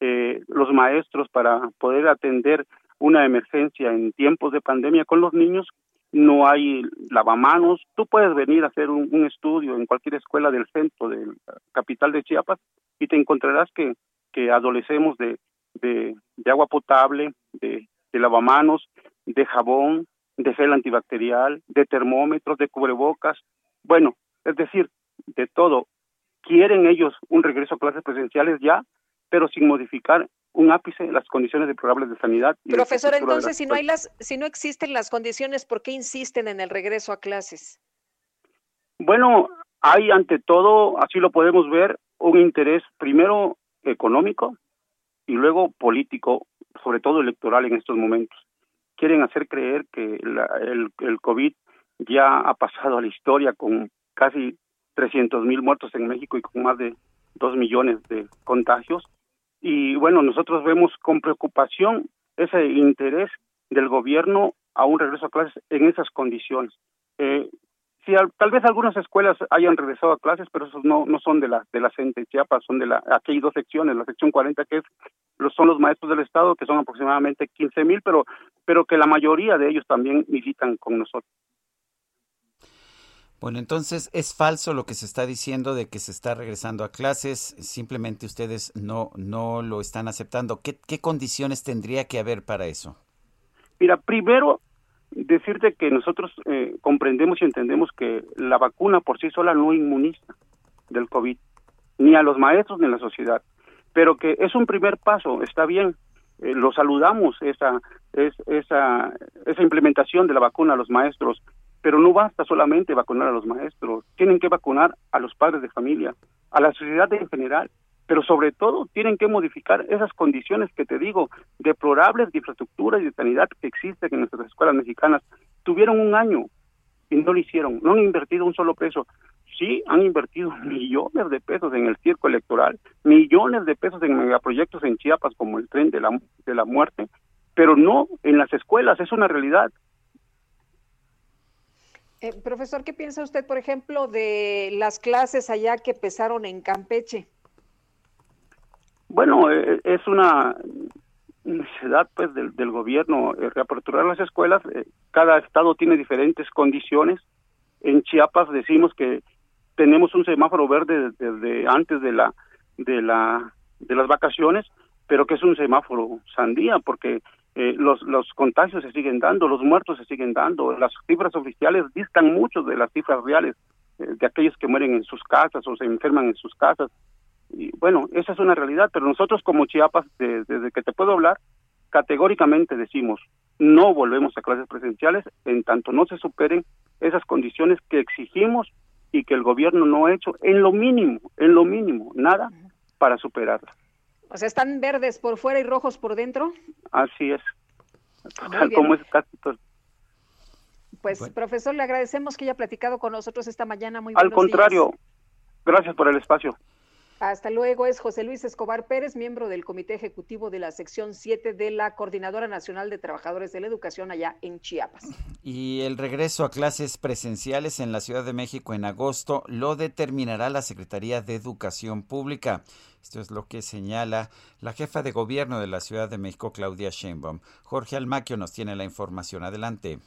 eh, los maestros para poder atender una emergencia en tiempos de pandemia con los niños, no hay lavamanos. Tú puedes venir a hacer un, estudio en cualquier escuela del centro, de capital de Chiapas, y te encontrarás que, que adolecemos de, de, agua potable, de lavamanos, de jabón, de gel antibacterial, de termómetros, de cubrebocas. Bueno, es decir, de todo. Quieren ellos un regreso a clases presenciales ya, pero sin modificar un ápice las condiciones deplorables de sanidad. Profesor, entonces, si no hay las, si no existen las condiciones, ¿por qué insisten en el regreso a clases? Bueno, hay ante todo, así lo podemos ver, un interés primero económico y luego político, sobre todo electoral en estos momentos. Quieren hacer creer que el, el COVID ya ha pasado a la historia con casi 300 mil muertos en México y con más de 2 millones de contagios y bueno, nosotros vemos con preocupación ese interés del gobierno a un regreso a clases en esas condiciones. Eh, si tal vez algunas escuelas hayan regresado a clases, pero esos no no son de la de la CENTE Chiapas, son de la aquí hay dos secciones, la sección 40 que es los son los maestros del estado que son aproximadamente 15 mil, pero pero que la mayoría de ellos también militan con nosotros. Bueno, entonces es falso lo que se está diciendo de que se está regresando a clases, simplemente ustedes no, no lo están aceptando. ¿Qué, qué condiciones tendría que haber para eso? Mira, primero decirte que nosotros eh, comprendemos y entendemos que la vacuna por sí sola no inmuniza del COVID, ni a los maestros ni a la sociedad, pero que es un primer paso, está bien, eh, lo saludamos esa, es, esa, esa implementación de la vacuna a los maestros, pero no basta solamente vacunar a los maestros, tienen que vacunar a los padres de familia, a la sociedad en general, pero sobre todo tienen que modificar esas condiciones que te digo, deplorables de infraestructura y de sanidad que existen en nuestras escuelas mexicanas. Tuvieron un año y no lo hicieron, no han invertido un solo peso. sí han invertido [LAUGHS] millones de pesos en el circo electoral, millones de pesos en megaproyectos en Chiapas como el tren de la, de la muerte, pero no en las escuelas, es una realidad. Eh, profesor, ¿qué piensa usted, por ejemplo, de las clases allá que empezaron en Campeche? Bueno, eh, es una necesidad pues del, del gobierno eh, reaperturar las escuelas. Eh, cada estado tiene diferentes condiciones. En Chiapas decimos que tenemos un semáforo verde desde antes de la de la de las vacaciones, pero que es un semáforo sandía porque eh, los los contagios se siguen dando, los muertos se siguen dando, las cifras oficiales distan mucho de las cifras reales eh, de aquellos que mueren en sus casas o se enferman en sus casas. Y bueno, esa es una realidad, pero nosotros como Chiapas, de- desde que te puedo hablar, categóricamente decimos, no volvemos a clases presenciales en tanto no se superen esas condiciones que exigimos y que el gobierno no ha hecho en lo mínimo, en lo mínimo, nada para superarlas. O sea, están verdes por fuera y rojos por dentro. Así es. Muy Tal bien. como es casi todo. Pues, profesor, le agradecemos que haya platicado con nosotros esta mañana. Muy Al contrario, días. gracias por el espacio. Hasta luego. Es José Luis Escobar Pérez, miembro del Comité Ejecutivo de la Sección 7 de la Coordinadora Nacional de Trabajadores de la Educación allá en Chiapas. Y el regreso a clases presenciales en la Ciudad de México en agosto lo determinará la Secretaría de Educación Pública. Esto es lo que señala la jefa de gobierno de la Ciudad de México, Claudia Sheinbaum. Jorge Almaquio nos tiene la información. Adelante.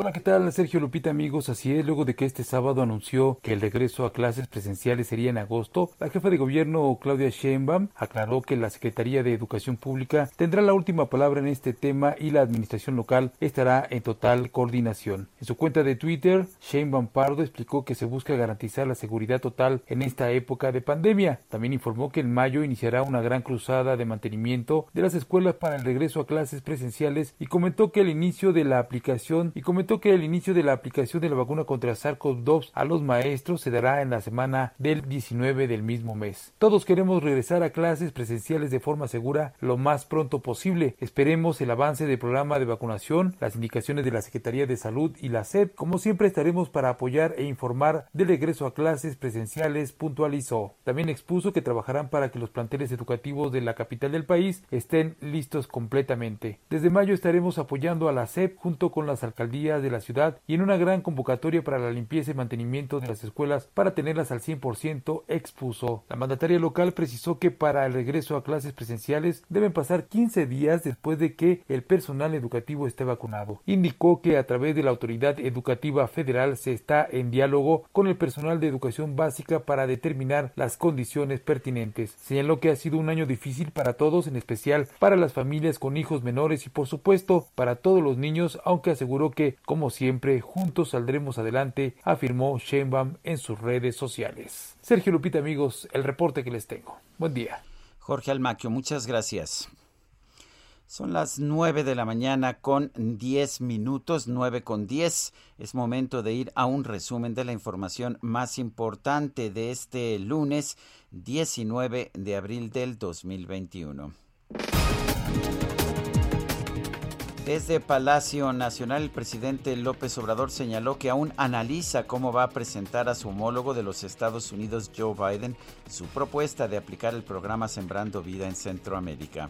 Hola, ¿qué tal? Sergio Lupita, amigos. Así es, luego de que este sábado anunció que el regreso a clases presenciales sería en agosto, la jefa de gobierno Claudia Sheinbaum aclaró que la Secretaría de Educación Pública tendrá la última palabra en este tema y la administración local estará en total coordinación. En su cuenta de Twitter, Sheinbaum Pardo explicó que se busca garantizar la seguridad total en esta época de pandemia. También informó que en mayo iniciará una gran cruzada de mantenimiento de las escuelas para el regreso a clases presenciales y comentó que el inicio de la aplicación y comentó que el inicio de la aplicación de la vacuna contra SARS-CoV-2 a los maestros se dará en la semana del 19 del mismo mes. Todos queremos regresar a clases presenciales de forma segura lo más pronto posible. Esperemos el avance del programa de vacunación, las indicaciones de la Secretaría de Salud y la SED. Como siempre estaremos para apoyar e informar del regreso a clases presenciales, puntualizó. También expuso que trabajarán para que los planteles educativos de la capital del país estén listos completamente. Desde mayo estaremos apoyando a la SEP junto con las alcaldías de la ciudad y en una gran convocatoria para la limpieza y mantenimiento de las escuelas para tenerlas al 100%, expuso. La mandataria local precisó que para el regreso a clases presenciales deben pasar 15 días después de que el personal educativo esté vacunado. Indicó que a través de la Autoridad Educativa Federal se está en diálogo con el personal de educación básica para determinar las condiciones pertinentes. Señaló que ha sido un año difícil para todos, en especial para las familias con hijos menores y por supuesto para todos los niños, aunque aseguró que, como siempre, juntos saldremos adelante, afirmó Sheinbaum en sus redes sociales. Sergio Lupita, amigos, el reporte que les tengo. Buen día. Jorge Almaquio, muchas gracias. Son las 9 de la mañana con 10 minutos, 9 con 10. Es momento de ir a un resumen de la información más importante de este lunes 19 de abril del 2021. Desde Palacio Nacional, el presidente López Obrador señaló que aún analiza cómo va a presentar a su homólogo de los Estados Unidos, Joe Biden, su propuesta de aplicar el programa Sembrando Vida en Centroamérica.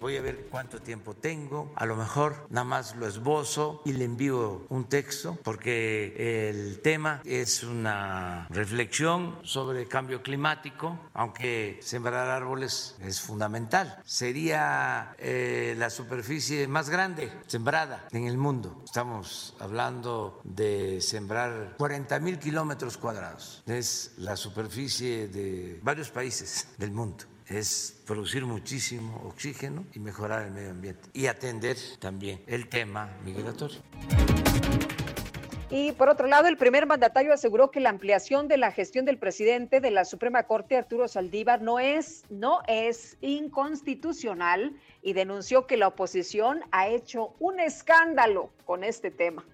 Voy a ver cuánto tiempo tengo. A lo mejor nada más lo esbozo y le envío un texto porque el tema es una reflexión sobre cambio climático, aunque sembrar árboles es fundamental. Sería eh, la superficie más grande sembrada en el mundo. Estamos hablando de sembrar 40 mil kilómetros cuadrados. Es la superficie de varios países del mundo es producir muchísimo oxígeno y mejorar el medio ambiente y atender también el tema migratorio. Y por otro lado, el primer mandatario aseguró que la ampliación de la gestión del presidente de la Suprema Corte, Arturo Saldívar, no es, no es inconstitucional y denunció que la oposición ha hecho un escándalo con este tema.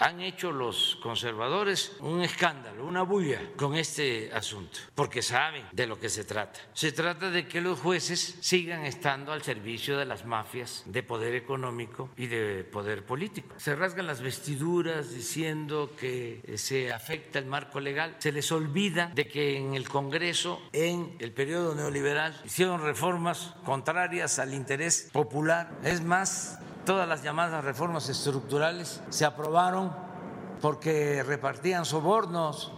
Han hecho los conservadores un escándalo, una bulla con este asunto, porque saben de lo que se trata. Se trata de que los jueces sigan estando al servicio de las mafias de poder económico y de poder político. Se rasgan las vestiduras diciendo que se afecta el marco legal. Se les olvida de que en el Congreso, en el periodo neoliberal, hicieron reformas contrarias al interés popular. Es más, todas las llamadas reformas estructurales se aprobaron porque repartían sobornos.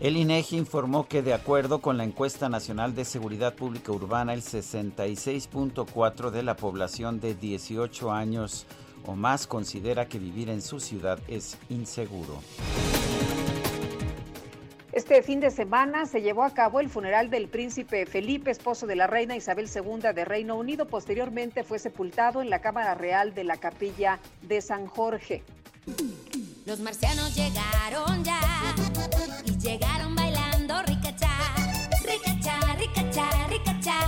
El INEGI informó que de acuerdo con la encuesta nacional de seguridad pública urbana, el 66.4 de la población de 18 años o más considera que vivir en su ciudad es inseguro. Este fin de semana se llevó a cabo el funeral del príncipe Felipe, esposo de la reina Isabel II de Reino Unido. Posteriormente fue sepultado en la Cámara Real de la Capilla de San Jorge. Los marcianos llegaron ya y llegaron bailando ricachá, ricachá, ricachá, ricachá.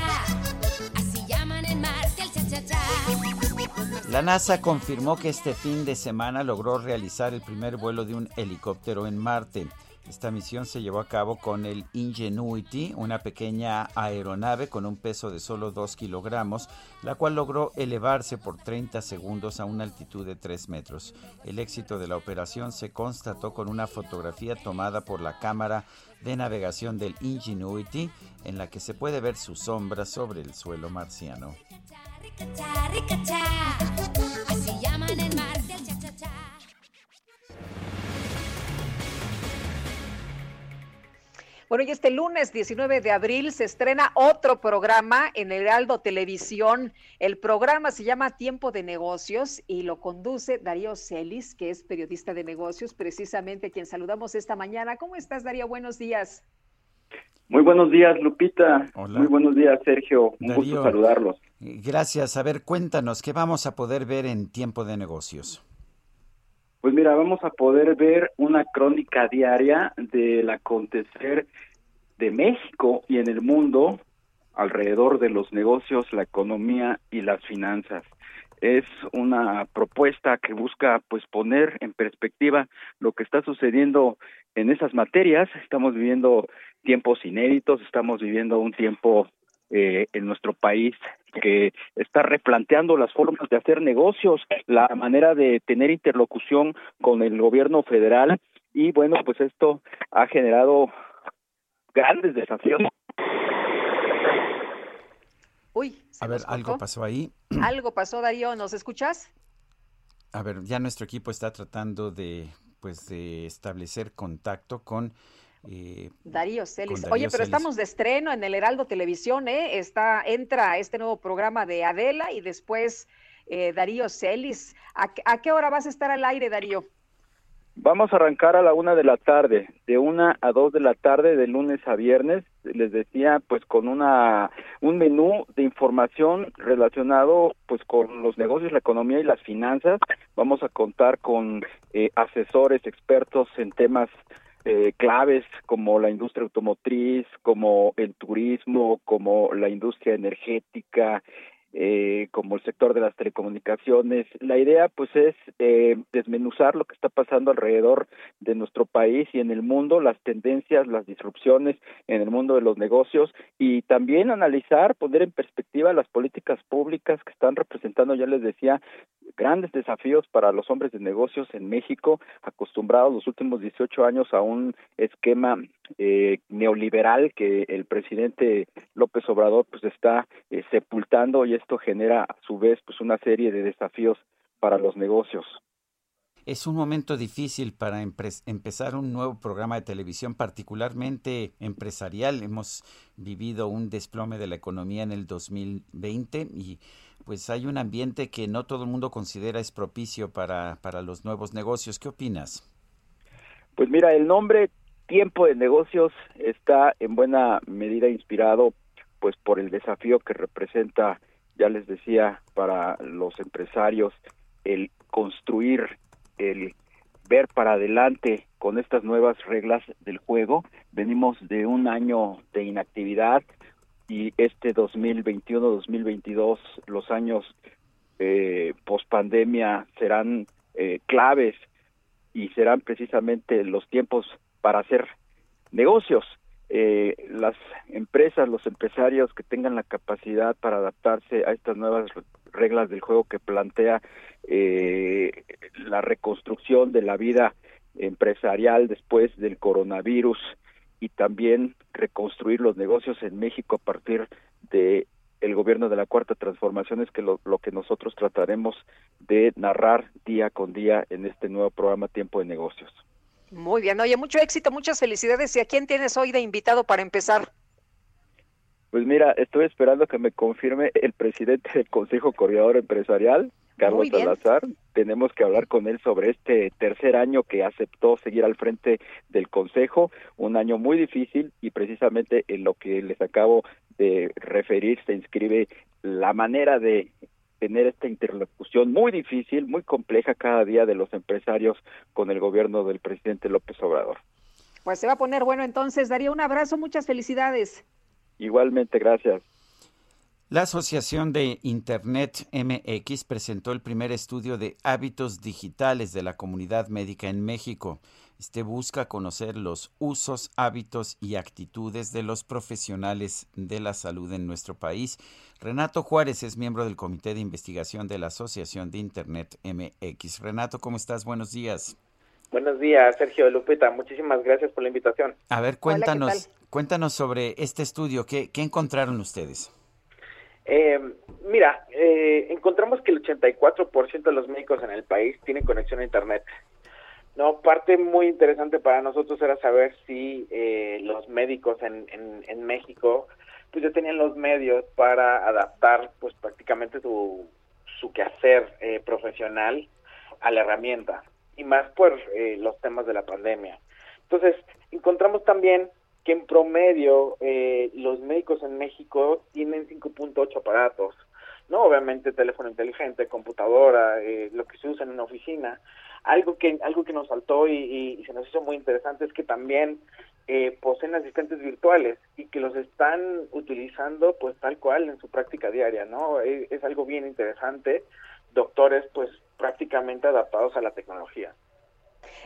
Así llaman en Marte el cha-cha-cha. La NASA confirmó que este fin de semana logró realizar el primer vuelo de un helicóptero en Marte. Esta misión se llevó a cabo con el Ingenuity, una pequeña aeronave con un peso de solo 2 kilogramos, la cual logró elevarse por 30 segundos a una altitud de 3 metros. El éxito de la operación se constató con una fotografía tomada por la cámara de navegación del Ingenuity, en la que se puede ver su sombra sobre el suelo marciano. Bueno, y este lunes 19 de abril se estrena otro programa en el Heraldo Televisión. El programa se llama Tiempo de Negocios y lo conduce Darío Celis, que es periodista de negocios, precisamente quien saludamos esta mañana. ¿Cómo estás, Darío? Buenos días. Muy buenos días, Lupita. Hola. Muy buenos días, Sergio. Un Darío. gusto saludarlos. Gracias. A ver, cuéntanos, ¿qué vamos a poder ver en Tiempo de Negocios? Pues mira, vamos a poder ver una crónica diaria del acontecer de México y en el mundo alrededor de los negocios, la economía y las finanzas. Es una propuesta que busca pues poner en perspectiva lo que está sucediendo en esas materias. Estamos viviendo tiempos inéditos, estamos viviendo un tiempo eh, en nuestro país que está replanteando las formas de hacer negocios, la manera de tener interlocución con el gobierno federal y bueno, pues esto ha generado grandes desafíos. Uy, A ver, algo pasó ahí. [CLEARS THROAT] [CLEARS THROAT] algo pasó, Darío. ¿Nos escuchas? A ver, ya nuestro equipo está tratando de, pues, de establecer contacto con eh, Darío Celis. Darío Oye, pero Celis. estamos de estreno en el Heraldo Televisión, ¿eh? Está, entra este nuevo programa de Adela y después eh, Darío Celis. ¿A, qué- a qué hora vas a estar al aire, Darío? Vamos a arrancar a la una de la tarde, de una a dos de la tarde, de lunes a viernes. Les decía, pues con una un menú de información relacionado, pues con los negocios, la economía y las finanzas. Vamos a contar con eh, asesores expertos en temas eh, claves como la industria automotriz, como el turismo, como la industria energética, eh, como el sector de las telecomunicaciones. La idea, pues, es eh, desmenuzar lo que está pasando alrededor de nuestro país y en el mundo, las tendencias, las disrupciones en el mundo de los negocios y también analizar, poner en perspectiva las políticas públicas que están representando, ya les decía, grandes desafíos para los hombres de negocios en México, acostumbrados los últimos 18 años a un esquema eh, neoliberal que el presidente López Obrador pues está eh, sepultando y esto genera a su vez pues una serie de desafíos para los negocios. Es un momento difícil para empezar un nuevo programa de televisión, particularmente empresarial. Hemos vivido un desplome de la economía en el 2020 y pues hay un ambiente que no todo el mundo considera es propicio para, para los nuevos negocios. ¿Qué opinas? Pues mira, el nombre Tiempo de Negocios está en buena medida inspirado pues por el desafío que representa, ya les decía, para los empresarios el construir, el ver para adelante con estas nuevas reglas del juego. Venimos de un año de inactividad y este 2021-2022, los años eh, post serán eh, claves y serán precisamente los tiempos para hacer negocios. Eh, las empresas, los empresarios que tengan la capacidad para adaptarse a estas nuevas reglas del juego que plantea eh, la reconstrucción de la vida empresarial después del coronavirus y también reconstruir los negocios en México a partir de el gobierno de la cuarta transformación es que lo, lo, que nosotros trataremos de narrar día con día en este nuevo programa Tiempo de Negocios. Muy bien, oye, mucho éxito, muchas felicidades. ¿Y a quién tienes hoy de invitado para empezar? Pues mira, estoy esperando que me confirme el presidente del Consejo Coordinador Empresarial, Carlos Salazar. Tenemos que hablar con él sobre este tercer año que aceptó seguir al frente del Consejo, un año muy difícil y precisamente en lo que les acabo de referir se inscribe la manera de tener esta interlocución muy difícil, muy compleja cada día de los empresarios con el gobierno del presidente López Obrador. Pues se va a poner bueno entonces. Daría un abrazo, muchas felicidades. Igualmente, gracias. La Asociación de Internet MX presentó el primer estudio de hábitos digitales de la comunidad médica en México. Este busca conocer los usos, hábitos y actitudes de los profesionales de la salud en nuestro país. Renato Juárez es miembro del Comité de Investigación de la Asociación de Internet MX. Renato, ¿cómo estás? Buenos días. Buenos días, Sergio Lupita. Muchísimas gracias por la invitación. A ver, cuéntanos, cuéntanos sobre este estudio. ¿Qué, qué encontraron ustedes? Eh, mira, eh, encontramos que el 84% de los médicos en el país tienen conexión a Internet. No, parte muy interesante para nosotros era saber si eh, los médicos en, en, México pues ya tenían los medios para adaptar pues prácticamente su, su quehacer eh, profesional a la herramienta y más por eh, los temas de la pandemia. Entonces, encontramos también que en promedio eh, los médicos en México tienen 5.8 aparatos, ¿no? Obviamente teléfono inteligente, computadora, eh, lo que se usa en una oficina. Algo que, algo que nos faltó y, se nos hizo muy interesante es que también eh, poseen asistentes virtuales y que los están utilizando pues tal cual en su práctica diaria, ¿no? Es, es algo bien interesante. Doctores pues prácticamente adaptados a la tecnología.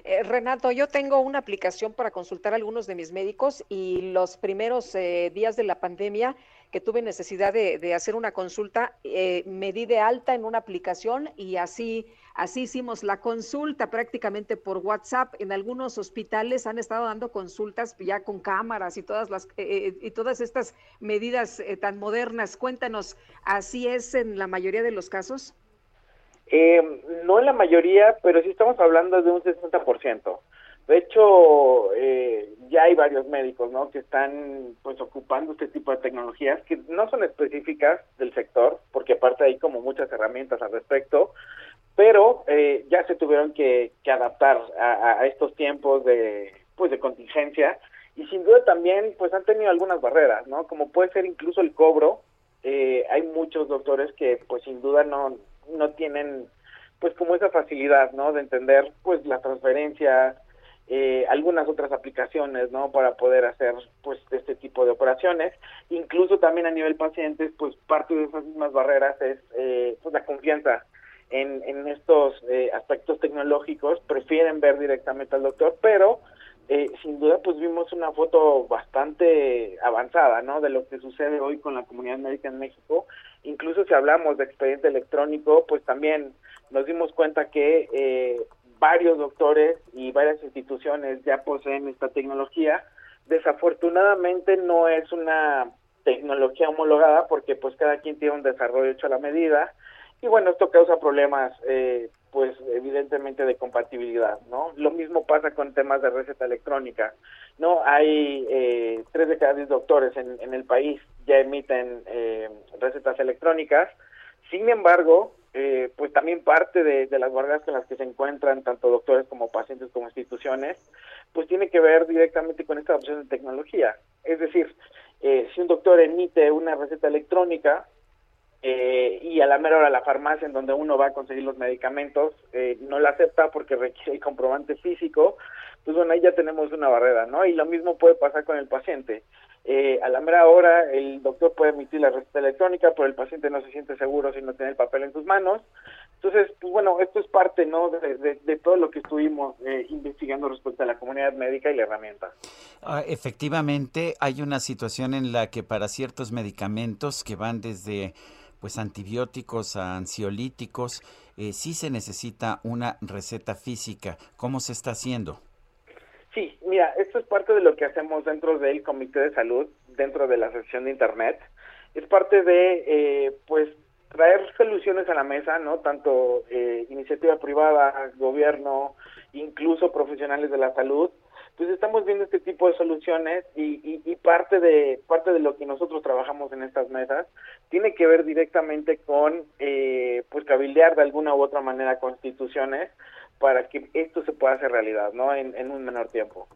Eh, Renato, yo tengo una aplicación para consultar a algunos de mis médicos y los primeros eh, días de la pandemia que tuve necesidad de, hacer una consulta, eh, me di de alta en una aplicación y así, así hicimos la consulta prácticamente por WhatsApp. En algunos hospitales han estado dando consultas ya con cámaras y todas las y todas estas medidas tan modernas. Cuéntanos, ¿así es en la mayoría de los casos? Eh, no en la mayoría, pero sí estamos hablando de un 60%. De hecho, eh, ya hay varios médicos, ¿no? Que están, pues, ocupando este tipo de tecnologías que no son específicas del sector, porque aparte hay como muchas herramientas al respecto, pero eh, ya se tuvieron que, que adaptar a, estos tiempos de, pues, de contingencia y sin duda también, pues, han tenido algunas barreras, ¿no? Como puede ser incluso el cobro. Eh, hay muchos doctores que, pues, sin duda no no tienen pues como esa facilidad no de entender pues las transferencias eh, algunas otras aplicaciones no para poder hacer pues este tipo de operaciones. Incluso también a nivel pacientes pues parte de esas mismas barreras es eh, pues la confianza en, en estos eh, aspectos tecnológicos. Prefieren ver directamente al doctor pero eh, sin duda pues vimos una foto bastante avanzada no de lo que sucede hoy con la comunidad médica en México. Incluso si hablamos de expediente electrónico pues también nos dimos cuenta que eh, varios doctores y varias instituciones ya poseen esta tecnología desafortunadamente no es una tecnología homologada porque pues cada quien tiene un desarrollo hecho a la medida y bueno esto causa problemas eh, pues evidentemente de compatibilidad, ¿no? Lo mismo pasa con temas de receta electrónica, ¿no? Hay eh, tres de cada diez doctores en, en, el país ya emiten eh, recetas electrónicas, sin embargo, eh, pues también parte de, las barreras con las que se encuentran tanto doctores como pacientes como instituciones, pues tiene que ver directamente con esta opción de tecnología. Es decir, eh, si un doctor emite una receta electrónica, eh, y a la mera hora la farmacia en donde uno va a conseguir los medicamentos eh, no la acepta porque requiere el comprobante físico, pues bueno, ahí ya tenemos una barrera, ¿no? Y lo mismo puede pasar con el paciente. Eh, a la mera hora el doctor puede emitir la receta electrónica, pero el paciente no se siente seguro si no tiene el papel en sus manos. Entonces, pues bueno, esto es parte, ¿no? De, todo lo que estuvimos eh, investigando respecto a la comunidad médica y la herramienta. Ah, efectivamente, hay una situación en la que para ciertos medicamentos que van desde pues antibióticos a ansiolíticos, eh, sí se necesita una receta física. ¿Cómo se está haciendo? Sí, mira, esto es parte de lo que hacemos dentro del Comité de Salud, dentro de la sección de Internet. Es parte de, eh, pues, traer soluciones a la mesa, ¿no? Tanto eh, iniciativa privada, gobierno, incluso profesionales de la salud, pues estamos viendo este tipo de soluciones y, y, parte de parte de lo que nosotros trabajamos en estas mesas tiene que ver directamente con eh, pues cabildear de alguna u otra manera constituciones para que esto se pueda hacer realidad, ¿no? En, en un menor tiempo.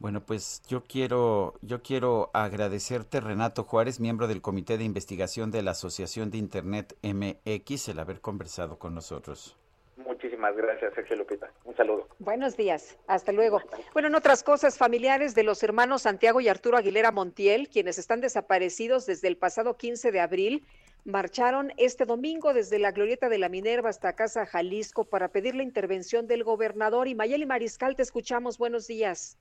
Bueno, pues yo quiero, yo quiero agradecerte, Renato Juárez, miembro del Comité de Investigación de la Asociación de Internet MX, el haber conversado con nosotros. Muchísimas gracias, Sergio Lupita. Un saludo. Buenos días. Hasta luego. Bueno, en otras cosas, familiares de los hermanos Santiago y Arturo Aguilera Montiel, quienes están desaparecidos desde el pasado 15 de abril, marcharon este domingo desde la Glorieta de la Minerva hasta Casa Jalisco para pedir la intervención del gobernador. Y Mayeli Mariscal, te escuchamos. Buenos días.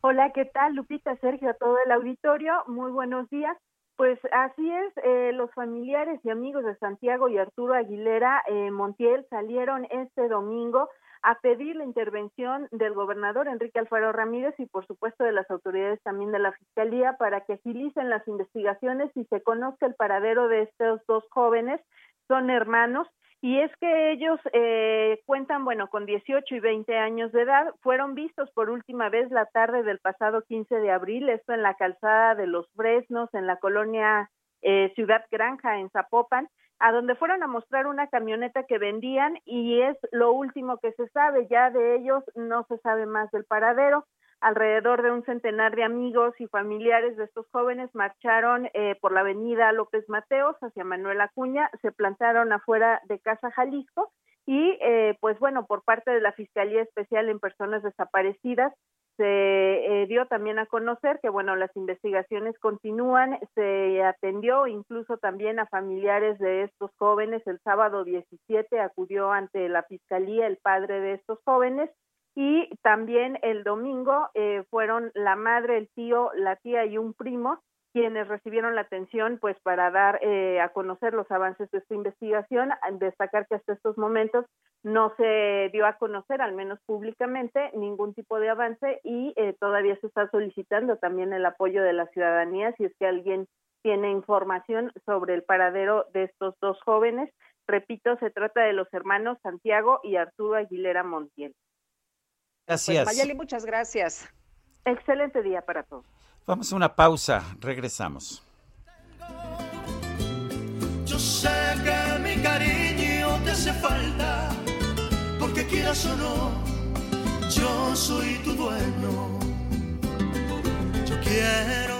Hola, ¿qué tal? Lupita, Sergio, a todo el auditorio. Muy buenos días. Pues así es, eh, los familiares y amigos de Santiago y Arturo Aguilera eh, Montiel salieron este domingo a pedir la intervención del gobernador Enrique Alfaro Ramírez y por supuesto de las autoridades también de la Fiscalía para que agilicen las investigaciones y se conozca el paradero de estos dos jóvenes. Son hermanos y es que ellos eh, cuentan, bueno, con 18 y 20 años de edad, fueron vistos por última vez la tarde del pasado 15 de abril, esto en la calzada de los Fresnos, en la colonia eh, Ciudad Granja, en Zapopan, a donde fueron a mostrar una camioneta que vendían y es lo último que se sabe, ya de ellos no se sabe más del paradero. Alrededor de un centenar de amigos y familiares de estos jóvenes marcharon eh, por la avenida López Mateos hacia Manuel Acuña, se plantaron afuera de Casa Jalisco y eh, pues bueno, por parte de la Fiscalía Especial en Personas Desaparecidas se eh, dio también a conocer que bueno, las investigaciones continúan, se atendió incluso también a familiares de estos jóvenes, el sábado 17 acudió ante la Fiscalía el padre de estos jóvenes y también el domingo eh, fueron la madre, el tío, la tía y un primo quienes recibieron la atención pues para dar eh, a conocer los avances de esta investigación, destacar que hasta estos momentos no se dio a conocer, al menos públicamente, ningún tipo de avance y eh, todavía se está solicitando también el apoyo de la ciudadanía si es que alguien tiene información sobre el paradero de estos dos jóvenes. Repito, se trata de los hermanos Santiago y Arturo Aguilera Montiel. Gracias. Pues, Mayeli, muchas gracias. Excelente día para todos. Vamos a una pausa, regresamos. Yo sé que mi cariño te hace falta, porque quieras o no, yo soy tu dueño. Yo quiero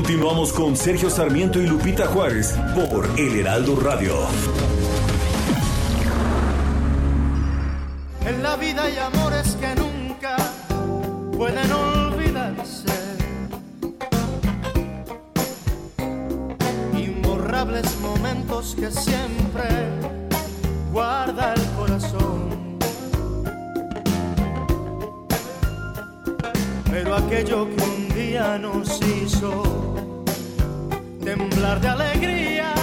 Continuamos con Sergio Sarmiento y Lupita Juárez por El Heraldo Radio. En la vida hay amores que nunca pueden olvidarse. Imborrables momentos que siempre guarda el corazón. Pero aquello que día nos hizo temblar de alegría.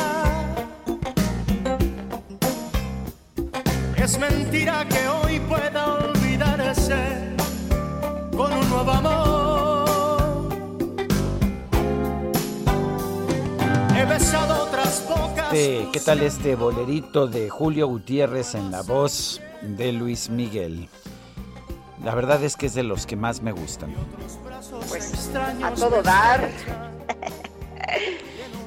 Es mentira que hoy pueda olvidarse con un nuevo amor. He besado otras bocas. Este, ¿Qué tal este bolerito de Julio Gutiérrez en la voz de Luis Miguel? La verdad es que es de los que más me gustan. Pues a todo dar. [LAUGHS]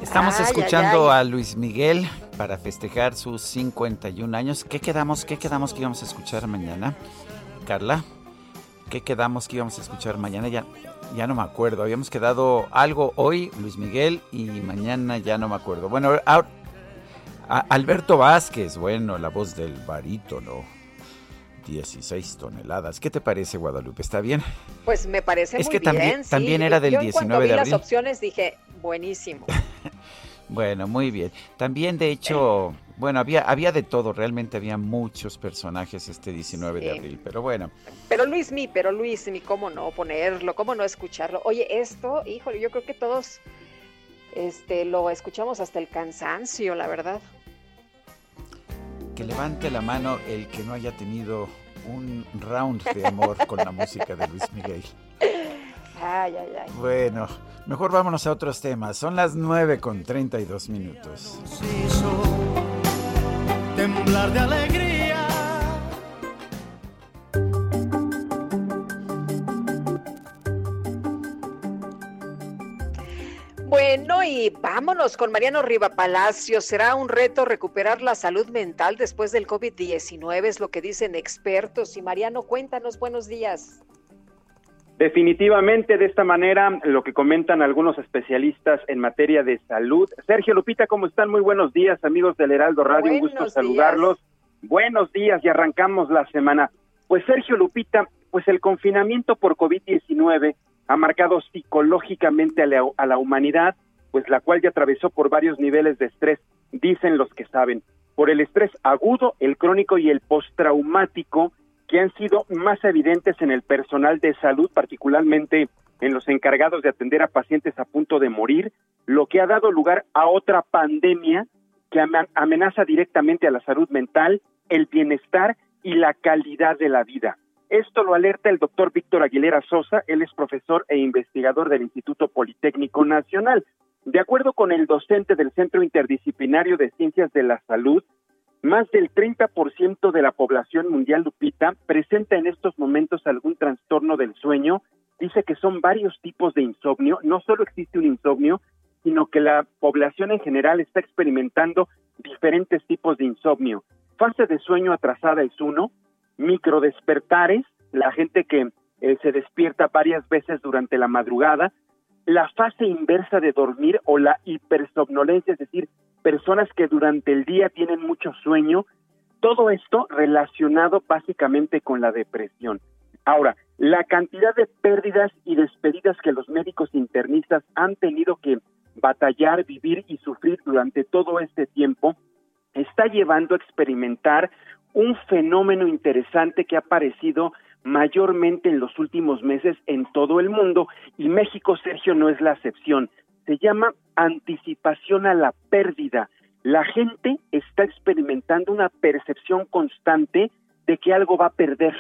Estamos Ay, escuchando ay. a Luis Miguel para festejar sus 51 años. ¿Qué quedamos, qué quedamos que íbamos a escuchar mañana? Carla, ¿qué quedamos que íbamos a escuchar mañana? Ya, ya no me acuerdo. Habíamos quedado algo hoy, Luis Miguel, y mañana ya no me acuerdo. Bueno, ahora- a- Alberto Vázquez, bueno, la voz del barítono. 16 toneladas. ¿Qué te parece, Guadalupe? ¿Está bien? Pues me parece Es muy que también- bien. sí. también era del Yo en cuanto 19 de abril. las opciones dije, buenísimo. [LAUGHS] Bueno, muy bien. También, de hecho, bueno, había, había de todo, realmente había muchos personajes este 19 de abril, pero bueno, Pero Luis Mi, pero Luis Mi, ¿cómo no ponerlo? ¿Cómo no escucharlo? Oye, esto, híjole, yo creo que todos este, lo escuchamos hasta el cansancio, la verdad. Que levante la mano el que no haya tenido un round de amor con la música de Luis Miguel. Ay, ay, ay. Bueno, mejor vámonos a otros temas. Son las 9 con 32 minutos. temblar de alegría. Y vámonos con Mariano Riva Palacio. Será un reto recuperar la salud mental después del COVID-19, es lo que dicen expertos. Y Mariano, cuéntanos, buenos días. Definitivamente de esta manera, lo que comentan algunos especialistas en materia de salud. Sergio Lupita, ¿cómo están? Muy buenos días, amigos del Heraldo Radio, un gusto saludarlos. Buenos días y arrancamos la semana. Pues Sergio Lupita, pues el confinamiento por COVID-19 ha marcado psicológicamente a la, a la humanidad, pues la cual ya atravesó por varios niveles de estrés, dicen los que saben, por el estrés agudo, el crónico y el postraumático, que han sido más evidentes en el personal de salud, particularmente en los encargados de atender a pacientes a punto de morir, lo que ha dado lugar a otra pandemia que amenaza directamente a la salud mental, el bienestar y la calidad de la vida. Esto lo alerta el doctor Víctor Aguilera Sosa, él es profesor e investigador del Instituto Politécnico Nacional. De acuerdo con el docente del Centro Interdisciplinario de Ciencias de la Salud, más del 30% de la población mundial, Lupita, presenta en estos momentos algún trastorno del sueño. Dice que son varios tipos de insomnio. No solo existe un insomnio, sino que la población en general está experimentando diferentes tipos de insomnio. Fase de sueño atrasada es uno, microdespertares, la gente que eh, se despierta varias veces durante la madrugada, la fase inversa de dormir o la hipersomnolencia, es decir, personas que durante el día tienen mucho sueño, todo esto relacionado básicamente con la depresión. Ahora, la cantidad de pérdidas y despedidas que los médicos internistas han tenido que batallar, vivir y sufrir durante todo este tiempo está llevando a experimentar un fenómeno interesante que ha aparecido mayormente en los últimos meses en todo el mundo y México, Sergio, no es la excepción. Se llama anticipación a la pérdida. La gente está experimentando una percepción constante de que algo va a perder,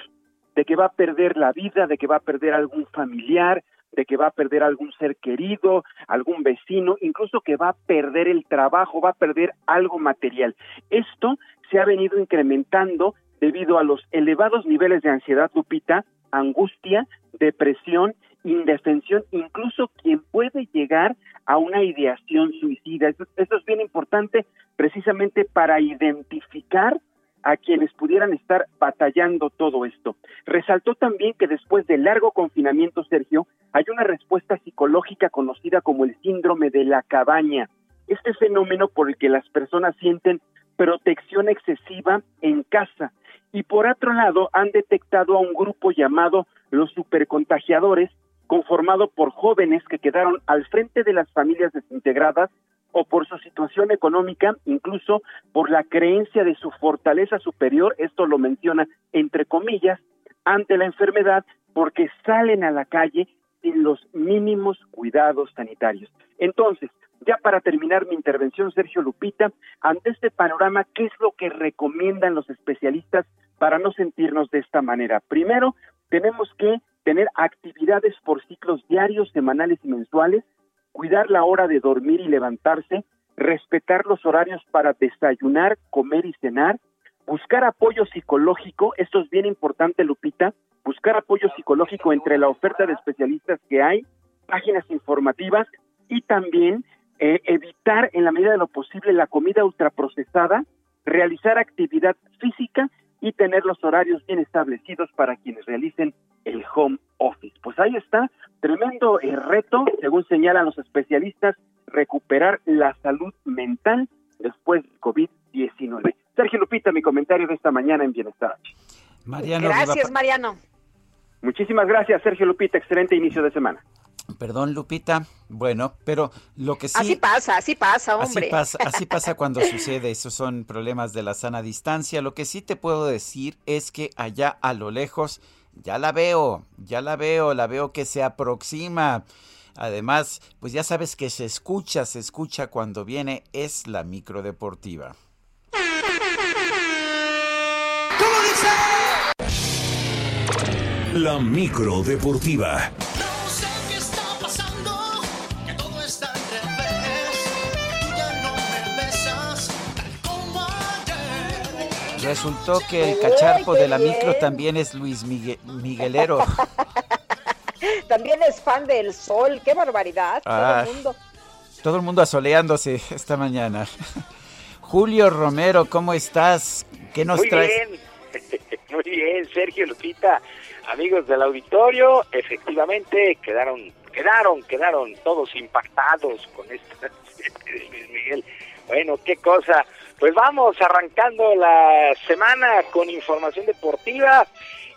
de que va a perder la vida, de que va a perder algún familiar, de que va a perder algún ser querido, algún vecino, incluso que va a perder el trabajo, va a perder algo material. Esto se ha venido incrementando debido a los elevados niveles de ansiedad, Lupita, angustia, depresión, indefensión, incluso quien puede llegar a una ideación suicida. Esto, es bien importante precisamente para identificar a quienes pudieran estar batallando todo esto. Resaltó también que después de largo confinamiento, Sergio, hay una respuesta psicológica conocida como el síndrome de la cabaña. Este fenómeno por el que las personas sienten protección excesiva en casa. Y por otro lado, han detectado a un grupo llamado los supercontagiadores, conformado por jóvenes que quedaron al frente de las familias desintegradas o por su situación económica, incluso por la creencia de su fortaleza superior, esto lo menciona entre comillas, ante la enfermedad, porque salen a la calle sin los mínimos cuidados sanitarios. Entonces, ya para terminar mi intervención, Sergio Lupita, ante este panorama, ¿qué es lo que recomiendan los especialistas para no sentirnos de esta manera? Primero, tenemos que tener actividades por ciclos diarios, semanales y mensuales, cuidar la hora de dormir y levantarse, respetar los horarios para desayunar, comer y cenar, buscar apoyo psicológico, esto es bien importante, Lupita, buscar apoyo psicológico entre la oferta de especialistas que hay, páginas informativas y también eh, evitar en la medida de lo posible la comida ultraprocesada, realizar actividad física y tener los horarios bien establecidos para quienes realicen el home office. Pues ahí está, tremendo eh, reto, según señalan los especialistas, recuperar la salud mental después de COVID-19. Sergio Lupita, mi comentario de esta mañana en Bienestar. Mariano Gracias, Mariano. Muchísimas gracias, Sergio Lupita, excelente inicio de semana. Perdón, Lupita. Bueno, pero lo que sí... Así pasa, así pasa, hombre. Así pasa, así [LAUGHS] pasa cuando sucede, esos son problemas de la sana distancia. Lo que sí te puedo decir es que allá a lo lejos ya la veo, ya la veo, la veo que se aproxima. Además, pues ya sabes que se escucha, se escucha cuando viene, es la micro deportiva. ¿Cómo dice? La micro deportiva. Resultó que el cacharpo de la micro también es Luis Migue- Miguelero. [LAUGHS] También es fan del sol, qué barbaridad. Ah. Todo el mundo. Todo el mundo asoleándose esta mañana. Julio Romero, ¿cómo estás? ¿Qué nos Muy traes? bien, [LAUGHS] muy bien, Sergio Lupita, amigos del auditorio, efectivamente quedaron, quedaron, quedaron todos impactados con esta [LAUGHS] Luis Miguel. Bueno, qué cosa. Pues vamos arrancando la semana con información deportiva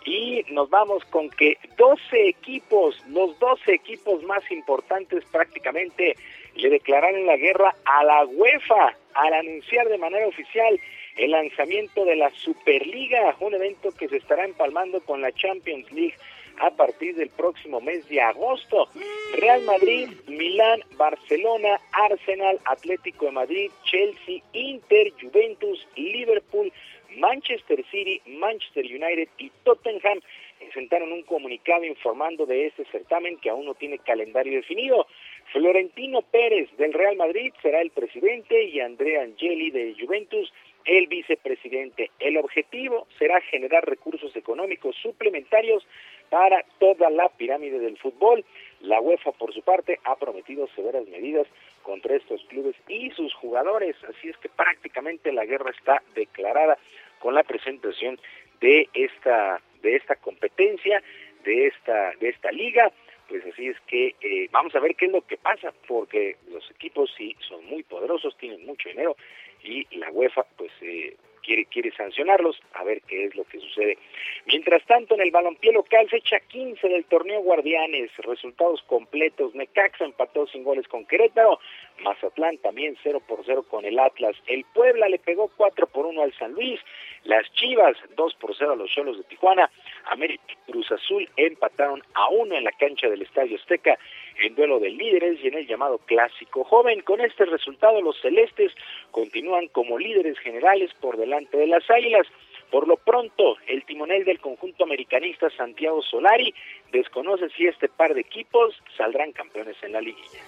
y nos vamos con que 12 equipos, los 12 equipos más importantes prácticamente le declararon la guerra a la UEFA al anunciar de manera oficial el lanzamiento de la Superliga, un evento que se estará empalmando con la Champions League a partir del próximo mes de agosto. Real Madrid, Milán, Barcelona, Arsenal, Atlético de Madrid, Chelsea, Inter, Juventus, Liverpool, Manchester City, Manchester United y Tottenham presentaron un comunicado informando de este certamen que aún no tiene calendario definido. Florentino Pérez del Real Madrid será el presidente y Andrea Angeli de Juventus el vicepresidente. El objetivo será generar recursos económicos suplementarios para toda la pirámide del fútbol. La UEFA, por su parte, ha prometido severas medidas contra estos clubes y sus jugadores, así es que prácticamente la guerra está declarada con la presentación de esta de esta competencia, de esta de esta liga. Pues así es que eh, vamos a ver qué es lo que pasa, porque los equipos sí son muy poderosos, tienen mucho dinero y la UEFA pues eh, quiere quiere sancionarlos a ver qué es lo que sucede. Mientras tanto en el balompié local fecha 15 del torneo Guardianes, resultados completos, Necaxa empató sin goles con Querétaro, Mazatlán también 0 por 0 con el Atlas, el Puebla le pegó 4 por 1 al San Luis, las Chivas 2 por 0 a los Cholos de Tijuana, América Cruz Azul empataron a 1 en la cancha del Estadio Azteca en duelo de líderes y en el llamado clásico joven. Con este resultado los celestes continúan como líderes generales por delante de las Águilas. Por lo pronto, el timonel del conjunto americanista Santiago Solari desconoce si este par de equipos saldrán campeones en la liguilla.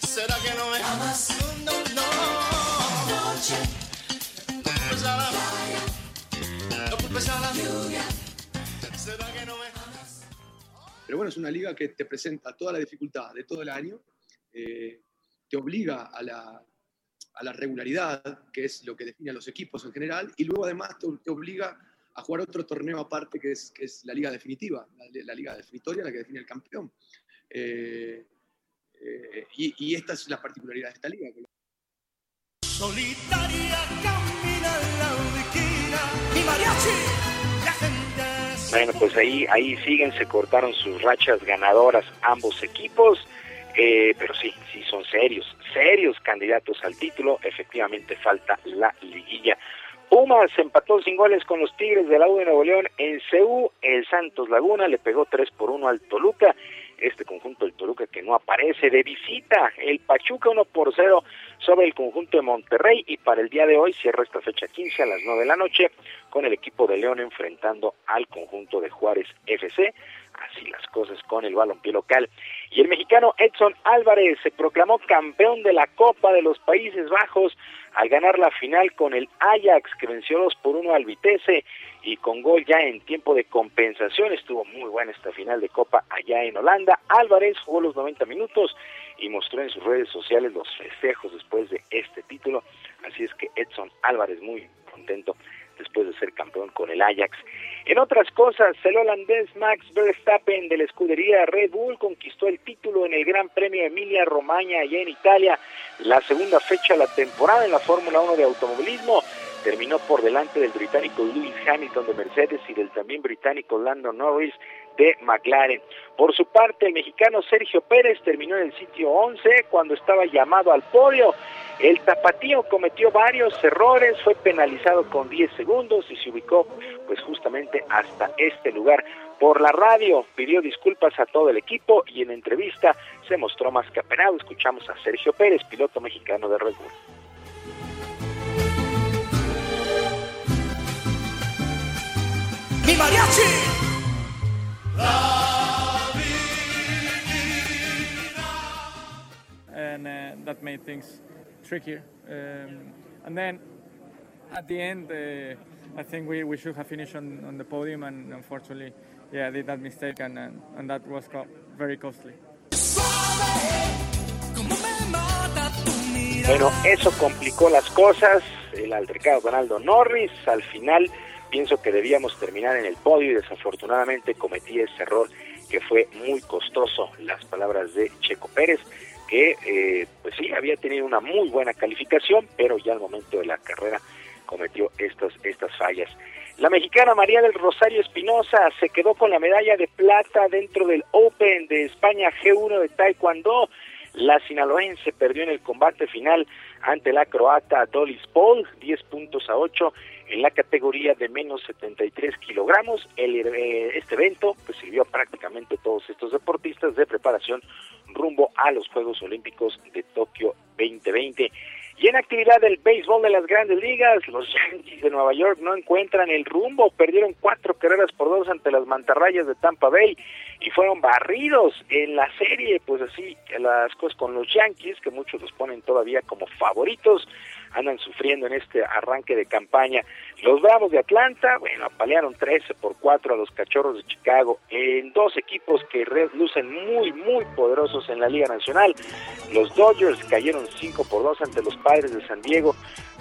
¿Será que no me amas? No, no, no. ¿Será que no me amas? Pero bueno, es una liga que te presenta toda la dificultad de todo el año, eh, te obliga a la, a la regularidad, que es lo que define a los equipos en general, y luego además te, te obliga a jugar otro torneo aparte que es, que es la liga definitiva, la, la liga definitoria, la que define el campeón. Eh, eh, y, y esta es la particularidad de esta liga. Solitaria camina en la ubiquina. Mi mariachi, Bueno, pues ahí, ahí siguen, se cortaron sus rachas ganadoras ambos equipos, eh, pero sí, sí son serios, serios candidatos al título, efectivamente falta la liguilla. Pumas empató sin goles con los Tigres de la U de Nuevo León en CU, el Santos Laguna le pegó 3 por 1 al Toluca, este conjunto del Toluca que no aparece de visita, el Pachuca 1 por 0 sobre el conjunto de Monterrey y para el día de hoy cierra esta fecha 15 a las 9 de la noche con el equipo de León enfrentando al conjunto de Juárez FC. Así las cosas con el balompié local. Y el mexicano Edson Álvarez se proclamó campeón de la Copa de los Países Bajos al ganar la final con el Ajax que venció 2 por 1 al Vitesse y con gol ya en tiempo de compensación. Estuvo muy buena esta final de Copa allá en Holanda. Álvarez jugó los 90 minutos y mostró en sus redes sociales los festejos después de este título. Así es que Edson Álvarez muy contento después de ser campeón con el Ajax. En otras cosas, el holandés Max Verstappen de la escudería Red Bull conquistó el título en el Gran Premio Emilia Romagna allá en Italia, la segunda fecha de la temporada en la Fórmula 1 de automovilismo. Terminó por delante del británico Lewis Hamilton de Mercedes y del también británico Lando Norris de McLaren. Por su parte, el mexicano Sergio Pérez terminó en el sitio 11 cuando estaba llamado al podio. El tapatío cometió varios errores, fue penalizado con 10 segundos y se ubicó pues justamente hasta este lugar. Por la radio pidió disculpas a todo el equipo y en entrevista se mostró más que apenado. Escuchamos a Sergio Pérez, piloto mexicano de Red Bull. Mi mariachi. and uh, that made things trickier. Um, and then at the end, uh, I think we, we should have finished on, on the podium, and unfortunately, yeah, I did that mistake, and, and, and that was co- very costly. Bueno, eso complicó las cosas, el altercado con Aldo Norris, al final pienso que debíamos terminar en el podio y desafortunadamente cometí ese error que fue muy costoso, las palabras de Checo Pérez, que eh, pues sí, había tenido una muy buena calificación, pero ya al momento de la carrera cometió estas, estas fallas. La mexicana María del Rosario Espinosa se quedó con la medalla de plata dentro del Open de España G1 de Taekwondo. La sinaloense perdió en el combate final ante la croata Dolis Paul, 10 puntos a 8 en la categoría de menos 73 kilogramos. El, eh, este evento pues, sirvió a prácticamente todos estos deportistas de preparación rumbo a los Juegos Olímpicos de Tokio 2020. Y en actividad del béisbol de las grandes ligas, los Yankees de Nueva York no encuentran el rumbo, perdieron cuatro carreras por dos ante las mantarrayas de Tampa Bay y fueron barridos en la serie, pues así las cosas con los Yankees, que muchos los ponen todavía como favoritos, andan sufriendo en este arranque de campaña. Los Bravos de Atlanta, bueno, apalearon 13 por 4 a los Cachorros de Chicago en dos equipos que lucen muy, muy poderosos en la Liga Nacional. Los Dodgers cayeron 5 por 2 ante los Padres de San Diego.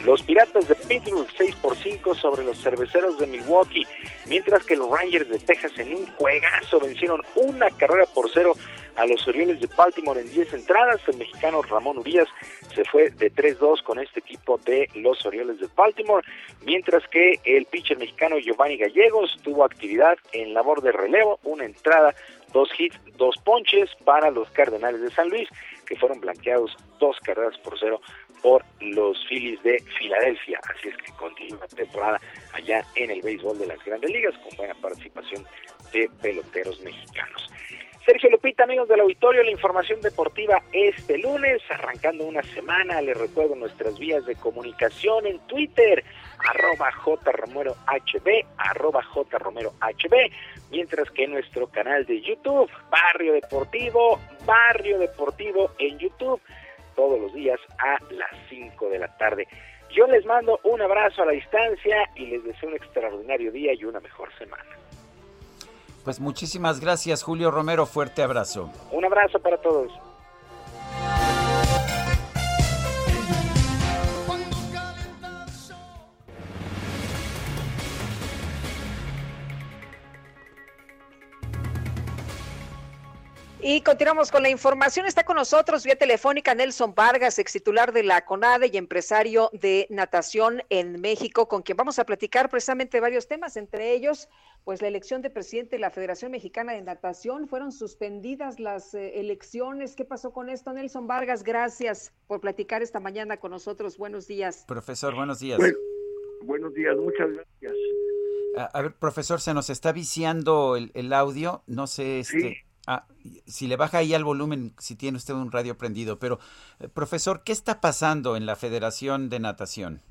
Los Piratas de Pittsburgh 6 por 5 sobre los Cerveceros de Milwaukee, mientras que los Rangers de Texas en un juegazo vencieron una carrera por cero a los Orioles de Baltimore en 10 entradas. El mexicano Ramón Urias se fue de 3-2 con este equipo de los Orioles de Baltimore, mientras que el pitcher mexicano Giovanni Gallegos tuvo actividad en labor de relevo, una entrada, dos hits, dos ponches para los Cardenales de San Luis, que fueron blanqueados dos carreras por cero por los Phillies de Filadelfia. Así es que continúa la temporada allá en el béisbol de las grandes ligas con buena participación de peloteros mexicanos. Sergio Lupita, amigos del auditorio, la información deportiva este lunes, arrancando una semana, les recuerdo nuestras vías de comunicación en Twitter, arroba jromerohb, arroba jromerohb, mientras que nuestro canal de YouTube, Barrio Deportivo, Barrio Deportivo en YouTube, todos los días a las 5 de la tarde. Yo les mando un abrazo a la distancia y les deseo un extraordinario día y una mejor semana. Pues muchísimas gracias, Julio Romero. Fuerte abrazo. Un abrazo para todos. Y continuamos con la información. Está con nosotros vía telefónica Nelson Vargas, ex titular de la CONADE y empresario de natación en México, con quien vamos a platicar precisamente varios temas, entre ellos, pues la elección de presidente de la Federación Mexicana de Natación. Fueron suspendidas las eh, elecciones. ¿Qué pasó con esto? Nelson Vargas, gracias por platicar esta mañana con nosotros. Buenos días. Profesor, buenos días. Bueno, buenos días, muchas gracias. A, a ver, profesor, se nos está viciando el, el audio. No sé, este. Sí. Ah, si le baja ahí al volumen, si tiene usted un radio prendido. Pero, eh, profesor, ¿qué está pasando en la Federación de Natación?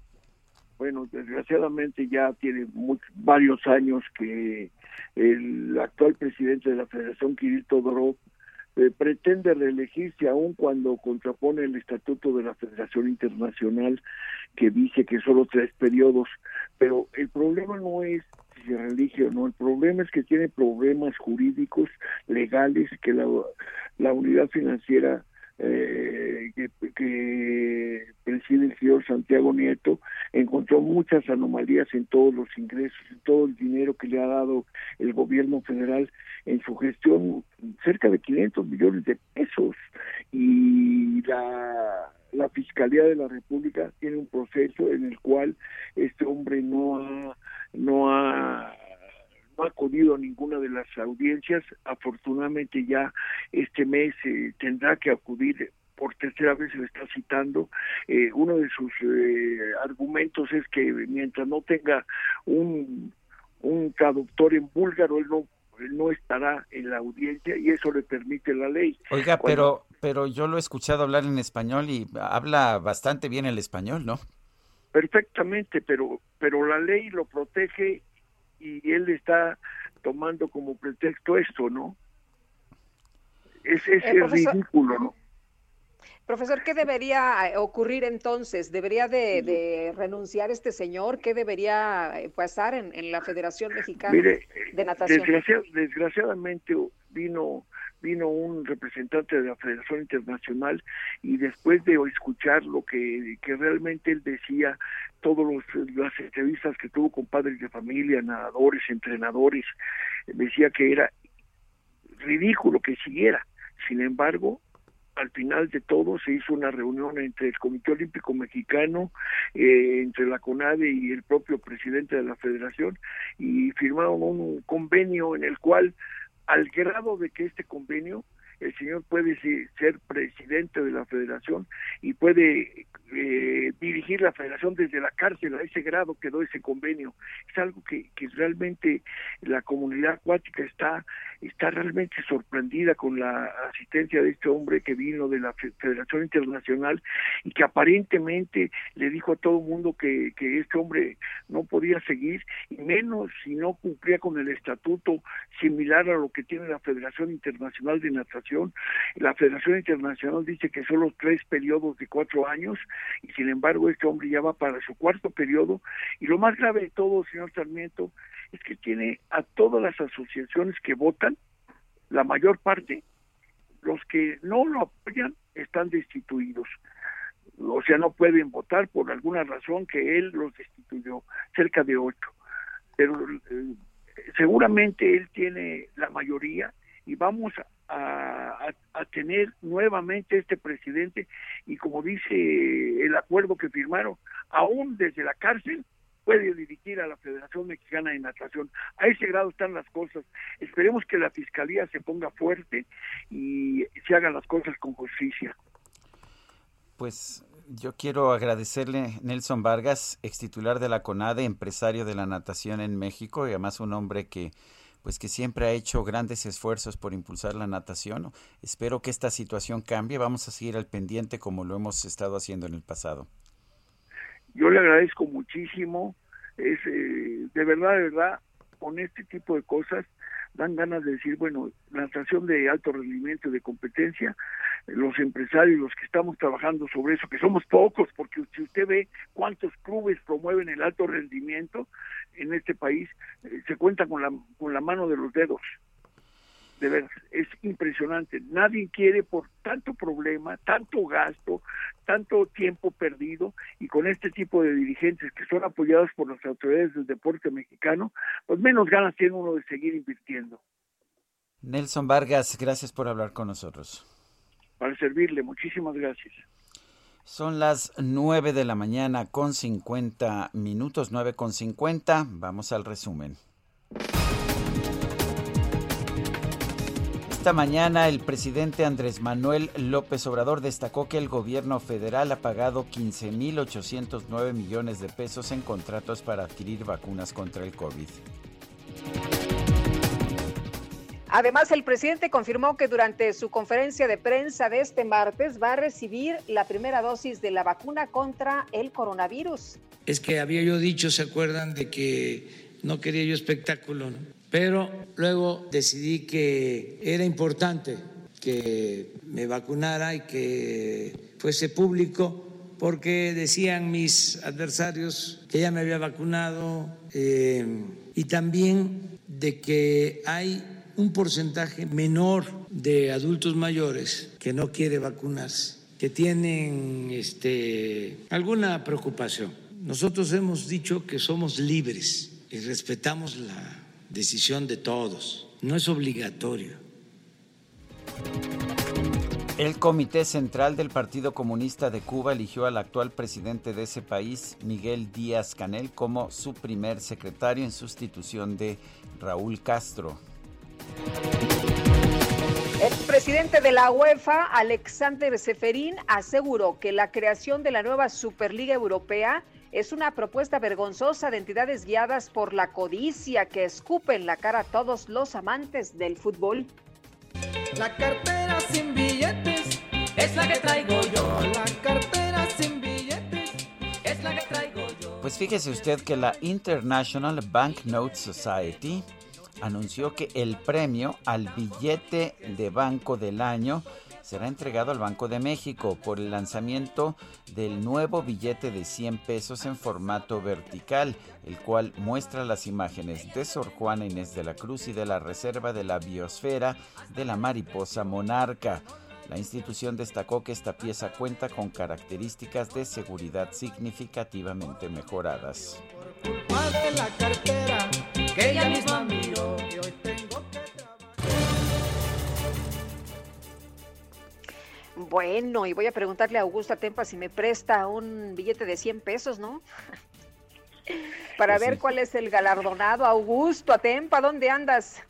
Bueno, desgraciadamente ya tiene varios años que el actual presidente de la Federación, Kirill Todorov, eh, pretende reelegirse aún cuando contrapone el estatuto de la Federación Internacional que dice que solo tres periodos, pero el problema no es si se o no, el problema es que tiene problemas jurídicos, legales, que la, la unidad financiera eh, que, que preside el señor Santiago Nieto encontró muchas anomalías en todos los ingresos, en todo el dinero que le ha dado el gobierno federal en su gestión, cerca de 500 millones de pesos. Y la, la Fiscalía de la República tiene un proceso en el cual este hombre no ha, no ha no ha acudido a ninguna de las audiencias. Afortunadamente ya este mes eh, tendrá que acudir por tercera vez se le está citando. Eh, uno de sus eh, argumentos es que mientras no tenga un, un traductor en búlgaro, él no él no estará en la audiencia y eso le permite la ley. Oiga, Cuando- pero, pero yo lo he escuchado hablar en español y habla bastante bien el español, ¿no? Perfectamente, pero pero la ley lo protege y él está tomando como pretexto esto, ¿no? Es, es, Eh, es ridículo, ¿no? Profesor, ¿qué debería eh, ocurrir entonces? ¿Debería de, de renunciar este señor? ¿Qué debería eh, pasar en, en la Federación Mexicana Mire, de Natación? Desgracia- desgraciadamente vino vino un representante de la Federación Internacional y después de escuchar lo que, que realmente él decía, todas las entrevistas que tuvo con padres de familia, nadadores, entrenadores, decía que era ridículo que siguiera. Sin embargo, al final de todo se hizo una reunión entre el Comité Olímpico Mexicano, eh, entre la CONADE y el propio presidente de la federación y firmaron un convenio en el cual, al grado de que este convenio, el señor puede se- ser presidente de la federación y puede eh, dirigir la federación desde la cárcel, a ese grado quedó ese convenio. Es algo que, realmente la comunidad acuática está, está realmente sorprendida con la asistencia de este hombre que vino de la Fe- Federación Internacional y que aparentemente le dijo a todo el mundo que, que este hombre no podía seguir, y menos si no cumplía con el estatuto similar a lo que tiene la Federación Internacional de Natación. La Federación Internacional dice que solo tres periodos de cuatro años, y sin embargo este hombre ya va para su cuarto periodo, y lo más grave de todo, señor Sarmiento, es que tiene a todas las asociaciones que votan, la mayor parte, los que no lo apoyan están destituidos. O sea, no pueden votar por alguna razón que él los destituyó, cerca de ocho. Pero eh, seguramente él tiene la mayoría y vamos a, tener nuevamente este presidente y como dice el acuerdo que firmaron, aún desde la cárcel puede dirigir a la Federación Mexicana de Natación. A ese grado están las cosas. Esperemos que la Fiscalía se ponga fuerte y se hagan las cosas con justicia. Pues yo quiero agradecerle Nelson Vargas, ex titular de la CONADE, empresario de la natación en México y además un hombre que pues que siempre ha hecho grandes esfuerzos por impulsar la natación. Espero que esta situación cambie. Vamos a seguir al pendiente como lo hemos estado haciendo en el pasado. Yo le agradezco muchísimo. Es eh, de verdad, de verdad, con este tipo de cosas dan ganas de decir, bueno, la natación de alto rendimiento, de competencia, los empresarios, los que estamos trabajando sobre eso, que somos pocos, porque si usted ve cuántos clubes promueven el alto rendimiento en este país, eh, se cuenta con la, con la mano de los dedos. De verdad, es impresionante. Nadie quiere por tanto problema, tanto gasto, tanto tiempo perdido y con este tipo de dirigentes que son apoyados por las autoridades del deporte mexicano, pues menos ganas tiene uno de seguir invirtiendo. Nelson Vargas, gracias por hablar con nosotros. Para servirle, muchísimas gracias. Son las 9 de la mañana con 50 minutos, 9 con 50. Vamos al resumen. Esta mañana el presidente Andrés Manuel López Obrador destacó que el gobierno federal ha pagado 15.809 millones de pesos en contratos para adquirir vacunas contra el COVID. Además, el presidente confirmó que durante su conferencia de prensa de este martes va a recibir la primera dosis de la vacuna contra el coronavirus. Es que había yo dicho, ¿se acuerdan de que no quería yo espectáculo? no? Pero luego decidí que era importante que me vacunara y que fuese público, porque decían mis adversarios que ya me había vacunado eh, y también de que hay un porcentaje menor de adultos mayores que no quiere vacunarse, que tienen este, alguna preocupación. Nosotros hemos dicho que somos libres y respetamos la decisión de todos. No es obligatorio. El Comité Central del Partido Comunista de Cuba eligió al actual presidente de ese país, Miguel Díaz Canel, como su primer secretario en sustitución de Raúl Castro. El presidente de la UEFA, Alexander Seferín, aseguró que la creación de la nueva Superliga Europea es una propuesta vergonzosa de entidades guiadas por la codicia que escupen la cara a todos los amantes del fútbol. La cartera sin billetes es la que traigo yo. La cartera sin billetes es la que traigo yo. Pues fíjese usted que la International Banknote Society anunció que el premio al billete de banco del año será entregado al Banco de México por el lanzamiento del nuevo billete de 100 pesos en formato vertical, el cual muestra las imágenes de Sor Juana Inés de la Cruz y de la Reserva de la Biosfera de la Mariposa Monarca. La institución destacó que esta pieza cuenta con características de seguridad significativamente mejoradas. De la cartera que ella misma miró Bueno, y voy a preguntarle a Augusta Tempa si me presta un billete de 100 pesos, ¿no? [LAUGHS] Para Pues ver sí. cuál es el galardonado. Augusto Atempa, ¿dónde andas?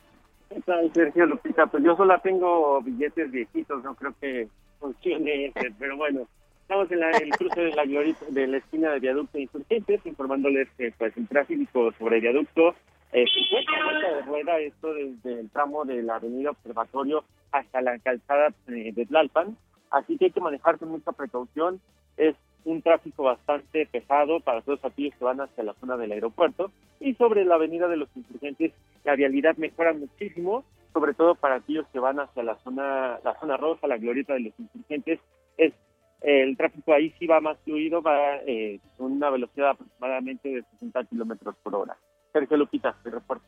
¿Qué tal, Sergio Lupita? Pues yo solo tengo billetes viejitos, no creo que funcione ese, pero bueno, estamos en la- el cruce de la glorita, de la esquina de Viaducto e Insurgentes, informándoles que pues el tráfico sobre Viaducto eh, de rueda, esto desde el tramo de la Avenida Observatorio hasta la calzada eh, de Tlalpan, así que hay que manejar con mucha precaución, es un tráfico bastante pesado para todos aquellos que van hacia la zona del aeropuerto y sobre la avenida de los insurgentes la vialidad mejora muchísimo, sobre todo para aquellos que van hacia la zona la zona roja, la glorieta de los insurgentes, es el tráfico ahí sí va más fluido, va eh, con una velocidad aproximadamente de 60 kilómetros por hora. Sergio Lupita, te reporto.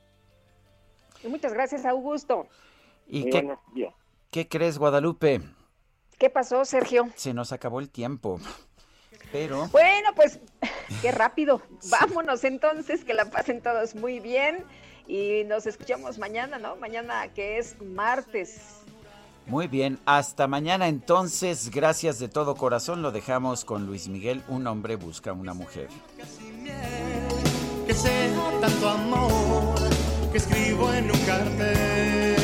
Y Muchas gracias, Augusto. ¿Y Muy qué, qué crees, Guadalupe? ¿Qué pasó, Sergio? Se nos acabó el tiempo. Pero Bueno, pues qué rápido. [LAUGHS] Vámonos entonces, que la pasen todos muy bien y nos escuchamos mañana, ¿no? Mañana que es martes. muy bien, hasta mañana entonces. Gracias de todo corazón. Lo dejamos con Luis Miguel. Un hombre busca una mujer. que sea tanto amor que escribo en un cartel.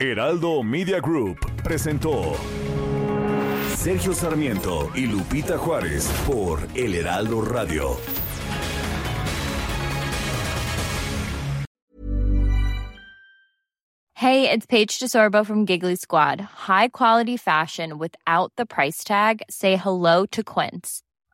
Heraldo Media Group presentó Sergio Sarmiento y Lupita Juárez por El Heraldo Radio. Hey, it's Paige DeSorbo from Giggly Squad. High quality fashion without the price tag. Say hello to Quince.